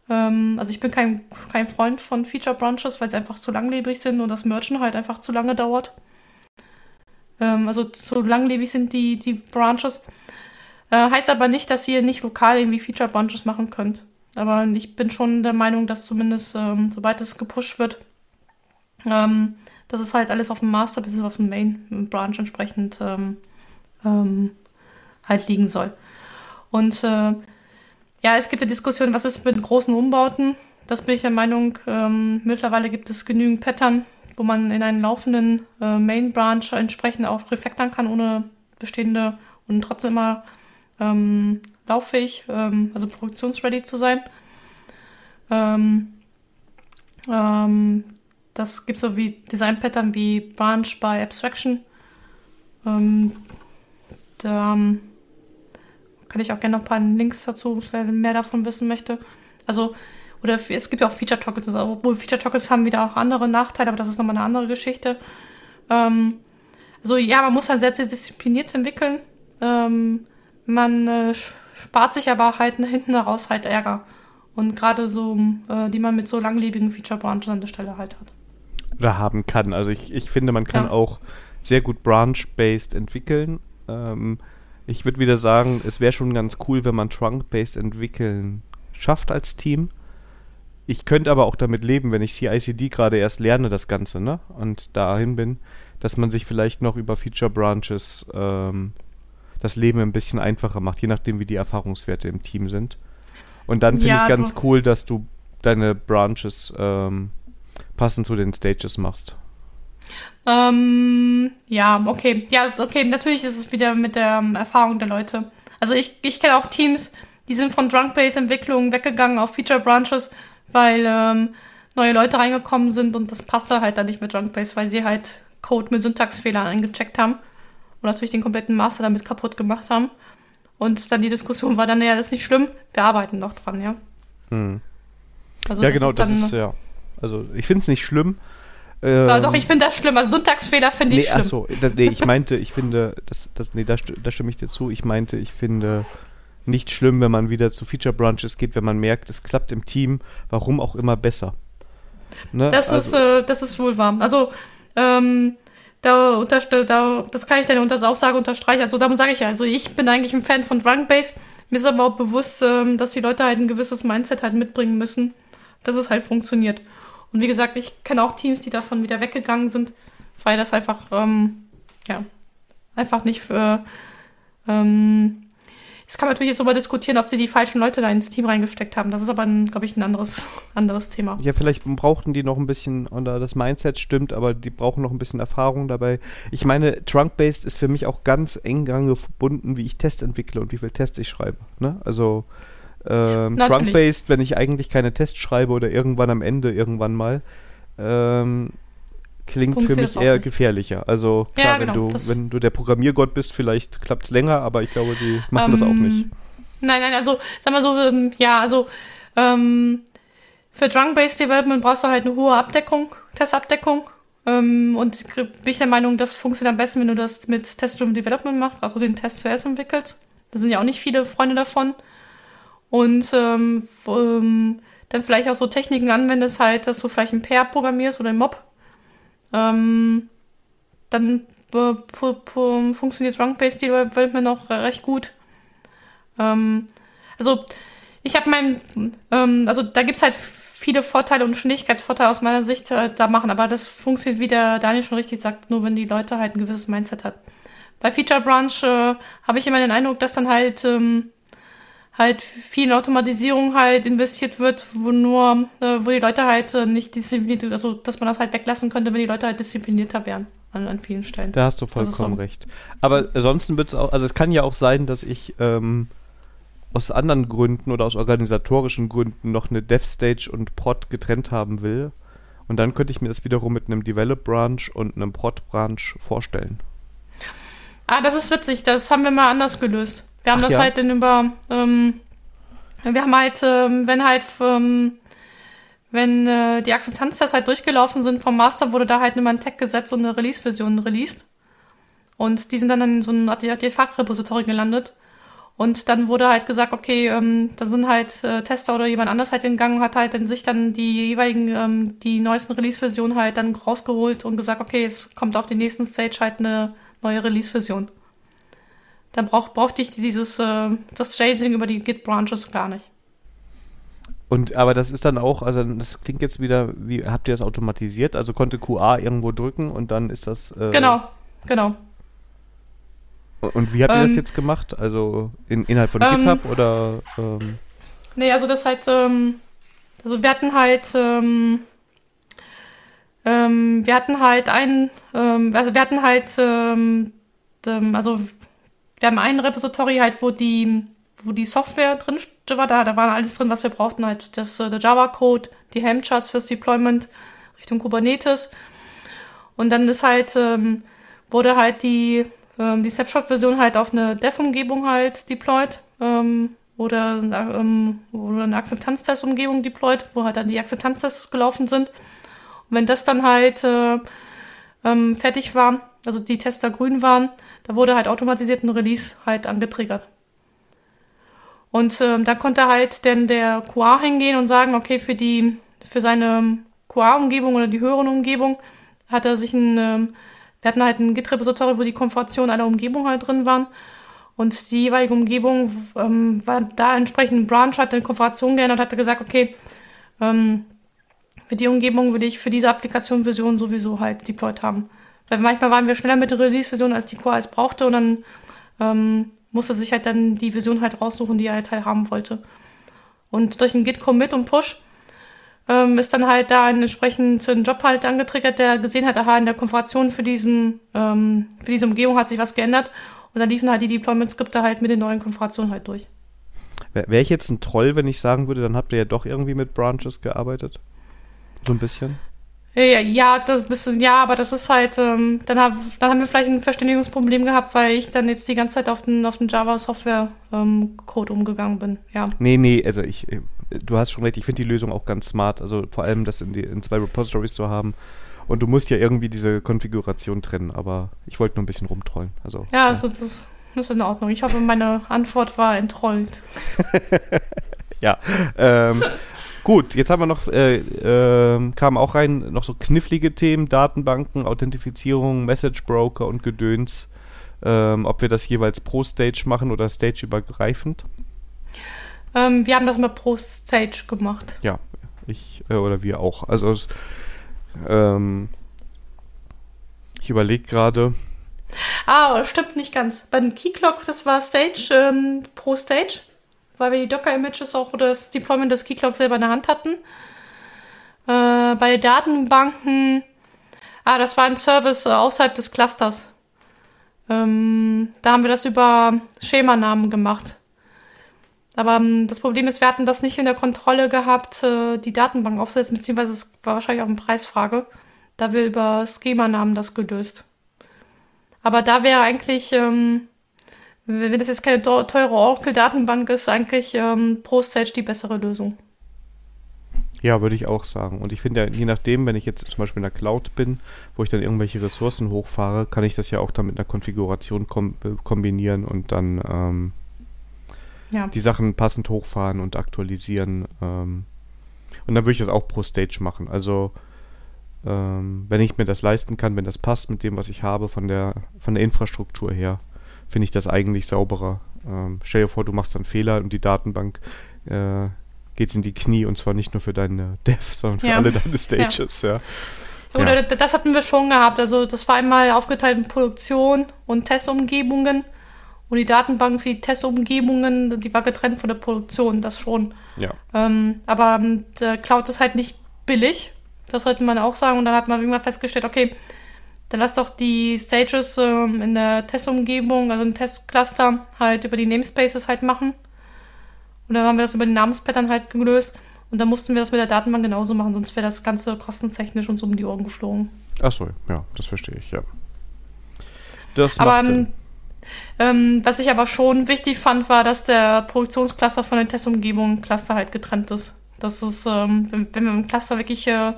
Ähm, also ich bin kein, kein Freund von Feature Branches, weil sie einfach zu langlebig sind und das Merchen halt einfach zu lange dauert. Ähm, also zu langlebig sind die, die Branches. Äh, heißt aber nicht, dass ihr nicht lokal irgendwie Feature Branches machen könnt. Aber ich bin schon der Meinung, dass zumindest, ähm, sobald es gepusht wird, ähm, dass es halt alles auf dem Master bis auf dem Main Branch entsprechend ähm, ähm, halt liegen soll. Und äh, ja, es gibt eine Diskussion, was ist mit großen Umbauten? Das bin ich der Meinung, ähm, mittlerweile gibt es genügend Pattern, wo man in einen laufenden äh, Main Branch entsprechend auch refactoren kann, ohne bestehende und trotzdem immer ähm, lauffähig, ähm, also produktionsready zu sein. Ähm, ähm, das gibt so wie Design-Pattern wie Branch by Abstraction. Ähm, da ähm, kann ich auch gerne noch ein paar Links dazu, wer mehr davon wissen möchte. Also, oder es gibt ja auch Feature Tokens, obwohl Feature Tokens haben wieder auch andere Nachteile, aber das ist nochmal eine andere Geschichte. Ähm, also ja, man muss halt sehr, sehr diszipliniert entwickeln. Ähm, man äh, spart sich aber halt hinten raus halt Ärger. Und gerade so, äh, die man mit so langlebigen Feature-Branches an der Stelle halt hat. Oder haben kann. Also ich, ich finde, man kann ja. auch sehr gut branch-based entwickeln. Ähm, ich würde wieder sagen, es wäre schon ganz cool, wenn man Trunk-based entwickeln schafft als Team. Ich könnte aber auch damit leben, wenn ich CICD gerade erst lerne, das Ganze, ne? Und dahin bin, dass man sich vielleicht noch über Feature Branches ähm, das Leben ein bisschen einfacher macht, je nachdem, wie die Erfahrungswerte im Team sind. Und dann finde ja, ich ganz cool, dass du deine Branches ähm, passend zu den Stages machst. Ähm, ja, okay. Ja, okay, natürlich ist es wieder mit der ähm, Erfahrung der Leute. Also ich, ich kenne auch Teams, die sind von Drunk-Base-Entwicklungen weggegangen auf Feature-Branches, weil ähm, neue Leute reingekommen sind und das passte halt dann nicht mit Drunk-Base, weil sie halt Code mit Syntaxfehlern eingecheckt haben und natürlich den kompletten Master damit kaputt gemacht haben. Und dann die Diskussion war dann, ja, das ist nicht schlimm, wir arbeiten noch dran, ja. Hm. Also ja, genau, das ist ja. Also ich finde es nicht schlimm. Ähm, ja, doch, ich finde das schlimm. Also Sonntagsfehler finde ich nee, schlimm. Achso, nee, ich meinte, ich finde, das, das, nee, da, da stimme ich dir zu. Ich meinte, ich finde nicht schlimm, wenn man wieder zu Feature Branches geht, wenn man merkt, es klappt im Team, warum auch immer besser. Ne? Das, also, ist, äh, das ist wohl wahr. Also, ähm, da, da, das kann ich deine Aussage unterstreichen. Also darum sage ich ja, also ich bin eigentlich ein Fan von Drunk Bass. Mir ist aber auch bewusst, ähm, dass die Leute halt ein gewisses Mindset halt mitbringen müssen, dass es halt funktioniert. Und wie gesagt, ich kenne auch Teams, die davon wieder weggegangen sind, weil das einfach, ähm, ja, einfach nicht für, ähm, Jetzt kann man natürlich jetzt darüber diskutieren, ob sie die falschen Leute da ins Team reingesteckt haben. Das ist aber, glaube ich, ein anderes, anderes Thema. Ja, vielleicht brauchten die noch ein bisschen, oder das Mindset stimmt, aber die brauchen noch ein bisschen Erfahrung dabei. Ich meine, Trunk-Based ist für mich auch ganz eng verbunden, wie ich Tests entwickle und wie viel Tests ich schreibe. Ne? Also ähm, Trunk-Based, wenn ich eigentlich keine Tests schreibe oder irgendwann am Ende, irgendwann mal, ähm, klingt für mich eher gefährlicher. Also klar, ja, genau, wenn, du, wenn du der Programmiergott bist, vielleicht klappt es länger, aber ich glaube, die machen ähm, das auch ähm, nicht. Nein, nein, also sag mal so, ähm, ja, also ähm, für Drunk-Based Development brauchst du halt eine hohe Abdeckung, Testabdeckung. Ähm, und ich bin ich der Meinung, das funktioniert am besten, wenn du das mit Test-Driven Development machst, also den Test zuerst entwickelst. Da sind ja auch nicht viele Freunde davon. Und ähm, ähm, dann vielleicht auch so Techniken anwendest, halt, dass du vielleicht ein Pair programmierst oder ein Mob ähm, dann funktioniert Drunk-Based Development noch recht gut. Ähm, also ich habe mein, ähm, also da gibt's halt viele Vorteile und Schnelligkeitsvorteile aus meiner Sicht äh, da machen, aber das funktioniert, wie der Daniel schon richtig sagt, nur wenn die Leute halt ein gewisses Mindset hat. Bei Feature Branch äh, habe ich immer den Eindruck, dass dann halt ähm, halt viel in Automatisierung halt investiert wird, wo nur, äh, wo die Leute halt äh, nicht diszipliniert, also dass man das halt weglassen könnte, wenn die Leute halt disziplinierter wären an, an vielen Stellen. Da hast du vollkommen recht. Aber ansonsten wird es auch, also es kann ja auch sein, dass ich ähm, aus anderen Gründen oder aus organisatorischen Gründen noch eine Dev Stage und Prod getrennt haben will. Und dann könnte ich mir das wiederum mit einem Develop Branch und einem Prod Branch vorstellen. Ah, das ist witzig. Das haben wir mal anders gelöst. Wir haben Ach, das ja? halt dann über, ähm, wir haben halt, ähm, wenn halt, ähm, wenn äh, die Akzeptanztests halt durchgelaufen sind vom Master, wurde da halt immer ein Tag gesetzt und eine Release-Version released. Und die sind dann in so ein Artefakt-Repository gelandet. Und dann wurde halt gesagt, okay, ähm, da sind halt äh, Tester oder jemand anders halt hingegangen und hat halt in sich dann die jeweiligen, ähm, die neuesten Release-Versionen halt dann rausgeholt und gesagt, okay, es kommt auf den nächsten Stage halt eine neue Release-Version dann brauch, brauchte ich dieses, äh, das Chasing über die Git-Branches gar nicht. Und aber das ist dann auch, also das klingt jetzt wieder, wie habt ihr das automatisiert? Also konnte QA irgendwo drücken und dann ist das. Äh, genau, genau. Und wie habt ihr ähm, das jetzt gemacht? Also in, innerhalb von ähm, GitHub oder? Ähm? Nee, also das halt, ähm, also wir hatten halt, ähm, ähm, wir hatten halt ein, ähm, also wir hatten halt, ähm, also wir haben ein Repository halt, wo die, wo die Software drin war, da, da war alles drin, was wir brauchten, halt das, äh, der Java-Code, die Helm-Charts fürs Deployment Richtung Kubernetes. Und dann ist halt, ähm, wurde halt die ähm, die Snapshot-Version halt auf eine Dev-Umgebung halt deployed ähm, oder, ähm, oder eine Akzeptanztest-Umgebung deployed, wo halt dann die Akzeptanztests gelaufen sind. Und wenn das dann halt äh, ähm, fertig war, also die Tester grün waren, da wurde halt automatisiert ein Release halt angetriggert. Und ähm, da konnte halt denn der QA hingehen und sagen, okay, für die, für seine QA-Umgebung oder die höheren Umgebung hat er sich ein, ähm, wir hatten halt ein Git-Repository, wo die Konfiguration aller Umgebungen halt drin waren. Und die jeweilige Umgebung ähm, war da entsprechend ein Branch, hat eine Konfiguration geändert und hatte gesagt, okay, ähm, für die Umgebung würde ich für diese Applikation-Version sowieso halt deployed haben. Weil manchmal waren wir schneller mit der Release-Version, als die QA es brauchte und dann ähm, musste sich halt dann die Version halt raussuchen, die er halt, halt haben wollte. Und durch einen Git-Commit und Push ähm, ist dann halt da ein entsprechenden Job halt angetriggert, der gesehen hat, aha, in der Konfiguration für diesen, ähm, für diese Umgebung hat sich was geändert. Und dann liefen halt die Deployment-Skripte halt mit den neuen Konfigurationen halt durch. Wäre ich jetzt ein Troll, wenn ich sagen würde, dann habt ihr ja doch irgendwie mit Branches gearbeitet? So ein bisschen? Ja, ja, das bisschen, ja, aber das ist halt, ähm, dann, hab, dann haben wir vielleicht ein Verständigungsproblem gehabt, weil ich dann jetzt die ganze Zeit auf den, auf den Java-Software-Code ähm, umgegangen bin, ja. Nee, nee, also ich, du hast schon recht, ich finde die Lösung auch ganz smart, also vor allem das in, die, in zwei Repositories zu haben. Und du musst ja irgendwie diese Konfiguration trennen, aber ich wollte nur ein bisschen rumtrollen. Also, ja, ja. Also das, ist, das ist in Ordnung. Ich hoffe, meine Antwort war entrollt. ja, ähm, Gut, jetzt haben wir noch, äh, äh, kamen auch rein, noch so knifflige Themen, Datenbanken, Authentifizierung, Message Broker und Gedöns. Ähm, ob wir das jeweils pro Stage machen oder stageübergreifend? Ähm, wir haben das mal pro Stage gemacht. Ja, ich äh, oder wir auch. Also es, ähm, ich überlege gerade. Ah, stimmt nicht ganz. Beim Keyclock, das war Stage ähm, pro Stage weil wir die Docker-Images auch oder das Deployment des Keycloud selber in der Hand hatten. Äh, bei Datenbanken, ah, das war ein Service äh, außerhalb des Clusters. Ähm, da haben wir das über Schemanamen gemacht. Aber ähm, das Problem ist, wir hatten das nicht in der Kontrolle gehabt, äh, die Datenbank aufzusetzen, beziehungsweise es war wahrscheinlich auch eine Preisfrage, da wir über Schemanamen das gelöst. Aber da wäre eigentlich ähm, wenn das jetzt keine teure Oracle-Datenbank ist, eigentlich ähm, ProStage die bessere Lösung. Ja, würde ich auch sagen. Und ich finde ja, je nachdem, wenn ich jetzt zum Beispiel in der Cloud bin, wo ich dann irgendwelche Ressourcen hochfahre, kann ich das ja auch dann mit einer Konfiguration kom äh, kombinieren und dann ähm, ja. die Sachen passend hochfahren und aktualisieren. Ähm, und dann würde ich das auch pro Stage machen. Also ähm, wenn ich mir das leisten kann, wenn das passt mit dem, was ich habe von der, von der Infrastruktur her, finde ich das eigentlich sauberer. Ähm, stell dir vor, du machst einen Fehler und die Datenbank äh, geht in die Knie und zwar nicht nur für deine Dev, sondern für ja. alle deine Stages, ja. ja. Oder das hatten wir schon gehabt. Also das war einmal aufgeteilt in Produktion und Testumgebungen. Und die Datenbank für die Testumgebungen, die war getrennt von der Produktion, das schon. Ja. Ähm, aber ähm, Cloud ist halt nicht billig. Das sollte man auch sagen. Und dann hat man irgendwann festgestellt, okay, dann lass doch die Stages ähm, in der Testumgebung, also im Testcluster, halt über die Namespaces halt machen. Und dann haben wir das über den Namenspattern halt gelöst. Und dann mussten wir das mit der Datenbank genauso machen, sonst wäre das Ganze kostentechnisch uns um die Ohren geflogen. Achso, ja, das verstehe ich, ja. Das aber, macht Sinn. Ähm, was ich aber schon wichtig fand, war, dass der Produktionscluster von der Testumgebung Cluster halt getrennt ist. Das ist, ähm, wenn, wenn wir im Cluster wirklich äh,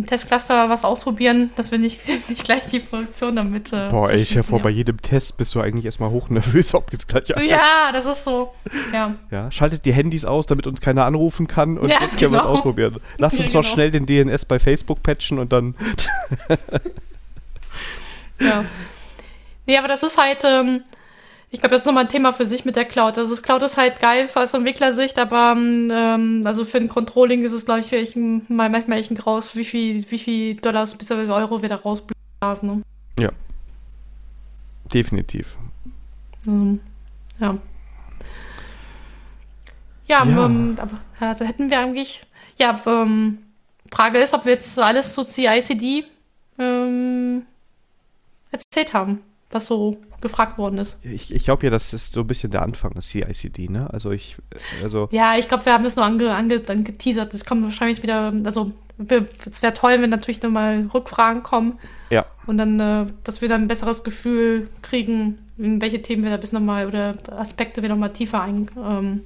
im Testcluster was ausprobieren, dass wir nicht, nicht gleich die Produktion damit. Äh, Boah, ey, ich vor, bei jedem Test bist du eigentlich erstmal hochnervös, ob jetzt gleich alles. Ja, das ist so. Ja. ja. Schaltet die Handys aus, damit uns keiner anrufen kann und ja, jetzt können genau. wir es ausprobieren. Lass uns ja, noch genau. schnell den DNS bei Facebook patchen und dann. ja. Nee, aber das ist halt. Ähm, ich glaube, das ist nochmal ein Thema für sich mit der Cloud. Also das Cloud ist halt geil aus Entwicklersicht, aber ähm, also für ein Controlling ist es, glaube ich, echt, mal manchmal echt ein Graus, wie viel, wie viel Dollars bis Euro wir da rausblasen. Ne? Ja. Definitiv. Also, ja. Ja, ja. Ähm, aber also hätten wir eigentlich. Ja, ähm, Frage ist, ob wir jetzt alles zu CICD ähm, erzählt haben, was so gefragt worden ist. Ich, ich glaube ja, das ist so ein bisschen der Anfang des CICD, ne? Also ich, also. Ja, ich glaube, wir haben das nur ange, ange, angeteasert. Das kommt wahrscheinlich wieder, also es wäre toll, wenn natürlich nochmal Rückfragen kommen. Ja. Und dann, äh, dass wir dann ein besseres Gefühl kriegen, in welche Themen wir da bis nochmal oder Aspekte wir nochmal tiefer ein, ähm,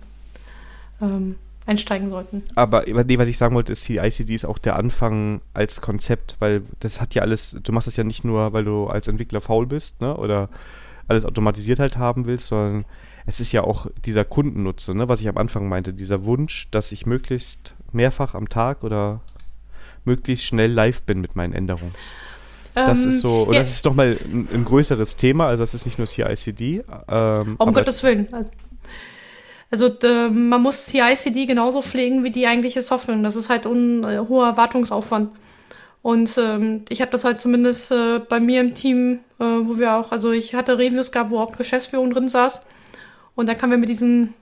ähm, einsteigen sollten. Aber nee, was ich sagen wollte, ist, die ICD ist auch der Anfang als Konzept, weil das hat ja alles, du machst das ja nicht nur, weil du als Entwickler faul bist, ne? Oder alles automatisiert halt haben willst, sondern es ist ja auch dieser Kundennutze, ne, was ich am Anfang meinte, dieser Wunsch, dass ich möglichst mehrfach am Tag oder möglichst schnell live bin mit meinen Änderungen. Das Ähm, ist so, und ja. das ist nochmal ein, ein größeres Thema, also das ist nicht nur CICD. Ähm, Um Gottes Willen. Also man muss CI/CD genauso pflegen wie die eigentliche Software. Und das ist halt ein äh, hoher Wartungsaufwand. Und ähm, ich habe das halt zumindest äh, bei mir im Team, äh, wo wir auch, also ich hatte Reviews gehabt, wo auch Geschäftsführung drin saß. Und dann kamen wir mit diesem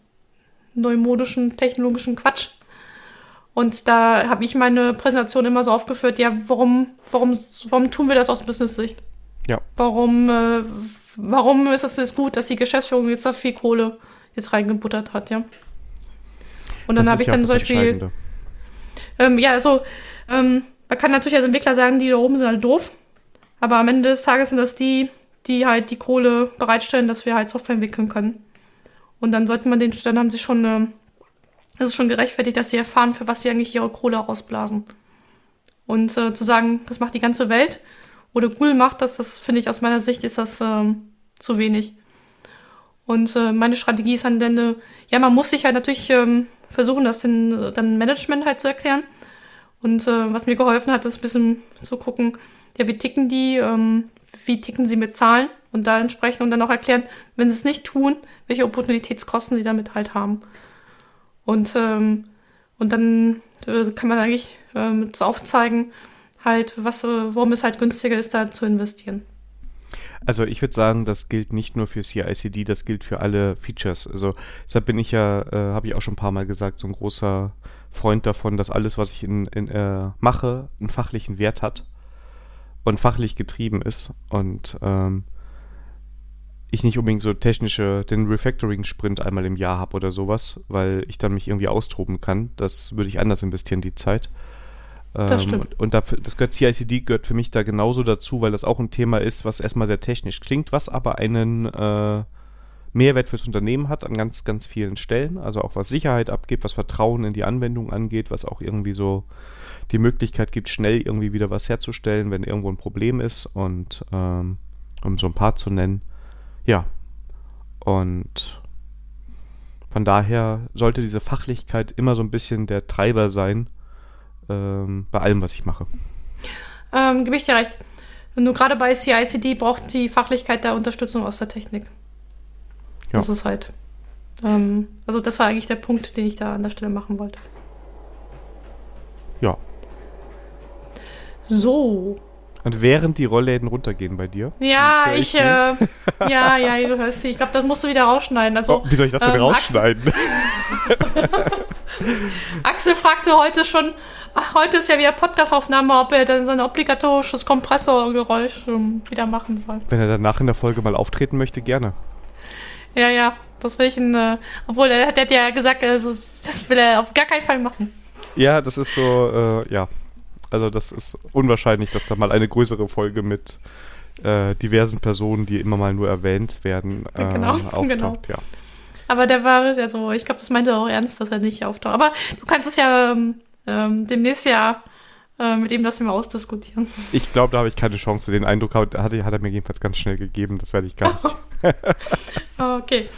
neumodischen, technologischen Quatsch. Und da habe ich meine Präsentation immer so aufgeführt, ja, warum, warum, warum tun wir das aus Business-Sicht? Ja. Warum, äh, warum ist es jetzt gut, dass die Geschäftsführung jetzt da viel Kohle jetzt reingebuttert hat, ja? Und dann habe ich ja dann zum Beispiel, ähm, ja, also, ähm, man kann natürlich als Entwickler sagen, die da oben sind halt doof. Aber am Ende des Tages sind das die, die halt die Kohle bereitstellen, dass wir halt Software entwickeln können. Und dann sollte man den, dann haben sie schon, ähm, es ist schon gerechtfertigt, dass sie erfahren, für was sie eigentlich ihre Kohle rausblasen. Und äh, zu sagen, das macht die ganze Welt oder Google macht das, das finde ich aus meiner Sicht ist das ähm, zu wenig. Und äh, meine Strategie ist dann, denn, äh, ja, man muss sich halt natürlich ähm, versuchen, das den, äh, dann Management halt zu erklären. Und äh, was mir geholfen hat, ist ein bisschen zu gucken, ja, wie ticken die, ähm, wie ticken sie mit Zahlen und da entsprechend und dann auch erklären, wenn sie es nicht tun, welche Opportunitätskosten sie damit halt haben. Und, ähm, und dann äh, kann man eigentlich ähm, aufzeigen, halt, was, äh, warum es halt günstiger ist, da zu investieren. Also ich würde sagen, das gilt nicht nur für CICD, das gilt für alle Features. Also deshalb bin ich ja, äh, habe ich auch schon ein paar Mal gesagt, so ein großer Freund davon, dass alles, was ich in, in, äh, mache, einen fachlichen Wert hat und fachlich getrieben ist und ähm, ich nicht unbedingt so technische, den Refactoring-Sprint einmal im Jahr habe oder sowas, weil ich dann mich irgendwie austoben kann. Das würde ich anders investieren, die Zeit. Das Ähm, stimmt. Und, und dafür, das gehört, CICD gehört für mich da genauso dazu, weil das auch ein Thema ist, was erstmal sehr technisch klingt, was aber einen äh, Mehrwert fürs Unternehmen hat an ganz, ganz vielen Stellen. Also auch was Sicherheit abgibt, was Vertrauen in die Anwendung angeht, was auch irgendwie so die Möglichkeit gibt, schnell irgendwie wieder was herzustellen, wenn irgendwo ein Problem ist und ähm, um so ein paar zu nennen. Ja. Und von daher sollte diese Fachlichkeit immer so ein bisschen der Treiber sein ähm, bei allem, was ich mache. Ähm, gebe ich dir recht. Nur gerade bei CICD braucht die Fachlichkeit der Unterstützung aus der Technik. Ja. Das ist halt. Ähm, also das war eigentlich der Punkt, den ich da an der Stelle machen wollte. Ja. So. Und während die Rollläden runtergehen bei dir. Ja, ich, äh, ja, ja, du hörst sie. Ich glaube, das musst du wieder rausschneiden. Also, oh, wie soll ich das denn ähm, rausschneiden? Axel fragte heute schon, ach, heute ist ja wieder Podcastaufnahme, ob er dann sein obligatorisches Kompressorgeräusch ähm, wieder machen soll. Wenn er danach in der Folge mal auftreten möchte, gerne. Ja, ja, das will ich ihn, äh, obwohl er, hat ja gesagt, also, das will er auf gar keinen Fall machen. Ja, das ist so, äh, ja. Also das ist unwahrscheinlich, dass da mal eine größere Folge mit äh, diversen Personen, die immer mal nur erwähnt werden, äh, Ja, genau, auftaucht. genau. Ja. Aber der war, also, ich glaube, das meinte er auch ernst, dass er nicht auftaucht. Aber du kannst es ja ähm, ähm, demnächst ja äh, mit ihm das mal ausdiskutieren. Ich glaube, da habe ich keine Chance. Den Eindruck hat, hat, er mir jedenfalls ganz schnell gegeben. Das werde ich gar nicht. Okay.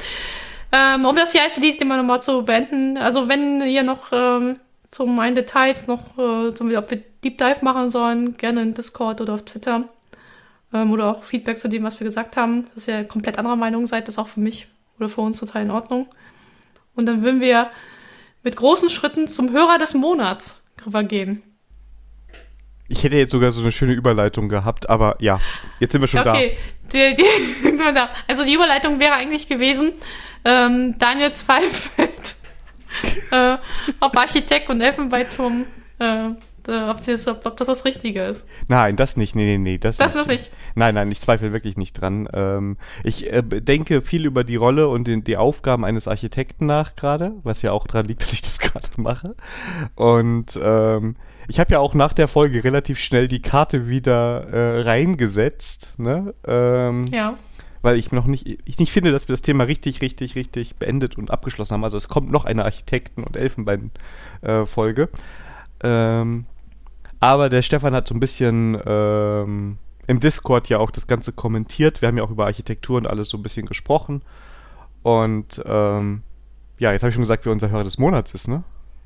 Ähm, um das CICD-Thema nochmal zu beenden, also wenn ihr noch ähm, zu meinen Details noch, äh, zum, ob wir Deep Dive machen sollen, gerne in Discord oder auf Twitter. Ähm, oder auch Feedback zu dem, was wir gesagt haben, dass ihr komplett anderer Meinung seid, ist auch für mich oder für uns total in Ordnung. Und dann würden wir mit großen Schritten zum Hörer des Monats rübergehen. Ich hätte jetzt sogar so eine schöne Überleitung gehabt, aber ja, jetzt sind wir schon Okay, die, die, also die Überleitung wäre eigentlich gewesen, ähm, Daniel zweifelt, äh, ob Architekt und Elfenbeinturm, äh, ob, das, ob, das das Richtige ist. Nein, das nicht. Nee, nee, nee. Das, Das ist nicht. Nein, nein, ich zweifle wirklich nicht dran. Ähm, ich äh, denke viel über die Rolle und den, die Aufgaben eines Architekten nach gerade, was ja auch daran liegt, dass ich das gerade mache. Und ähm, Ich habe ja auch nach der Folge relativ schnell die Karte wieder äh, reingesetzt, ne? Ähm, Ja. weil ich noch nicht, ich nicht finde, dass wir das Thema richtig, richtig, richtig beendet und abgeschlossen haben. Also es kommt noch eine Architekten- und Elfenbein-Folge. ähm, aber der Stefan hat so ein bisschen ähm, im Discord ja auch das Ganze kommentiert. Wir haben ja auch über Architektur und alles so ein bisschen gesprochen. Und ähm, ja, jetzt habe ich schon gesagt, wer unser Hörer des Monats ist, ne?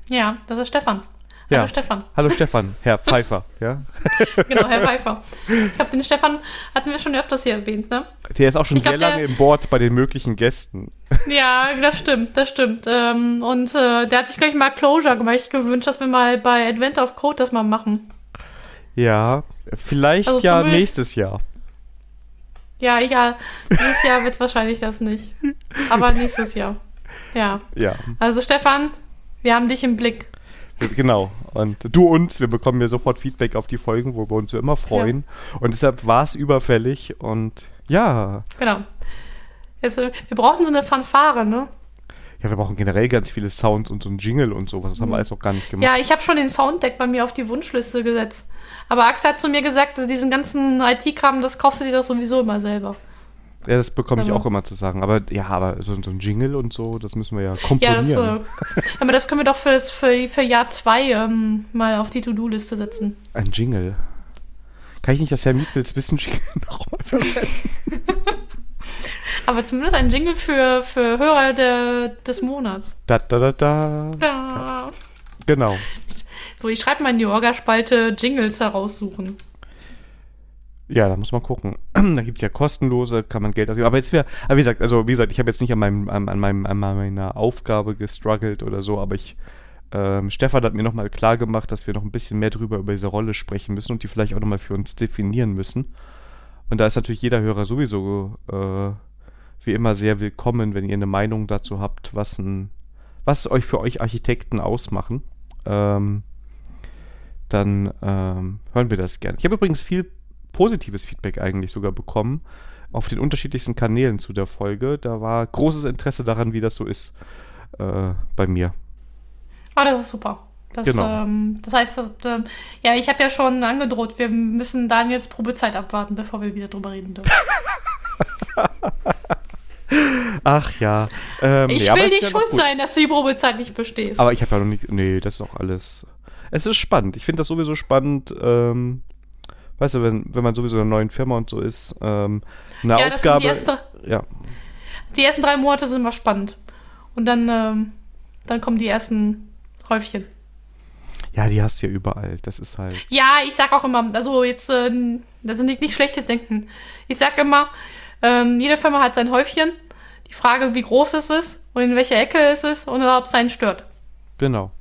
Ja, das ist Stefan. Ja. Hallo Stefan. Hallo Stefan, Herr Pfeiffer, ja. Genau, Herr Pfeiffer. Ich glaube, den Stefan hatten wir schon öfters hier erwähnt, ne? Der ist auch schon Ich glaub, sehr lange der- im Board bei den möglichen Gästen. Ja, das stimmt, das stimmt. Ähm, und äh, der hat sich gleich mal Closure gemacht, gewünscht, dass wir mal bei Advent of Code das mal machen. Ja, vielleicht Also ja nächstes Jahr. Ja, ja, dieses Jahr wird wahrscheinlich das nicht. Aber nächstes Jahr. Ja. Ja, Also Stefan, wir haben dich im Blick. Genau. Und du uns, wir bekommen ja sofort Feedback auf die Folgen, wo wir uns ja immer freuen. Und deshalb war es überfällig und ja, Genau. Jetzt, äh, wir brauchen so eine Fanfare, ne? ja, wir brauchen generell ganz viele Sounds und so ein Jingle und sowas. Das haben wir alles noch gar nicht gemacht. Mhm. Ja, ich habe schon den Sounddeck bei mir auf die Wunschliste gesetzt. Aber Axel hat zu mir gesagt, diesen ganzen IT-Kram, das kaufst du dir doch sowieso immer selber. Ja, das bekomme ich Aber- auch immer zu sagen. Aber ja, aber so, so ein Jingle und so, das müssen wir ja Ja, das, komponieren. äh, aber das können wir doch für, das, für, für Jahr zwei ähm, mal auf die To-Do-Liste setzen. Ein Jingle. Kann ich nicht das Herr Mieswils Wissen-Jingle nochmal verwenden? Aber zumindest ein Jingle für, für Hörer der, des Monats. Da, da, da, da. Ja. Genau. So, ich schreibe mal in die Orga-Spalte Jingles heraussuchen. Ja, da muss man gucken. da gibt es ja kostenlose, kann man Geld ausgeben. Aber jetzt wäre, wie gesagt, also wie gesagt, ich habe jetzt nicht an meinem, an meinem, an meiner Aufgabe gestruggelt oder so, aber ich, ähm, Stefan hat mir nochmal klar gemacht, dass wir noch ein bisschen mehr drüber über diese Rolle sprechen müssen und die vielleicht auch nochmal für uns definieren müssen. Und da ist natürlich jeder Hörer sowieso äh, wie immer sehr willkommen, wenn ihr eine Meinung dazu habt, was ein, was euch für euch Architekten ausmachen. Ähm, dann ähm, hören wir das gerne. Ich habe übrigens viel positives Feedback eigentlich sogar bekommen auf den unterschiedlichsten Kanälen zu der Folge. Da war großes Interesse daran, wie das so ist äh, bei mir. Oh, das ist super. Das, Genau. ähm, das heißt, dass, ähm, ja, ich habe ja schon angedroht, wir müssen jetzt Probezeit abwarten, bevor wir wieder drüber reden dürfen. Ach ja. Ähm, Ich nee, will nicht ja schuld sein, dass du die Probezeit nicht bestehst. Aber ich habe ja noch nicht. Nee, das ist doch alles. Es ist spannend. Ich finde das sowieso spannend. Ähm, weißt du, wenn, wenn man sowieso in einer neuen Firma und so ist, ähm, eine ja, das sind Aufgabe. die, ersten, ja, die ersten drei Monate sind immer spannend. Und dann, ähm, dann kommen die ersten Häufchen. ja, die hast du ja überall. Das ist halt. Ja, ich sag auch immer, also jetzt, äh, das ist nicht, nicht schlechtes Denken. Ich sag immer, ähm, jede Firma hat sein Häufchen. Die Frage, wie groß es ist und in welcher Ecke es ist und ob es einen stört. Genau.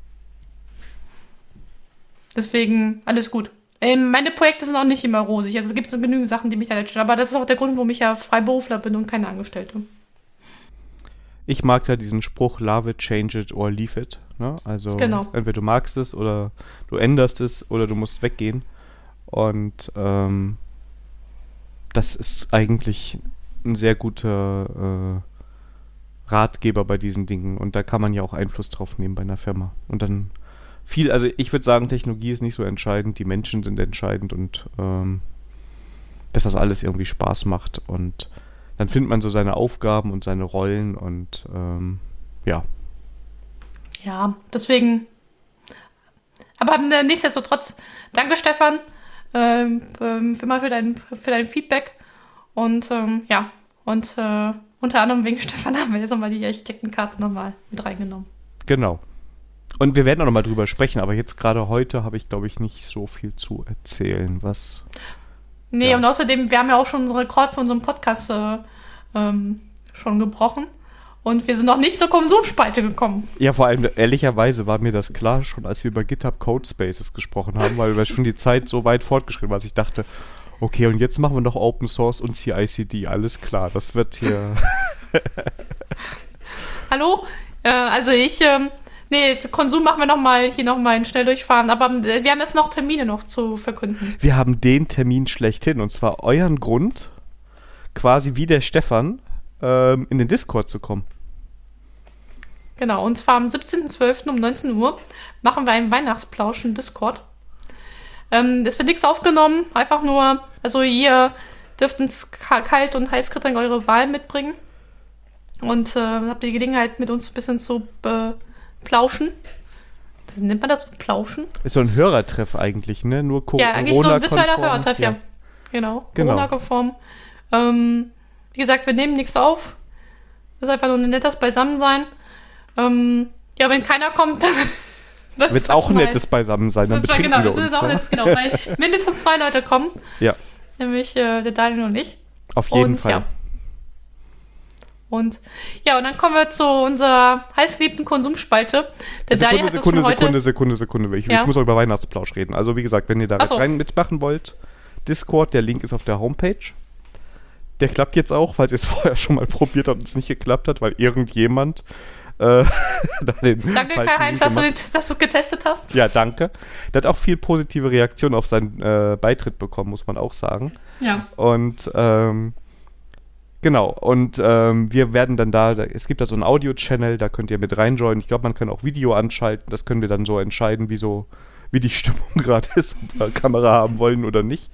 Deswegen alles gut. Ähm, meine Projekte sind auch nicht immer rosig. Also es gibt so genügend Sachen, die mich da nicht stören. Aber das ist auch der Grund, warum ich ja Freiberufler bin und keine Angestellte. Ich mag ja diesen Spruch, love it, change it or leave it. Ne? Also Genau. entweder du magst es oder du änderst es oder du musst weggehen. Und ähm, das ist eigentlich ein sehr guter äh, Ratgeber bei diesen Dingen. Und da kann man ja auch Einfluss drauf nehmen bei einer Firma. Und dann viel, also ich würde sagen, Technologie ist nicht so entscheidend, die Menschen sind entscheidend und ähm, dass das alles irgendwie Spaß macht. Und dann findet man so seine Aufgaben und seine Rollen und ähm, ja. Ja, deswegen. Aber nichtsdestotrotz, danke Stefan ähm, ähm, für, mal für, dein, für dein Feedback. Und ähm, ja, und äh, unter anderem wegen Stefan haben wir jetzt nochmal die Architektenkarte nochmal mit reingenommen. Genau. Und wir werden auch nochmal drüber sprechen, aber jetzt gerade heute habe ich, glaube ich, nicht so viel zu erzählen, was. Nee, Ja. und außerdem, wir haben ja auch schon unseren Rekord für unseren Podcast äh, ähm, schon gebrochen. Und wir sind noch nicht zur Konsumspalte gekommen. Ja, vor allem ehrlicherweise war mir das klar, schon als wir über GitHub Codespaces gesprochen haben, weil wir schon die Zeit so weit fortgeschritten war, dass ich dachte, okay, und jetzt machen wir noch Open Source und CICD, alles klar, das wird hier. Hallo? Äh, also ich, ähm, nee, Konsum machen wir nochmal, hier nochmal ein Schnelldurchfahren. Aber äh, wir haben jetzt noch Termine noch zu verkünden. Wir haben den Termin schlechthin und zwar euren Grund, quasi wie der Stefan, ähm, in den Discord zu kommen. Genau, und zwar am 17.12. um 19 Uhr machen wir einen Weihnachtsplausch im Discord. Ähm, es wird nichts aufgenommen, einfach nur, also ihr dürft ins Kalt- und Heißgetränk eure Wahl mitbringen. Und äh, habt die Gelegenheit, mit uns ein bisschen zu äh, plauschen. Nennt man das Plauschen? Ist so ein Hörertreff eigentlich, ne? Nur Corona. Ja, eigentlich so ein virtueller Hörertreff, ja. ja. Genau. genau. Corona-konform. Ähm, wie gesagt, wir nehmen nichts auf. Das ist einfach nur ein nettes Beisammensein. Ähm, ja, wenn keiner kommt, dann. dann Wird es auch ein nettes Beisammensein, dann betrinken genau, wir uns. Das ist auch ja? nett, genau, weil mindestens zwei Leute kommen. Ja. Nämlich äh, der Daniel und ich. Auf jeden und, Fall. Ja. Und ja, und dann kommen wir zu unserer heißgeliebten Konsumspalte. Der Sekunde, Daniel hat Sekunde, Sekunde, Sekunde, Sekunde, Sekunde. Ich, ja. ich muss auch über Weihnachtsplausch reden. Also wie gesagt, wenn ihr da so. rein mitmachen wollt, Discord, der Link ist auf der Homepage. Der klappt jetzt auch, falls ihr es vorher schon mal probiert habt und es nicht geklappt hat, weil irgendjemand äh, danke, Karl-Heinz, dass, du, dass du getestet hast. Ja, danke. Der hat auch viel positive Reaktionen auf seinen äh, Beitritt bekommen, muss man auch sagen. Ja. Und ähm, genau, und ähm, wir werden dann da, da, es gibt da so einen Audio-Channel, da könnt ihr mit reinjoinen. Ich glaube, man kann auch Video anschalten, das können wir dann so entscheiden, wie so, wie die Stimmung gerade ist, ob wir Kamera haben wollen oder nicht.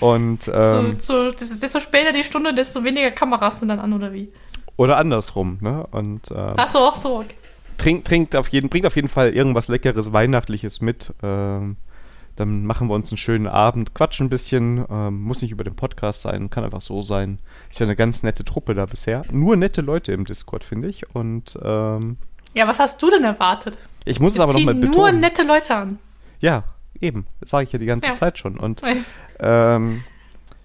Und ähm, so, so, desto später die Stunde, desto weniger Kameras sind dann an, oder wie? Oder andersrum, ne? Und, ähm, Ach so, auch so. Okay. Trinkt, trinkt auf jeden, bringt auf jeden Fall irgendwas Leckeres, Weihnachtliches mit. Ähm, dann machen wir uns einen schönen Abend, quatschen ein bisschen. Ähm, muss nicht über den Podcast sein, kann einfach so sein. Ist ja eine ganz nette Truppe da bisher. Nur nette Leute im Discord, finde ich. Und ähm, ja, was hast du denn erwartet? Ich muss Wir es aber nochmal betonen. nur nette Leute an. Ja, eben. Das sage ich ja die ganze ja. Zeit schon. Und ähm,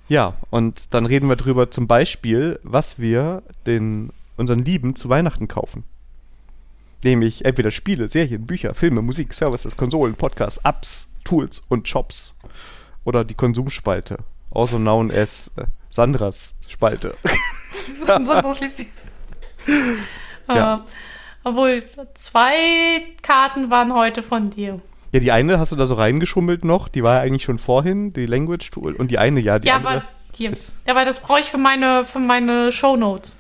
ja, und dann reden wir drüber zum Beispiel, was wir den, unseren Lieben zu Weihnachten kaufen. Nämlich entweder Spiele, Serien, Bücher, Filme, Musik, Services, Konsolen, Podcasts, Apps, Tools und Shops. Oder die Konsumspalte. Also known as äh, Sandras Spalte. Sandras Liebling. ja. Uh, obwohl, zwei Karten waren heute von dir. Ja, die eine hast du da so reingeschummelt noch, die war ja eigentlich schon vorhin, die Language Tool. Und die eine, ja, die ja, andere. Aber, ja, aber das brauche ich für meine, für meine Show Notes.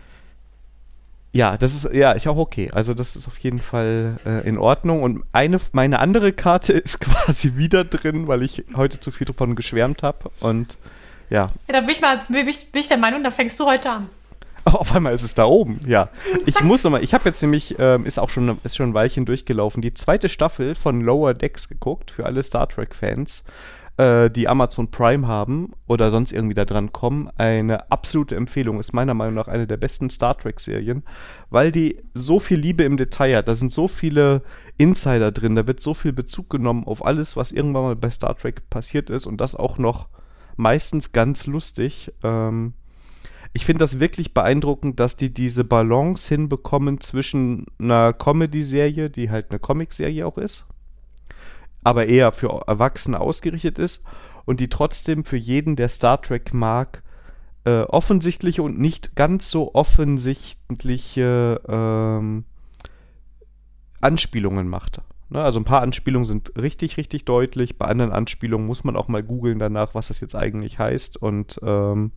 Ja, das ist ja ist auch okay. Also das ist auf jeden Fall äh, in Ordnung. Und eine meine andere Karte ist quasi wieder drin, weil ich heute zu viel davon geschwärmt habe. Und ja. Ja, da bin ich mal bin ich, bin ich der Meinung, da fängst du heute an. Oh, auf einmal ist es da oben, ja. Ich muss nochmal, ich habe jetzt nämlich, ähm, ist auch schon, ist schon ein Weilchen durchgelaufen, die zweite Staffel von Lower Decks geguckt, für alle Star Trek-Fans, äh, die Amazon Prime haben oder sonst irgendwie da dran kommen. Eine absolute Empfehlung, ist meiner Meinung nach eine der besten Star Trek-Serien, weil die so viel Liebe im Detail hat. Da sind so viele Insider drin, da wird so viel Bezug genommen auf alles, was irgendwann mal bei Star Trek passiert ist und das auch noch meistens ganz lustig. Ähm, ich finde das wirklich beeindruckend, dass die diese Balance hinbekommen zwischen einer Comedy-Serie, die halt eine Comic-Serie auch ist, aber eher für Erwachsene ausgerichtet ist und die trotzdem für jeden, der Star Trek mag, äh, offensichtliche und nicht ganz so offensichtliche ähm, Anspielungen macht. Ne? Also ein paar Anspielungen sind richtig, richtig deutlich. Bei anderen Anspielungen muss man auch mal googeln danach, was das jetzt eigentlich heißt. Und ähm,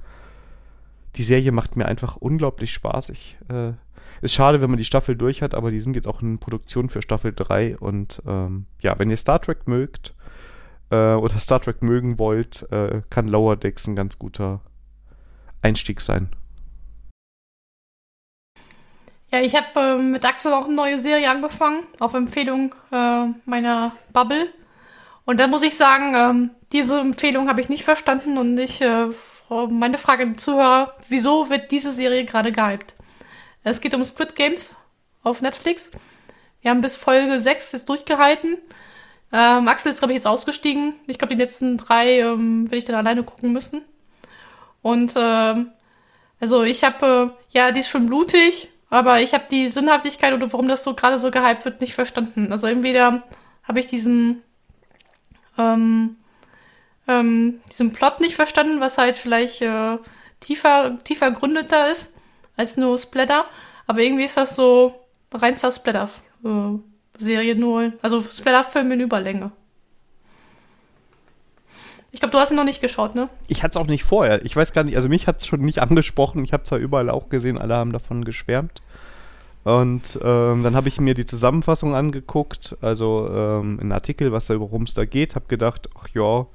die Serie macht mir einfach unglaublich Spaß. Ich, äh, ist schade, wenn man die Staffel durch hat, aber die sind jetzt auch in Produktion für Staffel 3. Und ähm, ja, wenn ihr Star Trek mögt äh, oder Star Trek mögen wollt, äh, kann Lower Decks ein ganz guter Einstieg sein. Ja, ich habe äh, mit Axel auch eine neue Serie angefangen, auf Empfehlung äh, meiner Bubble. Und da muss ich sagen, ähm, diese Empfehlung habe ich nicht verstanden und ich äh, meine Frage an den Zuhörer, wieso wird diese Serie gerade gehypt? Es geht um Squid Games auf Netflix. Wir haben bis Folge 6 jetzt durchgehalten. Ähm, Axel ist, glaube ich, jetzt ausgestiegen. Ich glaube, die letzten drei ähm, werde ich dann alleine gucken müssen. Und ähm, also ich habe, äh, ja, die ist schon blutig, aber ich habe die Sinnhaftigkeit oder warum das so gerade so gehypt wird, nicht verstanden. Also entweder habe ich diesen ähm, ähm, diesen Plot nicht verstanden, was halt vielleicht äh, tiefer, tiefer gründeter ist als nur Splatter. Aber irgendwie ist das so reinster Splatter-Serie nur, also Splatter-Film in Überlänge. Ich glaube, du hast ihn noch nicht geschaut, ne? Ich hatte es auch nicht vorher. Ich weiß gar nicht, also mich hat es schon nicht angesprochen. Ich habe zwar überall auch gesehen, alle haben davon geschwärmt. Und ähm, dann habe ich mir die Zusammenfassung angeguckt, also ähm, ein Artikel, was da, worum es da geht, habe gedacht, ach ja,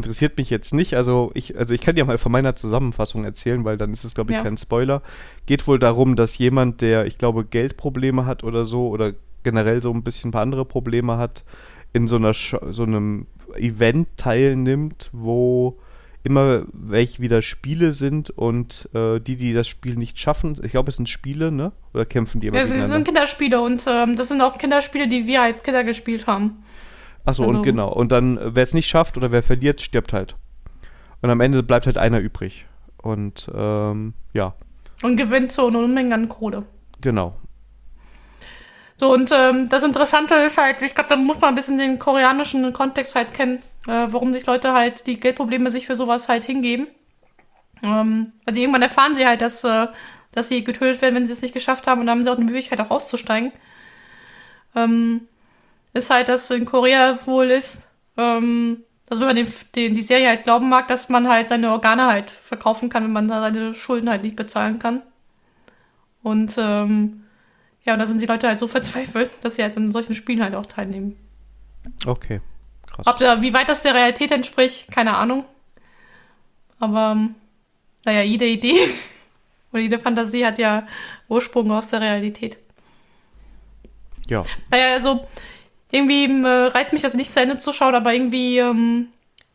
interessiert mich jetzt nicht. Also ich, also ich kann dir mal von meiner Zusammenfassung erzählen, weil dann ist es, glaube ich, Ja. kein Spoiler. Geht wohl darum, dass jemand, der, ich glaube, Geldprobleme hat oder so, oder generell so ein bisschen ein paar andere Probleme hat, in so einer Sch so einem Event teilnimmt, wo immer welche wieder Spiele sind und äh, die, die das Spiel nicht schaffen, ich glaube, es sind Spiele, ne? Oder kämpfen die immer Ja, sie gegeneinander? sind Kinderspiele und ähm, das sind auch Kinderspiele, die wir als Kinder gespielt haben. Achso, und Also- genau. Und dann, äh, wer es nicht schafft oder wer verliert, stirbt halt. Und am Ende bleibt halt einer übrig. Und ähm, ja, Und gewinnt so eine Unmenge an Kohle. genau. So, und ähm, das Interessante ist halt, ich glaube, da muss man ein bisschen den koreanischen Kontext halt kennen, äh, warum sich Leute halt die Geldprobleme sich für sowas halt hingeben. Ähm, also irgendwann erfahren sie halt, dass, äh, dass sie getötet werden, wenn sie es nicht geschafft haben und dann haben sie auch die Möglichkeit auch auszusteigen. Ähm, ist halt, dass in Korea wohl ist, ähm, also wenn man den, den, die Serie halt glauben mag, dass man halt seine Organe halt verkaufen kann, wenn man da seine Schulden halt nicht bezahlen kann. Und ähm, ja, und da sind die Leute halt so verzweifelt, dass sie halt in solchen Spielen halt auch teilnehmen. Okay. Krass. Ob wie weit das der Realität entspricht, keine Ahnung. Aber, ähm, naja, jede Idee oder jede Fantasie hat ja Ursprung aus der Realität. Ja. Naja, also, irgendwie ähm, äh, reizt mich das nicht zu Ende zu schauen, aber irgendwie, ähm,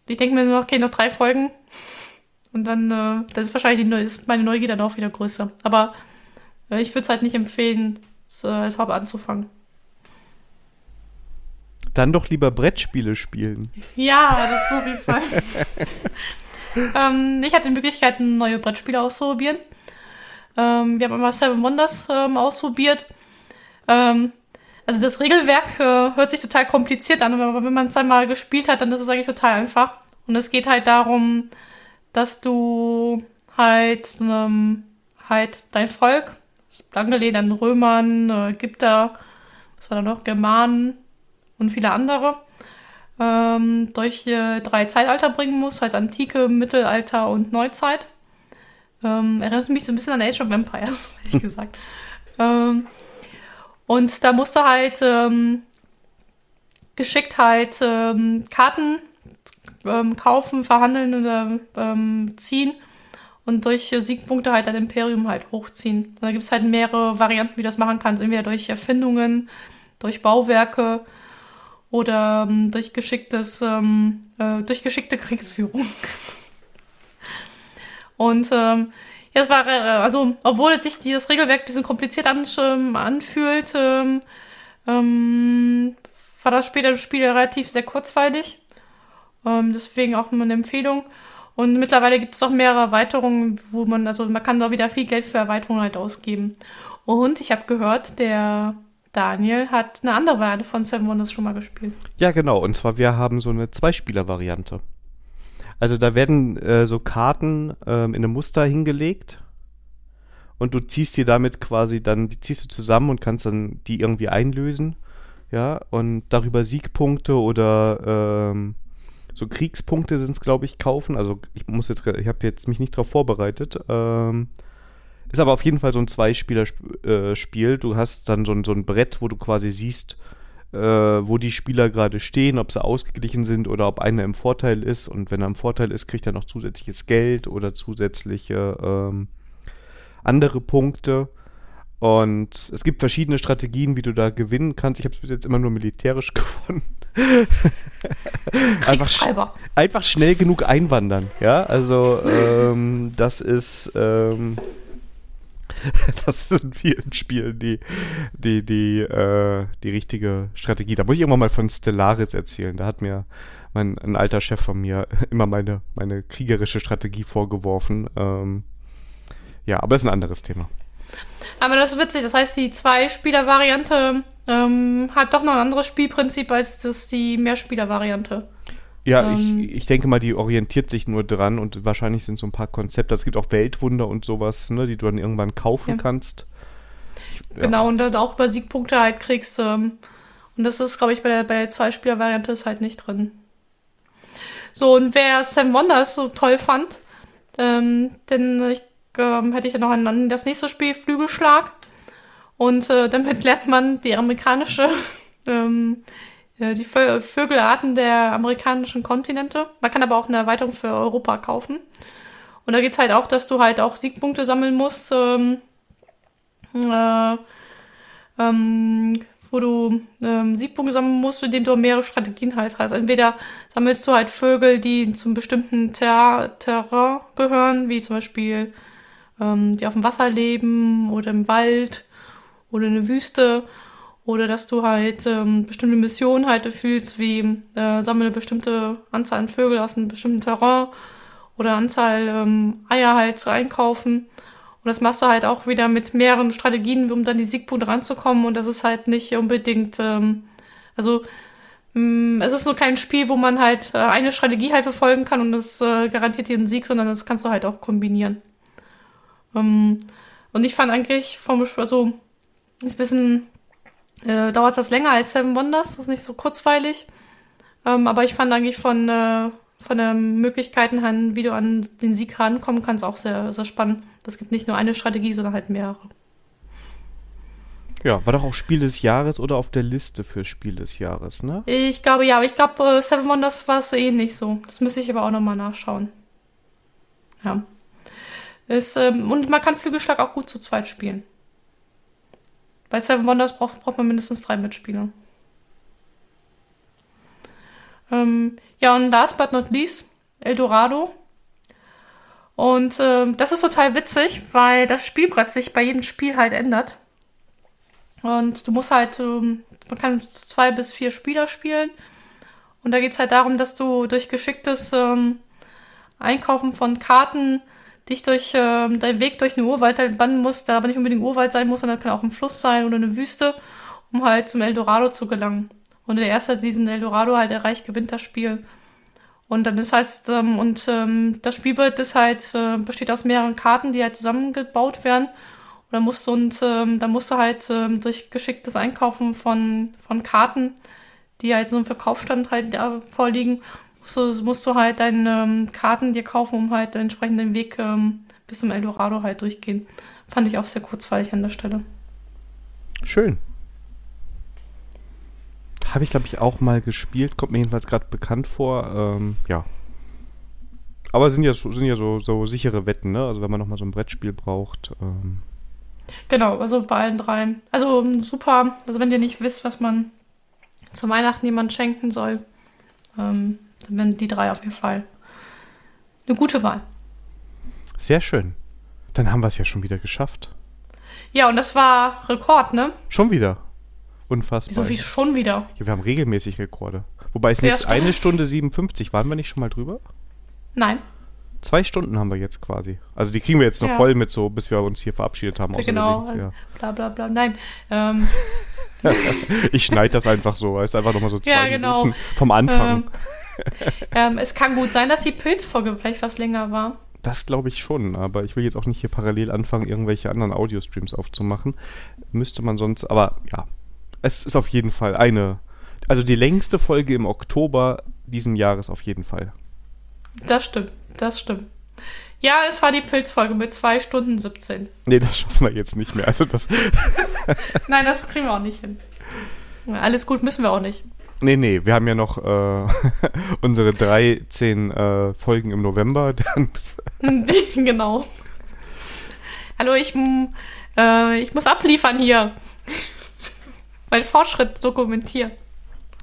ich denke mir nur, okay, noch drei Folgen. Und dann, äh, das ist wahrscheinlich die, ist meine Neugier dann auch wieder größer. Aber äh, ich würde es halt nicht empfehlen, es, äh, als Haupt anzufangen. Dann doch lieber Brettspiele spielen. Ja, das ist auf jeden Fall. ähm, ich hatte die Möglichkeit, neue Brettspiele auszuprobieren. Ähm, wir haben immer Seven Wonders ähm, ausprobiert. Ähm, also das Regelwerk äh, hört sich total kompliziert an, aber wenn man es einmal gespielt hat, dann ist es eigentlich total einfach. Und es geht halt darum, dass du halt, ähm, halt dein Volk, angelehnt an Römern, äh, Ägypter, was war da noch, Germanen und viele andere, ähm, durch äh, drei Zeitalter bringen muss, heißt Antike, Mittelalter und Neuzeit. Ähm, erinnert mich so ein bisschen an Age of Empires, ehrlich gesagt. ähm, und da musst du halt ähm, geschickt halt ähm, Karten ähm, kaufen, verhandeln oder ähm, ziehen und durch Siegpunkte halt dein Imperium halt hochziehen. Und da gibt es halt mehrere Varianten, wie du das machen kannst. Entweder durch Erfindungen, durch Bauwerke oder ähm, durch geschicktes, ähm, äh, durch geschickte Kriegsführung. Und ähm, ja, es war, äh, also, obwohl sich dieses Regelwerk ein bisschen kompliziert ähm, anfühlt, ähm, ähm, war das später im Spiel relativ sehr kurzweilig. Ähm, deswegen auch eine Empfehlung. Und mittlerweile gibt es auch mehrere Erweiterungen, wo man, also man kann auch wieder viel Geld für Erweiterungen halt ausgeben. Und ich habe gehört, der Daniel hat eine andere Variante von Seven Wonders schon mal gespielt. Ja, genau. Und zwar, wir haben so eine Zweispieler-Variante. Also da werden äh, so Karten ähm, in einem Muster hingelegt und du ziehst dir damit quasi dann, die ziehst du zusammen und kannst dann die irgendwie einlösen. Ja, und darüber Siegpunkte oder ähm, so Kriegspunkte sind es, glaube ich, kaufen. Also ich muss jetzt, ich habe jetzt mich nicht darauf vorbereitet. Ähm, ist aber auf jeden Fall so ein Zweispieler-Spiel. Du hast dann so ein, so ein Brett, wo du quasi siehst, äh, wo die Spieler gerade stehen, ob sie ausgeglichen sind oder ob einer im Vorteil ist. Und wenn er im Vorteil ist, kriegt er noch zusätzliches Geld oder zusätzliche ähm, andere Punkte. Und es gibt verschiedene Strategien, wie du da gewinnen kannst. Ich habe es bis jetzt immer nur militärisch gewonnen. einfach, sch einfach schnell genug einwandern, ja. Also ähm, das ist ähm, das ist in vielen Spielen die die die äh, die richtige Strategie. Da muss ich irgendwann mal von Stellaris erzählen. Da hat mir mein ein alter Chef von mir immer meine meine kriegerische Strategie vorgeworfen. Ähm, ja, aber ist ein anderes Thema. Aber das ist witzig, das heißt, die Zwei-Spieler-Variante ähm, hat doch noch ein anderes Spielprinzip als das die Mehrspieler-Variante. Ja, Ähm. ich, ich denke mal, die orientiert sich nur dran und wahrscheinlich sind so ein paar Konzepte. Es gibt auch Weltwunder und sowas, ne, die du dann irgendwann kaufen Ja. kannst. Ich, ja. Genau, und dann auch über Siegpunkte halt kriegst. Ähm, und das ist, glaube ich, bei der, bei der Zwei-Spieler-Variante ist halt nicht drin. So, und wer Sam Wonders so toll fand, ähm, denn ich, ähm, hätte ich dann noch an, das nächste Spiel Flügelschlag. Und äh, damit lernt man die amerikanische ähm, äh, die Vö Vögelarten der amerikanischen Kontinente. Man kann aber auch eine Erweiterung für Europa kaufen. Und da geht's halt auch, dass du halt auch Siegpunkte sammeln musst, ähm, äh, ähm, wo du ähm, Siegpunkte sammeln musst, indem du mehrere Strategien halt hast. Entweder sammelst du halt Vögel, die zum bestimmten Ter Terrain gehören, wie zum Beispiel ähm, die auf dem Wasser leben oder im Wald oder in der Wüste. Oder dass du halt ähm, bestimmte Missionen halt erfüllst, wie äh, sammle bestimmte Anzahl an Vögel aus einem bestimmten Terrain oder Anzahl ähm, Eier halt einkaufen. Und das machst du halt auch wieder mit mehreren Strategien, um dann die Siegpunkte ranzukommen. Und das ist halt nicht unbedingt, ähm, also mm, es ist so kein Spiel, wo man halt äh, eine Strategie halt verfolgen kann und das äh, garantiert dir einen Sieg, sondern das kannst du halt auch kombinieren. Ähm, und ich fand eigentlich vom, also ist ein bisschen, äh, dauert was länger als Seven Wonders, das ist nicht so kurzweilig. Ähm, aber ich fand eigentlich von, äh, von den Möglichkeiten, wie du an den Sieg rankommen kannst, auch sehr, sehr spannend. Das gibt nicht nur eine Strategie, sondern halt mehrere. Ja, war doch auch Spiel des Jahres oder auf der Liste für Spiel des Jahres, ne? Ich glaube ja, aber ich glaube, äh, Seven Wonders war es eh nicht so. Das müsste ich aber auch nochmal nachschauen. Ja. Ist, ähm, und man kann Flügelschlag auch gut zu zweit spielen. Bei Seven Wonders braucht, braucht man mindestens drei Mitspieler. Ähm, ja, und last but not least, Eldorado. Und ähm, das ist total witzig, weil das Spielbrett sich bei jedem Spiel halt ändert. Und du musst halt, ähm, man kann zwei bis vier Spieler spielen. Und da geht es halt darum, dass du durch geschicktes ähm, Einkaufen von Karten dich durch ähm, deinen Weg durch einen Urwald halt bannen musst, der aber nicht unbedingt Urwald sein muss, sondern kann auch ein Fluss sein oder eine Wüste, um halt zum Eldorado zu gelangen. Und der erste, der diesen Eldorado halt erreicht, gewinnt das Spiel. Und dann das heißt, ähm, und ähm, das Spielbild ist halt, äh, besteht aus mehreren Karten, die halt zusammengebaut werden. Und dann musst du, und ähm, dann musst du halt ähm, durch geschicktes Einkaufen von, von Karten, die halt so im Verkaufsstand halt äh, vorliegen, musst du, musst du halt deine ähm, Karten dir kaufen, um halt den entsprechenden Weg ähm, bis zum Eldorado halt durchgehen. Fand ich auch sehr kurzweilig an der Stelle. Schön. Habe ich, glaube ich, auch mal gespielt. Kommt mir jedenfalls gerade bekannt vor. Ähm, ja. Aber sind ja, sind ja so, so sichere Wetten, ne? Also wenn man nochmal so ein Brettspiel braucht. Ähm. Genau, also bei allen dreien. Also super. Also wenn ihr nicht wisst, was man zu Weihnachten jemand schenken soll, ähm, dann werden die drei auf jeden Fall eine gute Wahl. Sehr schön. Dann haben wir es ja schon wieder geschafft. Ja, und das war Rekord, ne? Schon wieder. Unfassbar. So wie schon wieder. Ja, wir haben regelmäßig Rekorde. Wobei es jetzt eine Stunde 57. Waren wir nicht schon mal drüber? Nein. Zwei Stunden haben wir jetzt quasi. Also die kriegen wir jetzt noch ja. voll mit so, bis wir uns hier verabschiedet haben. Genau. Ja. Bla bla bla. Nein. Ähm. ich schneide das einfach so. Es ist einfach nochmal so zwei ja, genau. Minuten vom Anfang. Ähm, ähm, es kann gut sein, dass die Pilzfolge vielleicht was länger war. Das glaube ich schon, aber ich will jetzt auch nicht hier parallel anfangen, irgendwelche anderen Audio-Streams aufzumachen. Müsste man sonst, aber ja, es ist auf jeden Fall eine, also die längste Folge im Oktober diesen Jahres auf jeden Fall. Das stimmt, das stimmt. Ja, es war die Pilzfolge mit 2 Stunden 17. Nee, das schaffen wir jetzt nicht mehr. Also das Nein, das kriegen wir auch nicht hin. Alles gut müssen wir auch nicht. Nee, nee, wir haben ja noch äh, unsere 13 äh, Folgen im November. genau. Hallo, ich, äh, ich muss abliefern hier. Mein Fortschritt dokumentieren.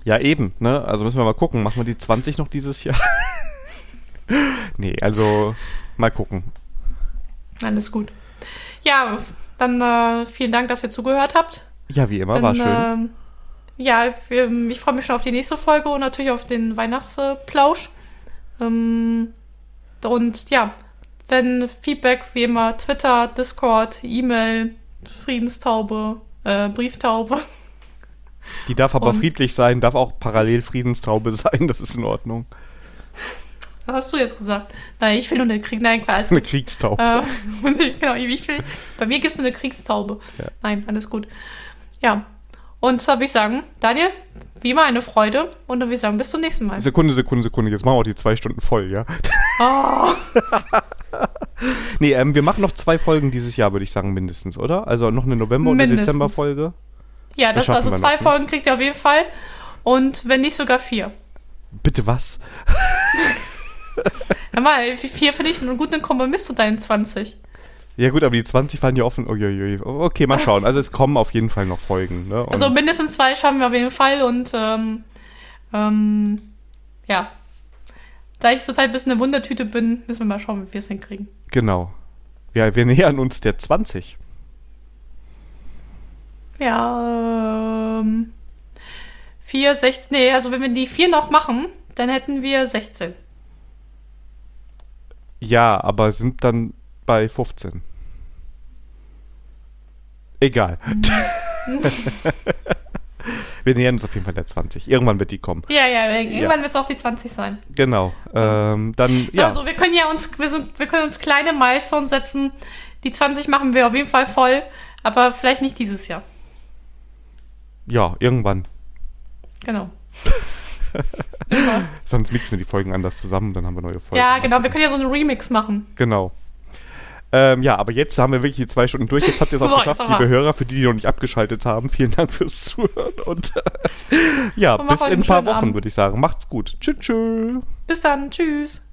Ja, eben, ne? Also müssen wir mal gucken. Machen wir die 20 noch dieses Jahr? nee, also mal gucken. Alles gut. Ja, dann äh, vielen Dank, dass ihr zugehört habt. Ja, wie immer, dann, war schön. Ja, ich freue mich schon auf die nächste Folge und natürlich auf den Weihnachtsplausch. Ähm, und ja, wenn Feedback wie immer Twitter, Discord, E-Mail, Friedenstaube, äh, Brieftaube. Die darf aber und, friedlich sein, darf auch parallel Friedenstaube sein, das ist in Ordnung. Was hast du jetzt gesagt? Nein, ich will nur eine Krieg. Nein, klar, Eine Kriegstaube. Äh, genau, ich will, bei mir gibst du eine Kriegstaube. Ja. Nein, alles gut. Ja, und zwar würde ich sagen, Daniel, wie immer eine Freude und dann würde ich sagen, bis zum nächsten Mal. Sekunde, Sekunde, Sekunde. Jetzt machen wir auch die zwei Stunden voll, ja? Oh. nee, ähm, wir machen noch zwei Folgen dieses Jahr, würde ich sagen, mindestens, oder? Also noch eine November- und eine Dezember-Folge. Ja, das, das also zwei noch, ne? Folgen kriegt ihr auf jeden Fall. Und wenn nicht sogar vier. Bitte was? Hör mal, vier finde ich einen guten Kompromiss zu deinen 20. Ja gut, aber die 20 fallen ja offen. Uiuiui. Okay, mal schauen. Also es kommen auf jeden Fall noch Folgen. Ne? Also mindestens zwei schaffen wir auf jeden Fall und ähm, ähm, ja. Da ich zurzeit ein bisschen eine Wundertüte bin, müssen wir mal schauen, wie wir es hinkriegen. Genau. Ja, wir nähern uns der 20. Ja, ähm, 4, 16, nee, also wenn wir die 4 noch machen, dann hätten wir 16. Ja, aber sind dann bei 15. Egal. Wir nähern uns auf jeden Fall der 20. Irgendwann wird die kommen. Ja, ja, irgendwann ja. wird es auch die 20 sein. Genau. Ähm, dann, ja. Also wir können ja uns, wir, sind, wir können uns kleine Milestones setzen. Die 20 machen wir auf jeden Fall voll, aber vielleicht nicht dieses Jahr. Ja, irgendwann. Genau. Sonst mixen wir die Folgen anders zusammen, dann haben wir neue Folgen. Ja, genau, wir können ja so einen Remix machen. Genau. Ähm, ja, aber jetzt haben wir wirklich die zwei Stunden durch. Jetzt habt ihr es auch so, geschafft, liebe Hörer, für die, die noch nicht abgeschaltet haben. Vielen Dank fürs Zuhören und ja, und bis in ein paar Wochen, würde ich sagen. Macht's gut. Tschüss. tschüss. Bis dann. Tschüss.